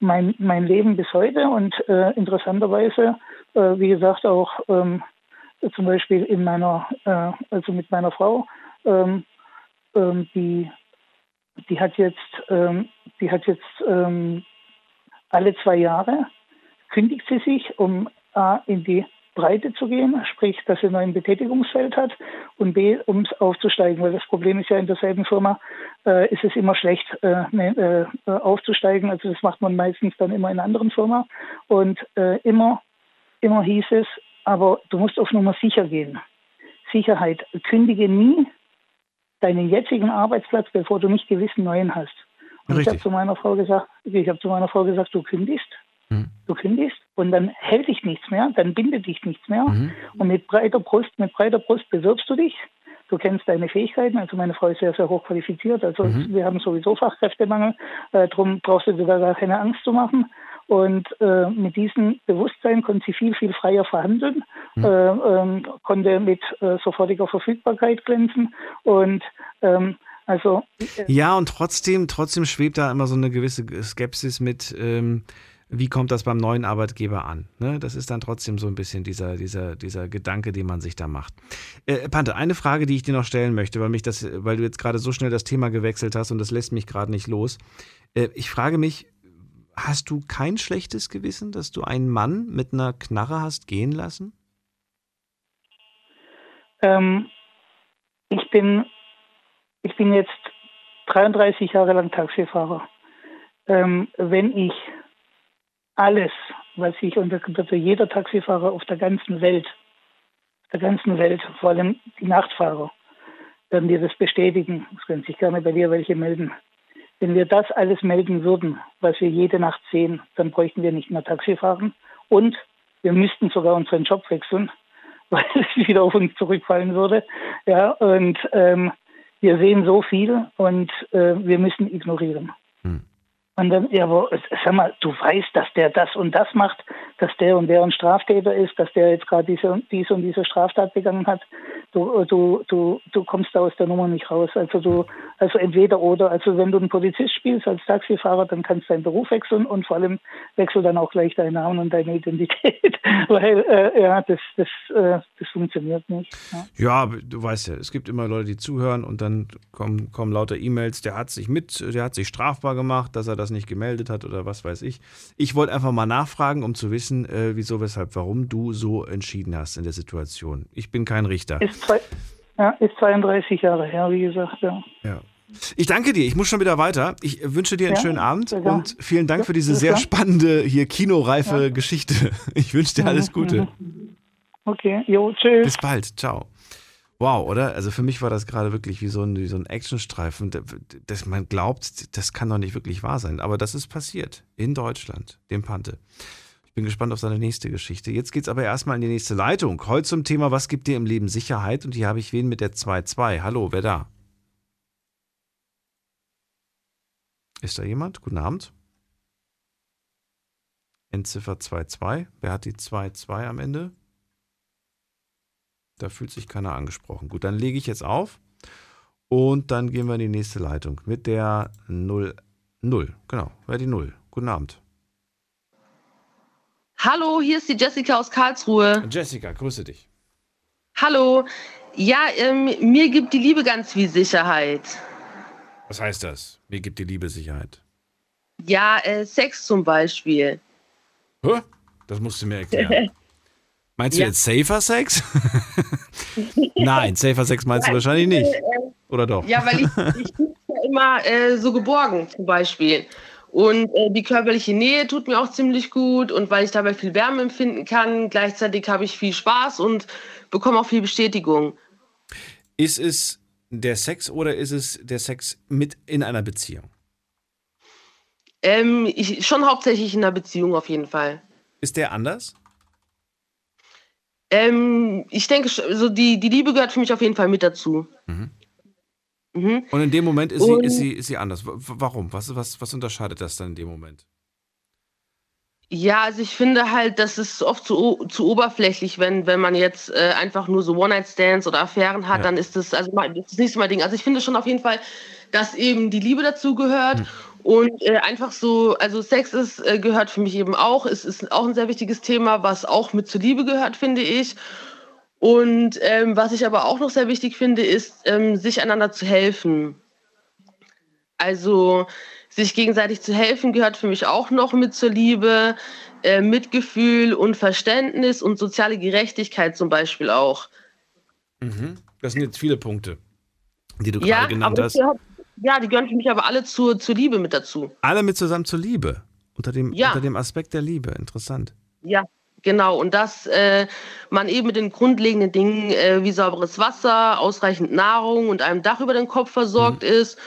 S12: mein mein Leben bis heute und äh, interessanterweise, äh, wie gesagt, auch ähm, zum Beispiel in meiner äh, also mit meiner Frau, ähm, ähm, die die hat jetzt, ähm, die hat jetzt ähm, alle zwei Jahre kündigt sie sich, um A in die Breite zu gehen, sprich, dass sie ein Betätigungsfeld hat und B, um aufzusteigen, weil das Problem ist ja in derselben Firma, äh, ist es immer schlecht äh, ne, äh, aufzusteigen. Also das macht man meistens dann immer in einer anderen Firma und äh, immer, immer hieß es, aber du musst auf Nummer sicher gehen. Sicherheit. Kündige nie, deinen jetzigen Arbeitsplatz, bevor du nicht gewissen neuen hast. Und ich habe zu meiner Frau gesagt, ich habe zu meiner Frau gesagt, du kündigst, mhm. du kündigst und dann hält dich nichts mehr, dann bindet dich nichts mehr. Mhm. Und mit breiter Brust, mit breiter Brust bewirbst du dich. Du kennst deine Fähigkeiten, also meine Frau ist sehr, sehr hoch qualifiziert. Also mhm. wir haben sowieso Fachkräftemangel, äh, darum brauchst du dir da gar keine Angst zu machen. Und äh, mit diesem Bewusstsein konnte sie viel, viel freier verhandeln, mhm. äh, ähm, konnte mit äh, sofortiger Verfügbarkeit glänzen und ähm, also
S2: äh, ja und trotzdem trotzdem schwebt da immer so eine gewisse Skepsis mit. Ähm, wie kommt das beim neuen Arbeitgeber an? Ne? Das ist dann trotzdem so ein bisschen dieser, dieser, dieser Gedanke, den man sich da macht. Äh, Pante, eine Frage, die ich dir noch stellen möchte, weil mich das, weil du jetzt gerade so schnell das Thema gewechselt hast und das lässt mich gerade nicht los. Äh, ich frage mich, hast du kein schlechtes Gewissen, dass du einen Mann mit einer Knarre hast gehen lassen?
S12: Ähm, ich bin, ich bin jetzt 33 Jahre lang Taxifahrer. Ähm, wenn ich alles, was ich, und das wird jeder Taxifahrer auf der ganzen Welt, der ganzen Welt, vor allem die Nachtfahrer, werden dir das bestätigen. Es können sich gerne bei dir welche melden. Wenn wir das alles melden würden, was wir jede Nacht sehen, dann bräuchten wir nicht mehr Taxi fahren und wir müssten sogar unseren Job wechseln, *laughs* weil es wieder auf uns zurückfallen würde. Ja, und ähm, wir sehen so viel und äh, wir müssen ignorieren. Und dann, ja, aber sag mal, du weißt, dass der das und das macht, dass der und der ein Straftäter ist, dass der jetzt gerade diese, diese und diese Straftat begangen hat. Du, du, du, du kommst da aus der Nummer nicht raus. Also du, also entweder oder. Also wenn du einen Polizist spielst als Taxifahrer, dann kannst du deinen Beruf wechseln und vor allem wechsel dann auch gleich deinen Namen und deine Identität, *laughs* weil äh, ja, das, das, äh, das funktioniert nicht.
S2: Ja. ja, du weißt ja, es gibt immer Leute, die zuhören und dann kommen, kommen lauter E-Mails. Der hat sich mit, der hat sich strafbar gemacht, dass er das das nicht gemeldet hat oder was weiß ich. Ich wollte einfach mal nachfragen, um zu wissen, äh, wieso, weshalb, warum du so entschieden hast in der Situation. Ich bin kein Richter.
S12: Ist, zwei, ja, ist 32 Jahre her, wie gesagt, ja.
S2: ja. Ich danke dir. Ich muss schon wieder weiter. Ich wünsche dir einen ja, schönen Abend und vielen Dank für diese sehr spannende, hier kinoreife ja. Geschichte. *laughs* Ich wünsche dir alles Gute.
S12: Okay, jo, tschüss.
S2: Bis bald. Ciao. Wow, oder? Also für mich war das gerade wirklich wie so ein, wie so ein Actionstreifen, dass man glaubt, das kann doch nicht wirklich wahr sein. Aber das ist passiert in Deutschland, dem Pante. Ich bin gespannt auf seine nächste Geschichte. Jetzt geht's aber erstmal in die nächste Leitung. Heute zum Thema, was gibt dir im Leben Sicherheit? Und hier habe ich wen mit der 2-2. Hallo, wer da? Ist da jemand? Guten Abend. Endziffer 2-2. Wer hat die 2-2 am Ende? Da fühlt sich keiner angesprochen. Gut, dann lege ich jetzt auf und dann gehen wir in die nächste Leitung mit der 0. 0, genau, wer die 0. Guten Abend.
S13: Hallo, hier ist die Jessica aus Karlsruhe.
S2: Jessica, grüße dich.
S13: Hallo. Ja, ähm, mir gibt die Liebe ganz viel Sicherheit.
S2: Was heißt das? Mir gibt die Liebe Sicherheit.
S13: Ja, äh, Sex zum Beispiel.
S2: Hä? Das musst du mir erklären. *laughs* Meinst du ja. jetzt Safer Sex? *laughs* Nein, Safer Sex meinst du wahrscheinlich nicht. Äh, Oder doch?
S13: Ja, weil ich, ich *laughs* ja immer äh, so geborgen, zum Beispiel. Und äh, die körperliche Nähe tut mir auch ziemlich gut. Und weil ich dabei viel Wärme empfinden kann, gleichzeitig habe ich viel Spaß und bekomme auch viel Bestätigung.
S2: Ist es der Sex oder ist es der Sex mit in einer Beziehung?
S13: Ähm, ich, schon hauptsächlich in einer Beziehung auf jeden Fall.
S2: Ist der anders?
S13: Ähm, ich denke, so die, die Liebe gehört für mich auf jeden Fall mit dazu. Mhm.
S2: Mhm. Und in dem Moment ist, sie, ist, sie, ist sie anders. Warum? Was, was, was unterscheidet das dann in dem Moment?
S13: Ja, also ich finde halt, das ist oft zu, zu oberflächlich, wenn, wenn man jetzt äh, einfach nur so One-Night-Stands oder Affären hat, ja. dann ist das, also das ist nicht so mein Ding. Also ich finde schon auf jeden Fall, dass eben die Liebe dazu gehört. Hm. Und äh, einfach so, also Sex ist, äh, gehört für mich eben auch. Es ist auch ein sehr wichtiges Thema, was auch mit zur Liebe gehört, finde ich. Und ähm, was ich aber auch noch sehr wichtig finde, ist, ähm, sich einander zu helfen. Also sich gegenseitig zu helfen gehört für mich auch noch mit zur Liebe. Äh, Mitgefühl und Verständnis und soziale Gerechtigkeit zum Beispiel auch.
S2: Mhm. Das sind jetzt viele Punkte, die du ja, gerade genannt hast.
S13: Gehört, ja, die gehören für mich aber alle zur, zur Liebe mit dazu.
S2: Alle mit zusammen zur Liebe. Unter dem, ja. unter dem Aspekt der Liebe. Interessant.
S13: Ja, genau. Und dass äh, man eben mit den grundlegenden Dingen äh, wie sauberes Wasser, ausreichend Nahrung und einem Dach über den Kopf versorgt mhm. ist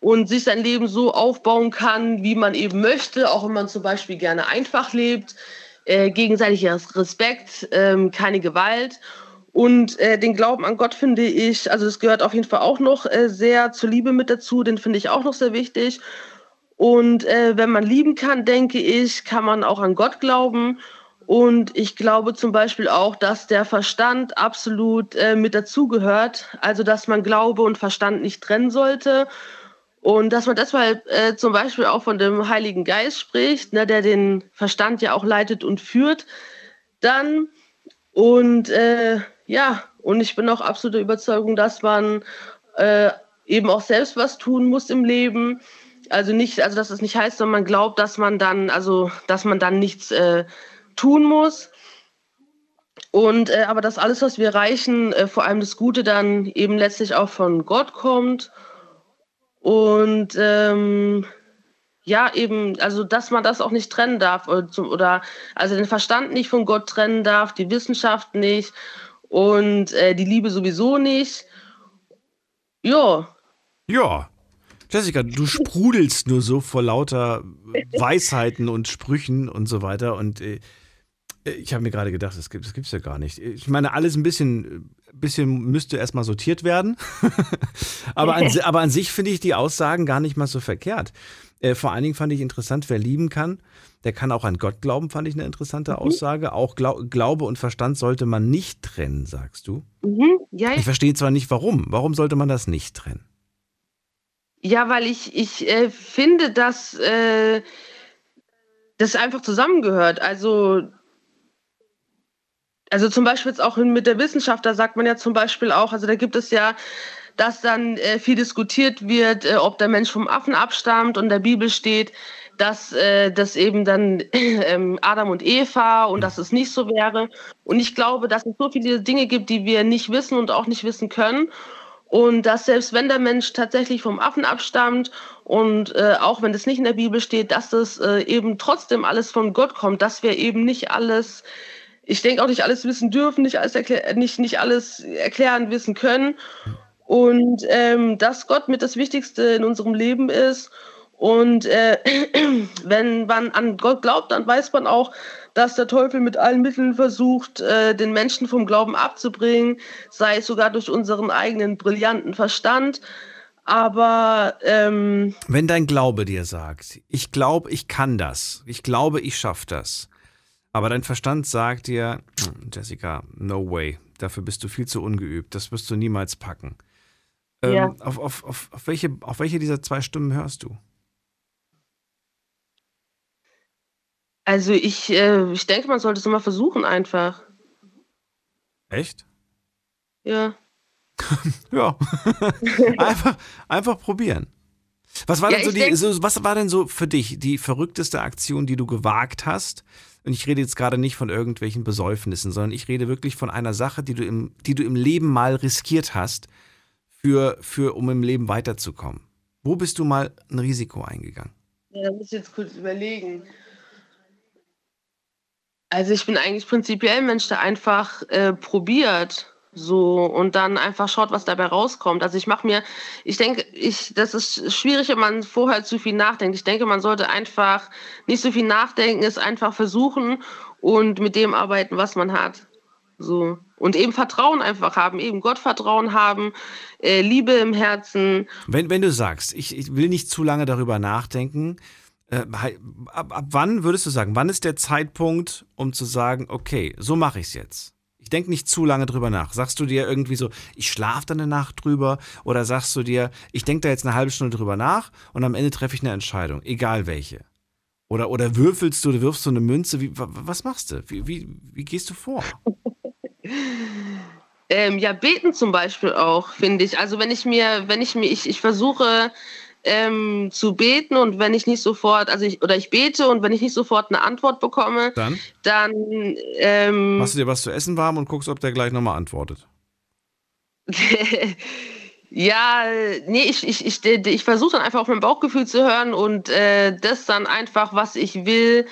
S13: und sich sein Leben so aufbauen kann, wie man eben möchte, auch wenn man zum Beispiel gerne einfach lebt. Äh, gegenseitiger Respekt, ähm, keine Gewalt. Und äh, den Glauben an Gott finde ich, also es gehört auf jeden Fall auch noch äh, sehr zur Liebe mit dazu, den finde ich auch noch sehr wichtig. Und äh, wenn man lieben kann, denke ich, kann man auch an Gott glauben. Und ich glaube zum Beispiel auch, dass der Verstand absolut äh, mit dazugehört. Also dass man Glaube und Verstand nicht trennen sollte. Und dass man deshalb äh, zum Beispiel auch von dem Heiligen Geist spricht, ne, der den Verstand ja auch leitet und führt, dann. Und äh, ja, und ich bin auch absoluter Überzeugung, dass man äh, eben auch selbst was tun muss im Leben. Also nicht, also dass es nicht heißt, sondern man glaubt, dass man dann, also dass man dann nichts äh, tun muss. Und äh, aber dass alles, was wir erreichen, äh, vor allem das Gute, dann eben letztlich auch von Gott kommt. Und ähm, ja, eben, also dass man das auch nicht trennen darf oder, äh, oder also den Verstand nicht von Gott trennen darf, die Wissenschaft nicht und äh, die Liebe sowieso nicht. Ja.
S2: Ja. Jessica, du sprudelst nur so vor lauter Weisheiten und Sprüchen und so weiter. Und äh, ich habe mir gerade gedacht, das gibt es ja gar nicht. Ich meine, alles ein bisschen, bisschen müsste erstmal sortiert werden. *laughs* aber, an, aber an sich finde ich die Aussagen gar nicht mal so verkehrt. Äh, vor allen Dingen fand ich interessant, wer lieben kann, der kann auch an Gott glauben, fand ich eine interessante mhm. Aussage. Auch Glau Glaube und Verstand sollte man nicht trennen, sagst du. Mhm. Ja, ich verstehe zwar nicht, warum. Warum sollte man das nicht trennen?
S13: Ja, weil ich, ich äh, finde, dass äh, das einfach zusammengehört. Also, also zum Beispiel jetzt auch mit der Wissenschaft, da sagt man ja zum Beispiel auch, also da gibt es ja dass dann äh, viel diskutiert wird, äh, ob der Mensch vom Affen abstammt und der Bibel steht, dass äh, das eben dann *laughs* äh, Adam und Eva und dass es nicht so wäre. Und ich glaube, dass es so viele Dinge gibt, die wir nicht wissen und auch nicht wissen können. Und dass selbst wenn der Mensch tatsächlich vom Affen abstammt und äh, auch wenn das nicht in der Bibel steht, dass das äh, eben trotzdem alles von Gott kommt, dass wir eben nicht alles, ich denke auch nicht alles wissen dürfen, nicht alles, nicht, nicht alles erklären, wissen können. Und ähm, dass Gott mit das Wichtigste in unserem Leben ist und äh, *clears throat* wenn man an Gott glaubt, dann weiß man auch, dass der Teufel mit allen Mitteln versucht, äh, den Menschen vom Glauben abzubringen, sei es sogar durch unseren eigenen brillanten Verstand. Aber ähm,
S2: wenn dein Glaube dir sagt, ich glaube, ich kann das, ich glaube, ich schaffe das, aber dein Verstand sagt dir, hm, Jessica, no way, dafür bist du viel zu ungeübt, das wirst du niemals packen. Ähm, ja. auf, auf, auf, auf, welche, auf welche dieser zwei Stimmen hörst du?
S13: Also ich, äh, ich denke, man sollte es immer versuchen einfach.
S2: Echt?
S13: Ja. *laughs*
S2: ja. *laughs* einfach, einfach probieren. Was war, ja, denn so die, so, was war denn so für dich die verrückteste Aktion, die du gewagt hast? Und ich rede jetzt gerade nicht von irgendwelchen Besäufnissen, sondern ich rede wirklich von einer Sache, die du im, die du im Leben mal riskiert hast, für, für, um im Leben weiterzukommen. Wo bist du mal ein Risiko eingegangen?
S13: Ja, da muss ich jetzt kurz überlegen. Also ich bin eigentlich prinzipiell ein Mensch, der einfach äh, probiert so und dann einfach schaut, was dabei rauskommt. Also ich mache mir, ich denke, ich, das ist schwierig, wenn man vorher zu viel nachdenkt. Ich denke, man sollte einfach nicht so viel nachdenken, es einfach versuchen und mit dem arbeiten, was man hat. So. Und eben Vertrauen einfach haben, eben Gottvertrauen haben, äh, Liebe im Herzen.
S2: Wenn, wenn du sagst, ich, ich will nicht zu lange darüber nachdenken, äh, ab, ab wann würdest du sagen, wann ist der Zeitpunkt, um zu sagen, okay, so mache ich es jetzt? Ich denke nicht zu lange drüber nach. Sagst du dir irgendwie so, ich schlafe dann eine Nacht drüber? Oder sagst du dir, ich denke da jetzt eine halbe Stunde drüber nach und am Ende treffe ich eine Entscheidung, egal welche? Oder, oder würfelst du oder wirfst du eine Münze? Wie, was machst du? Wie, wie, wie gehst du vor? *laughs*
S13: ähm, ja, beten zum Beispiel auch, finde ich. Also wenn ich mir, wenn ich mir, ich, ich versuche ähm, zu beten und wenn ich nicht sofort, also ich, oder ich bete und wenn ich nicht sofort eine Antwort bekomme, dann, dann ähm,
S2: machst du dir was zu essen warm und guckst, ob der gleich nochmal antwortet. *laughs*
S13: ja, nee, ich, ich, ich, ich versuche dann einfach auf mein Bauchgefühl zu hören und äh, das dann einfach, was ich will,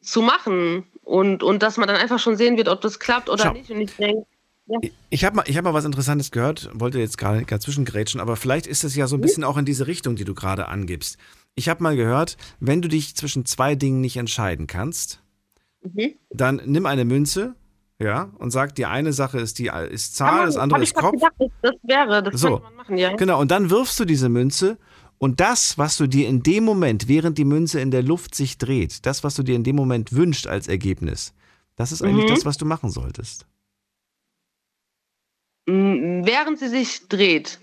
S13: zu machen. Und, und dass man dann einfach schon sehen wird, ob das klappt oder Schau. nicht. Und ich denke,
S2: ich habe mal, hab mal was Interessantes gehört, wollte jetzt gerade zwischengrätschen, aber vielleicht ist es ja so ein bisschen auch in diese Richtung, die du gerade angibst. Ich habe mal gehört, wenn du dich zwischen zwei Dingen nicht entscheiden kannst, mhm. dann nimm eine Münze, ja, und sag, die eine Sache ist die ist Zahl, man, das andere ist Kopf. Gedacht,
S13: das wäre, das
S2: so. man machen, ja. Genau, und dann wirfst du diese Münze und das, was du dir in dem Moment, während die Münze in der Luft sich dreht, das, was du dir in dem Moment wünscht als Ergebnis, das ist eigentlich mhm. das, was du machen solltest.
S13: Während sie sich dreht.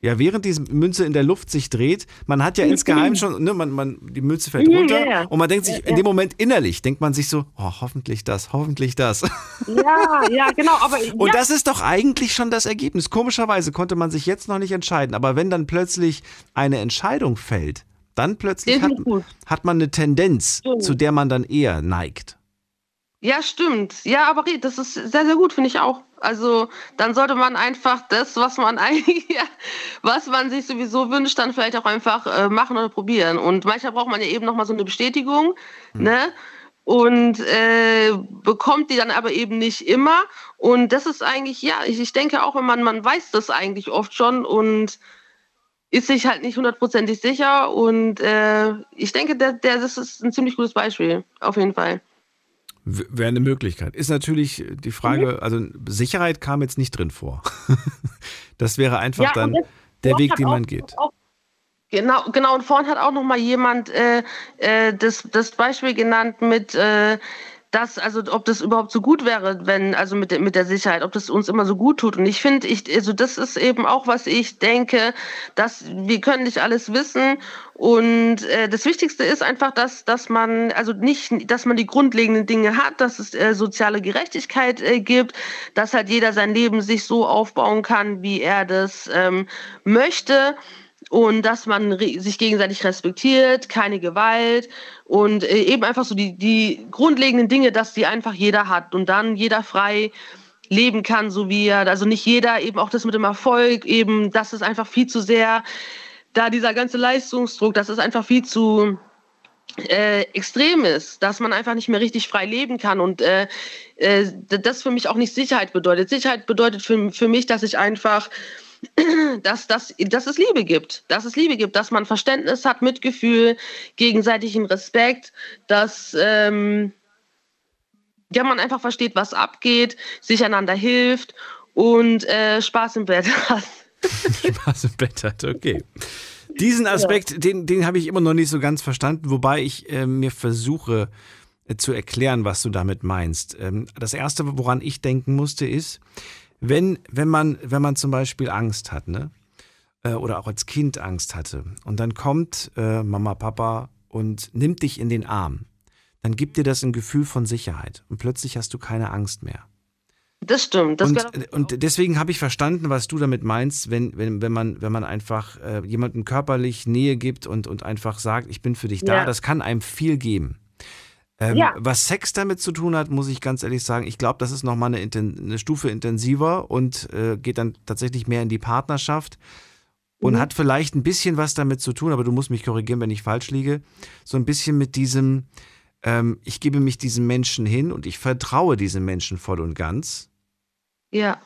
S2: Ja, während diese Münze in der Luft sich dreht, man hat ja insgeheim schon, ne, man, man, die Münze fällt runter ja, ja. und man denkt sich in dem Moment innerlich, denkt man sich so, oh, hoffentlich das, hoffentlich das. *laughs*
S13: Ja, ja, genau. Aber,
S2: und das ist doch eigentlich schon das Ergebnis. Komischerweise konnte man sich jetzt noch nicht entscheiden, aber wenn dann plötzlich eine Entscheidung fällt, dann plötzlich hat, hat, man eine Tendenz, zu der man dann eher neigt.
S13: Ja, stimmt. Ja, aber das ist sehr, sehr gut, finde ich auch. Also dann sollte man einfach das, was man *laughs* eigentlich, was man sich sowieso wünscht, dann vielleicht auch einfach äh, machen oder probieren. Und manchmal braucht man ja eben nochmal so eine Bestätigung, hm. ne? Und äh, bekommt die dann aber eben nicht immer. Und das ist eigentlich, ja, ich, ich denke auch, wenn man, man weiß das eigentlich oft schon und ist sich halt nicht hundertprozentig sicher. Und äh, ich denke, der, der, das ist ein ziemlich gutes Beispiel, auf jeden Fall.
S2: Wäre eine Möglichkeit. Ist natürlich die Frage, mhm. also Sicherheit kam jetzt nicht drin vor. *laughs* das wäre einfach ja, dann der Weg, den man geht. Auch,
S13: genau, genau. Und vorhin hat auch noch mal jemand äh, äh, das, das Beispiel genannt mit äh, das, also ob das überhaupt so gut wäre, wenn, also mit, der, mit der Sicherheit, ob das uns immer so gut tut. Und ich finde, ich, also das ist eben auch, was ich denke, dass wir können nicht alles wissen. Und äh, das Wichtigste ist einfach, dass, dass man, also nicht, dass man die grundlegenden Dinge hat, dass es äh, soziale Gerechtigkeit äh, gibt, dass halt jeder sein Leben sich so aufbauen kann, wie er das ähm, möchte und dass man sich gegenseitig respektiert, keine Gewalt und äh, eben einfach so die, die grundlegenden Dinge, dass die einfach jeder hat und dann jeder frei leben kann, so wie er, also nicht jeder, eben auch das mit dem Erfolg, eben, das ist einfach viel zu sehr, da dieser ganze Leistungsdruck, das ist einfach viel zu äh, extrem ist, dass man einfach nicht mehr richtig frei leben kann und äh, äh, das für mich auch nicht Sicherheit bedeutet. Sicherheit bedeutet für, für mich, dass ich einfach *clears throat* dass, dass, dass es Liebe gibt, dass es Liebe gibt, dass man Verständnis hat, Mitgefühl, gegenseitigen Respekt, dass ähm, ja, man einfach versteht, was abgeht, sich einander hilft und äh, Spaß im Bett *laughs* hat.
S2: Spaß im Bett hat, okay. Diesen Aspekt, ja. den, den habe ich immer noch nicht so ganz verstanden, wobei ich äh, mir versuche äh, zu erklären, was du damit meinst. Ähm, das Erste, woran ich denken musste, ist, wenn, wenn man, wenn man zum Beispiel Angst hat, ne? Äh, oder auch als Kind Angst hatte, und dann kommt äh, Mama, Papa und nimmt dich in den Arm, dann gibt dir das ein Gefühl von Sicherheit und plötzlich hast du keine Angst mehr.
S13: Das stimmt. Das
S2: und, und deswegen habe ich verstanden, was du damit meinst, wenn, wenn, wenn, man, wenn man einfach äh, jemandem körperlich Nähe gibt und, und einfach sagt, ich bin für dich da, ja. das kann einem viel geben. Ähm, ja. Was Sex damit zu tun hat, muss ich ganz ehrlich sagen, ich glaube, das ist nochmal eine, eine Stufe intensiver und äh, geht dann tatsächlich mehr in die Partnerschaft und mhm. hat vielleicht ein bisschen was damit zu tun, aber du musst mich korrigieren, wenn ich falsch liege, so ein bisschen mit diesem, ähm, ich gebe mich diesem Menschen hin und ich vertraue diesem Menschen voll und ganz.
S13: Ja.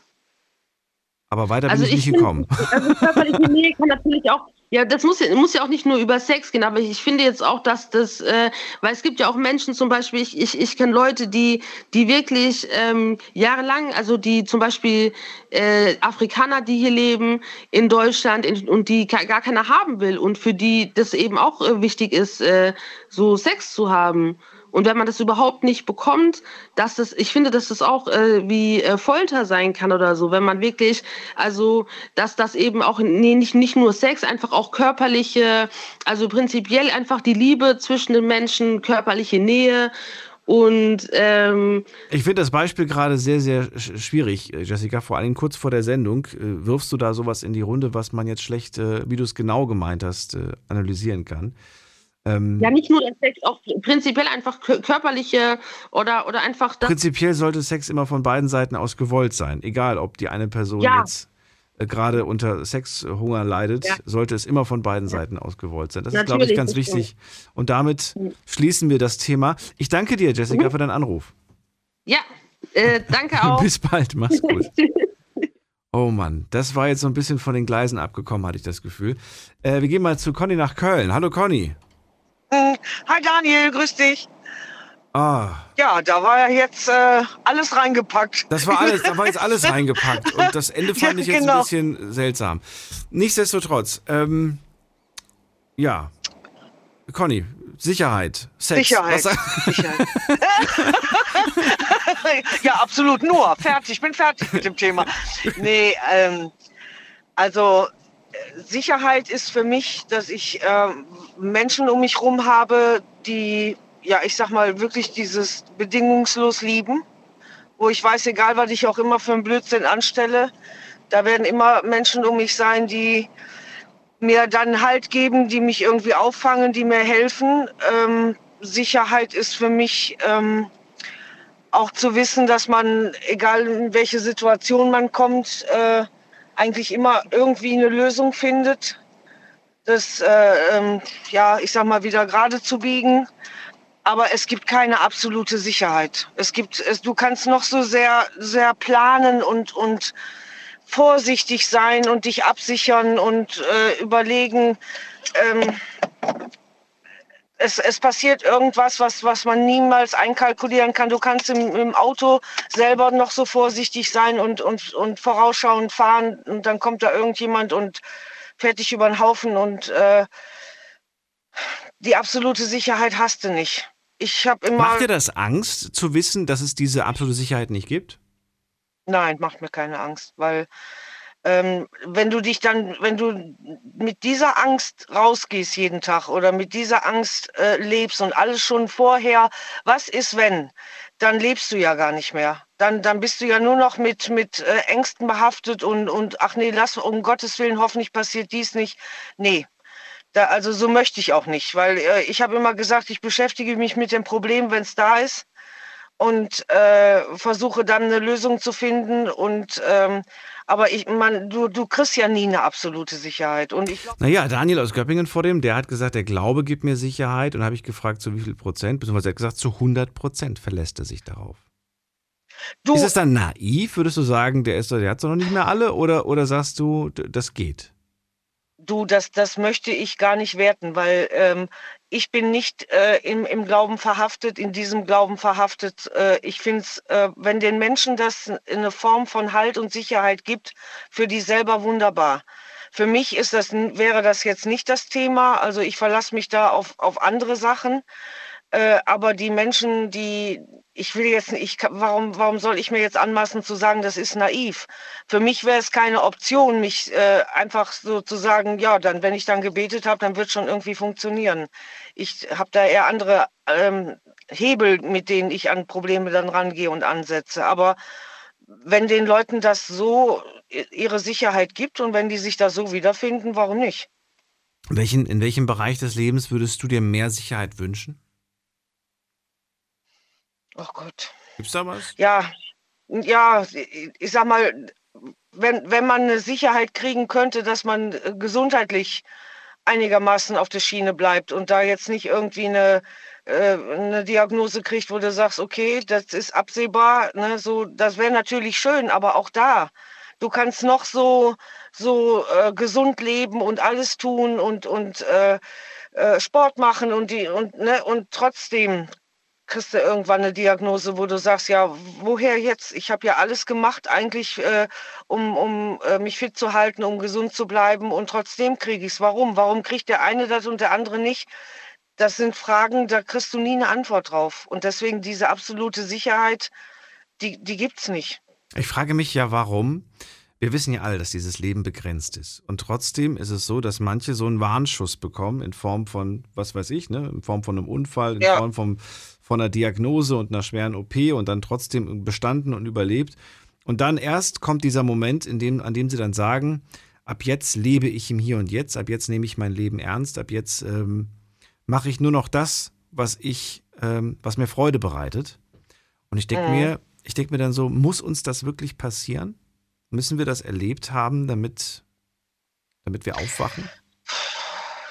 S2: Aber weiter also bin ich, ich nicht gekommen.
S13: Also körperliche Nähe kann natürlich auch ja, das muss ja, muss ja auch nicht nur über Sex gehen, aber ich finde jetzt auch, dass das, äh, weil es gibt ja auch Menschen zum Beispiel, ich, ich, ich kenne Leute, die, die wirklich ähm, jahrelang, also die zum Beispiel äh, Afrikaner, die hier leben in Deutschland in, und die gar keiner haben will und für die das eben auch äh, wichtig ist, äh, so Sex zu haben. Und wenn man das überhaupt nicht bekommt, dass das, ich finde, dass das auch äh, wie äh, Folter sein kann oder so, wenn man wirklich, also, dass das eben auch, nee, nicht, nicht nur Sex, einfach auch körperliche, also prinzipiell einfach die Liebe zwischen den Menschen, körperliche Nähe und ähm,
S2: ich finde das Beispiel gerade sehr, sehr schwierig, Jessica. Vor allem kurz vor der Sendung äh, wirfst du da sowas in die Runde, was man jetzt schlecht, äh, wie du es genau gemeint hast, äh, analysieren kann.
S13: Ähm, ja, nicht nur der Sex, auch prinzipiell einfach körperliche oder, oder einfach
S2: das. Prinzipiell sollte Sex immer von beiden Seiten aus gewollt sein. Egal, ob die eine Person ja. jetzt äh, gerade unter Sexhunger leidet, ja. sollte es immer von beiden Seiten aus gewollt sein. Das Natürlich, ist, glaube ich, ganz wichtig. Und damit mhm. schließen wir das Thema. Ich danke dir, Jessica, mhm. für deinen Anruf.
S13: Ja, äh, danke *laughs* auch.
S2: Bis bald, mach's *laughs* gut. Oh Mann, das war jetzt so ein bisschen von den Gleisen abgekommen, hatte ich das Gefühl. Äh, wir gehen mal zu Conny nach Köln. Hallo Conny. *laughs*
S14: Hi Daniel, grüß dich.
S2: Ah.
S14: Ja, da war ja jetzt äh, alles reingepackt.
S2: Das war alles, da war jetzt alles *laughs* reingepackt. Und das Ende fand ich jetzt genau. ein bisschen seltsam. Nichtsdestotrotz, ähm, ja. Conny, Sicherheit, Sex.
S14: Sicherheit. Sicherheit. *laughs* ja, absolut nur. Fertig, ich bin fertig mit dem Thema. Nee, ähm, also Sicherheit ist für mich, dass ich äh, Menschen um mich herum habe, die, ja, ich sag mal, wirklich dieses bedingungslos lieben, wo ich weiß, egal was ich auch immer für einen Blödsinn anstelle, da werden immer Menschen um mich sein, die mir dann Halt geben, die mich irgendwie auffangen, die mir helfen. Ähm, Sicherheit ist für mich ähm, auch zu wissen, dass man, egal in welche Situation man kommt, äh, eigentlich immer irgendwie eine Lösung findet, das, äh, ähm, ja, ich sag mal, wieder gerade zu biegen. Aber es gibt keine absolute Sicherheit. Es gibt, es, du kannst noch so sehr, sehr planen und, und vorsichtig sein und dich absichern und äh, überlegen, ähm, es, es passiert irgendwas, was, was man niemals einkalkulieren kann. Du kannst im, im Auto selber noch so vorsichtig sein und, und, und vorausschauend fahren und dann kommt da irgendjemand und fährt dich über den Haufen und äh, die absolute Sicherheit hast du nicht. Ich habe immer.
S2: Macht dir das Angst zu wissen, dass es diese absolute Sicherheit nicht gibt?
S14: Nein, macht mir keine Angst, weil ähm, wenn du dich dann, wenn du mit dieser Angst rausgehst jeden Tag oder mit dieser Angst äh, lebst und alles schon vorher, was ist wenn, dann lebst du ja gar nicht mehr. Dann, dann bist du ja nur noch mit, mit äh, Ängsten behaftet und, und ach nee, lass um Gottes Willen, hoffentlich passiert dies nicht. Nee. Da, also so möchte ich auch nicht, weil äh, ich habe immer gesagt, ich beschäftige mich mit dem Problem, wenn es da ist und äh, versuche dann eine Lösung zu finden. Und ähm, aber ich, man, du, du kriegst ja nie eine absolute Sicherheit. Und ich
S2: naja, Daniel aus Göppingen vor dem, der hat gesagt, der Glaube gibt mir Sicherheit. Und habe ich gefragt, zu wie viel Prozent? Beziehungsweise er hat gesagt, zu 100 Prozent verlässt er sich darauf. Du, ist es dann naiv? Würdest du sagen, der, ist, der hat es noch nicht mehr alle? Oder, oder sagst du, das geht?
S14: Du, das, das möchte ich gar nicht werten, weil ähm, ich bin nicht äh, im, im Glauben verhaftet, in diesem Glauben verhaftet. Äh, ich finde es, äh, wenn den Menschen das in eine Form von Halt und Sicherheit gibt, für die selber wunderbar. Für mich ist das, wäre das jetzt nicht das Thema. Also ich verlasse mich da auf, auf andere Sachen. Äh, aber die Menschen, die, ich will jetzt nicht, warum, warum soll ich mir jetzt anmaßen zu sagen, das ist naiv? Für mich wäre es keine Option, mich äh, einfach so zu sagen, ja, dann, wenn ich dann gebetet habe, dann wird schon irgendwie funktionieren. Ich habe da eher andere ähm, Hebel, mit denen ich an Probleme dann rangehe und ansetze. Aber wenn den Leuten das so ihre Sicherheit gibt und wenn die sich da so wiederfinden, warum nicht?
S2: In welchem Bereich des Lebens würdest du dir mehr Sicherheit wünschen?
S14: Oh Gott.
S2: Gibt's da was?
S14: Ja, ja, ich sag mal, wenn, wenn man eine Sicherheit kriegen könnte, dass man äh, gesundheitlich einigermaßen auf der Schiene bleibt und da jetzt nicht irgendwie eine, äh, eine Diagnose kriegt, wo du sagst, okay, das ist absehbar, ne, so, das wäre natürlich schön, aber auch da, du kannst noch so, so äh, gesund leben und alles tun und, und äh, äh Sport machen und die und ne und trotzdem kriegst du irgendwann eine Diagnose, wo du sagst, ja, woher jetzt? Ich habe ja alles gemacht, eigentlich, äh, um, um äh, mich fit zu halten, um gesund zu bleiben und trotzdem kriege ich es. Warum? Warum kriegt der eine das und der andere nicht? Das sind Fragen, da kriegst du nie eine Antwort drauf. Und deswegen diese absolute Sicherheit, die, die gibt es nicht.
S2: Ich frage mich ja, warum. Wir wissen ja alle, dass dieses Leben begrenzt ist. Und trotzdem ist es so, dass manche so einen Warnschuss bekommen in Form von, was weiß ich, ne, in Form von einem Unfall, in ja. Form von, von einer Diagnose und einer schweren OP und dann trotzdem bestanden und überlebt. Und dann erst kommt dieser Moment, in dem, an dem sie dann sagen, ab jetzt lebe ich im Hier und Jetzt, ab jetzt nehme ich mein Leben ernst, ab jetzt ähm, mache ich nur noch das, was ich, ähm, was mir Freude bereitet. Und ich denke mhm. mir, ich denke mir dann so, muss uns das wirklich passieren? Müssen wir das erlebt haben, damit, damit wir aufwachen?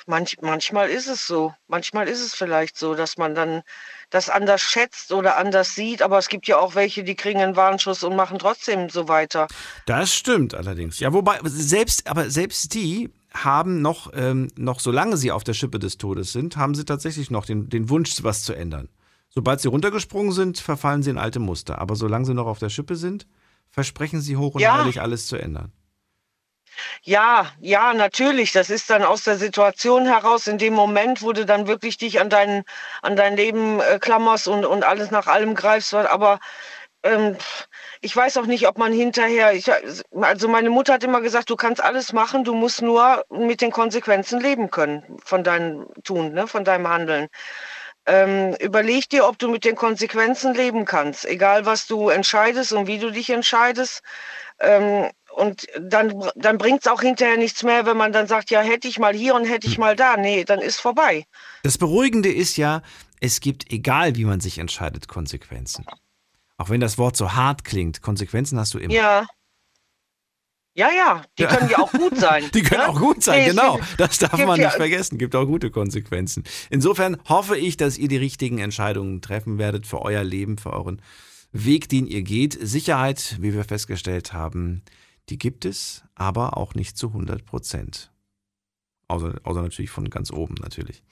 S14: Manch, manchmal ist es so. Manchmal ist es vielleicht so, dass man dann das anders schätzt oder anders sieht. Aber es gibt ja auch welche, die kriegen einen Warnschuss und machen trotzdem so weiter.
S2: Das stimmt allerdings. Ja, wobei, selbst, aber selbst die haben noch, ähm, noch solange sie auf der Schippe des Todes sind, haben sie tatsächlich noch den, den Wunsch, was zu ändern. Sobald sie runtergesprungen sind, verfallen sie in alte Muster. Aber solange sie noch auf der Schippe sind, versprechen Sie hoch und ja. heilig alles zu ändern.
S14: Ja, ja, natürlich. Das ist dann aus der Situation heraus, in dem Moment, wo du dann wirklich dich an dein, an dein Leben äh, klammerst und, und alles nach allem greifst. Aber ähm, ich weiß auch nicht, ob man hinterher, ich, also meine Mutter hat immer gesagt, du kannst alles machen, du musst nur mit den Konsequenzen leben können von deinem Tun, ne, von deinem Handeln. Ähm, überleg dir, ob du mit den Konsequenzen leben kannst, egal was du entscheidest und wie du dich entscheidest. Ähm, und dann, dann bringt es auch hinterher nichts mehr, wenn man dann sagt, ja, hätte ich mal hier und hätte ich mal da. Nee, dann ist vorbei.
S2: Das Beruhigende ist ja, es gibt, egal wie man sich entscheidet, Konsequenzen. Auch wenn das Wort so hart klingt, Konsequenzen hast du immer.
S14: Ja. Ja, ja, die können ja auch gut sein. *laughs*
S2: Die können ne? auch gut sein, nee, genau. Das darf man nicht ja, vergessen. Gibt auch gute Konsequenzen. Insofern hoffe ich, dass ihr die richtigen Entscheidungen treffen werdet für euer Leben, für euren Weg, den ihr geht. Sicherheit, wie wir festgestellt haben, die gibt es, aber auch nicht zu 100 Prozent. Außer, außer natürlich von ganz oben natürlich.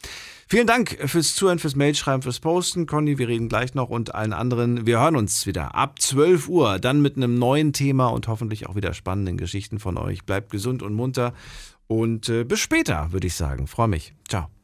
S2: Vielen Dank fürs Zuhören, fürs Mailschreiben, fürs Posten. Conny, wir reden gleich noch und allen anderen. Wir hören uns wieder ab 12 Uhr, dann mit einem neuen Thema und hoffentlich auch wieder spannenden Geschichten von euch. Bleibt gesund und munter und äh, bis später, würde ich sagen. Freue mich. Ciao.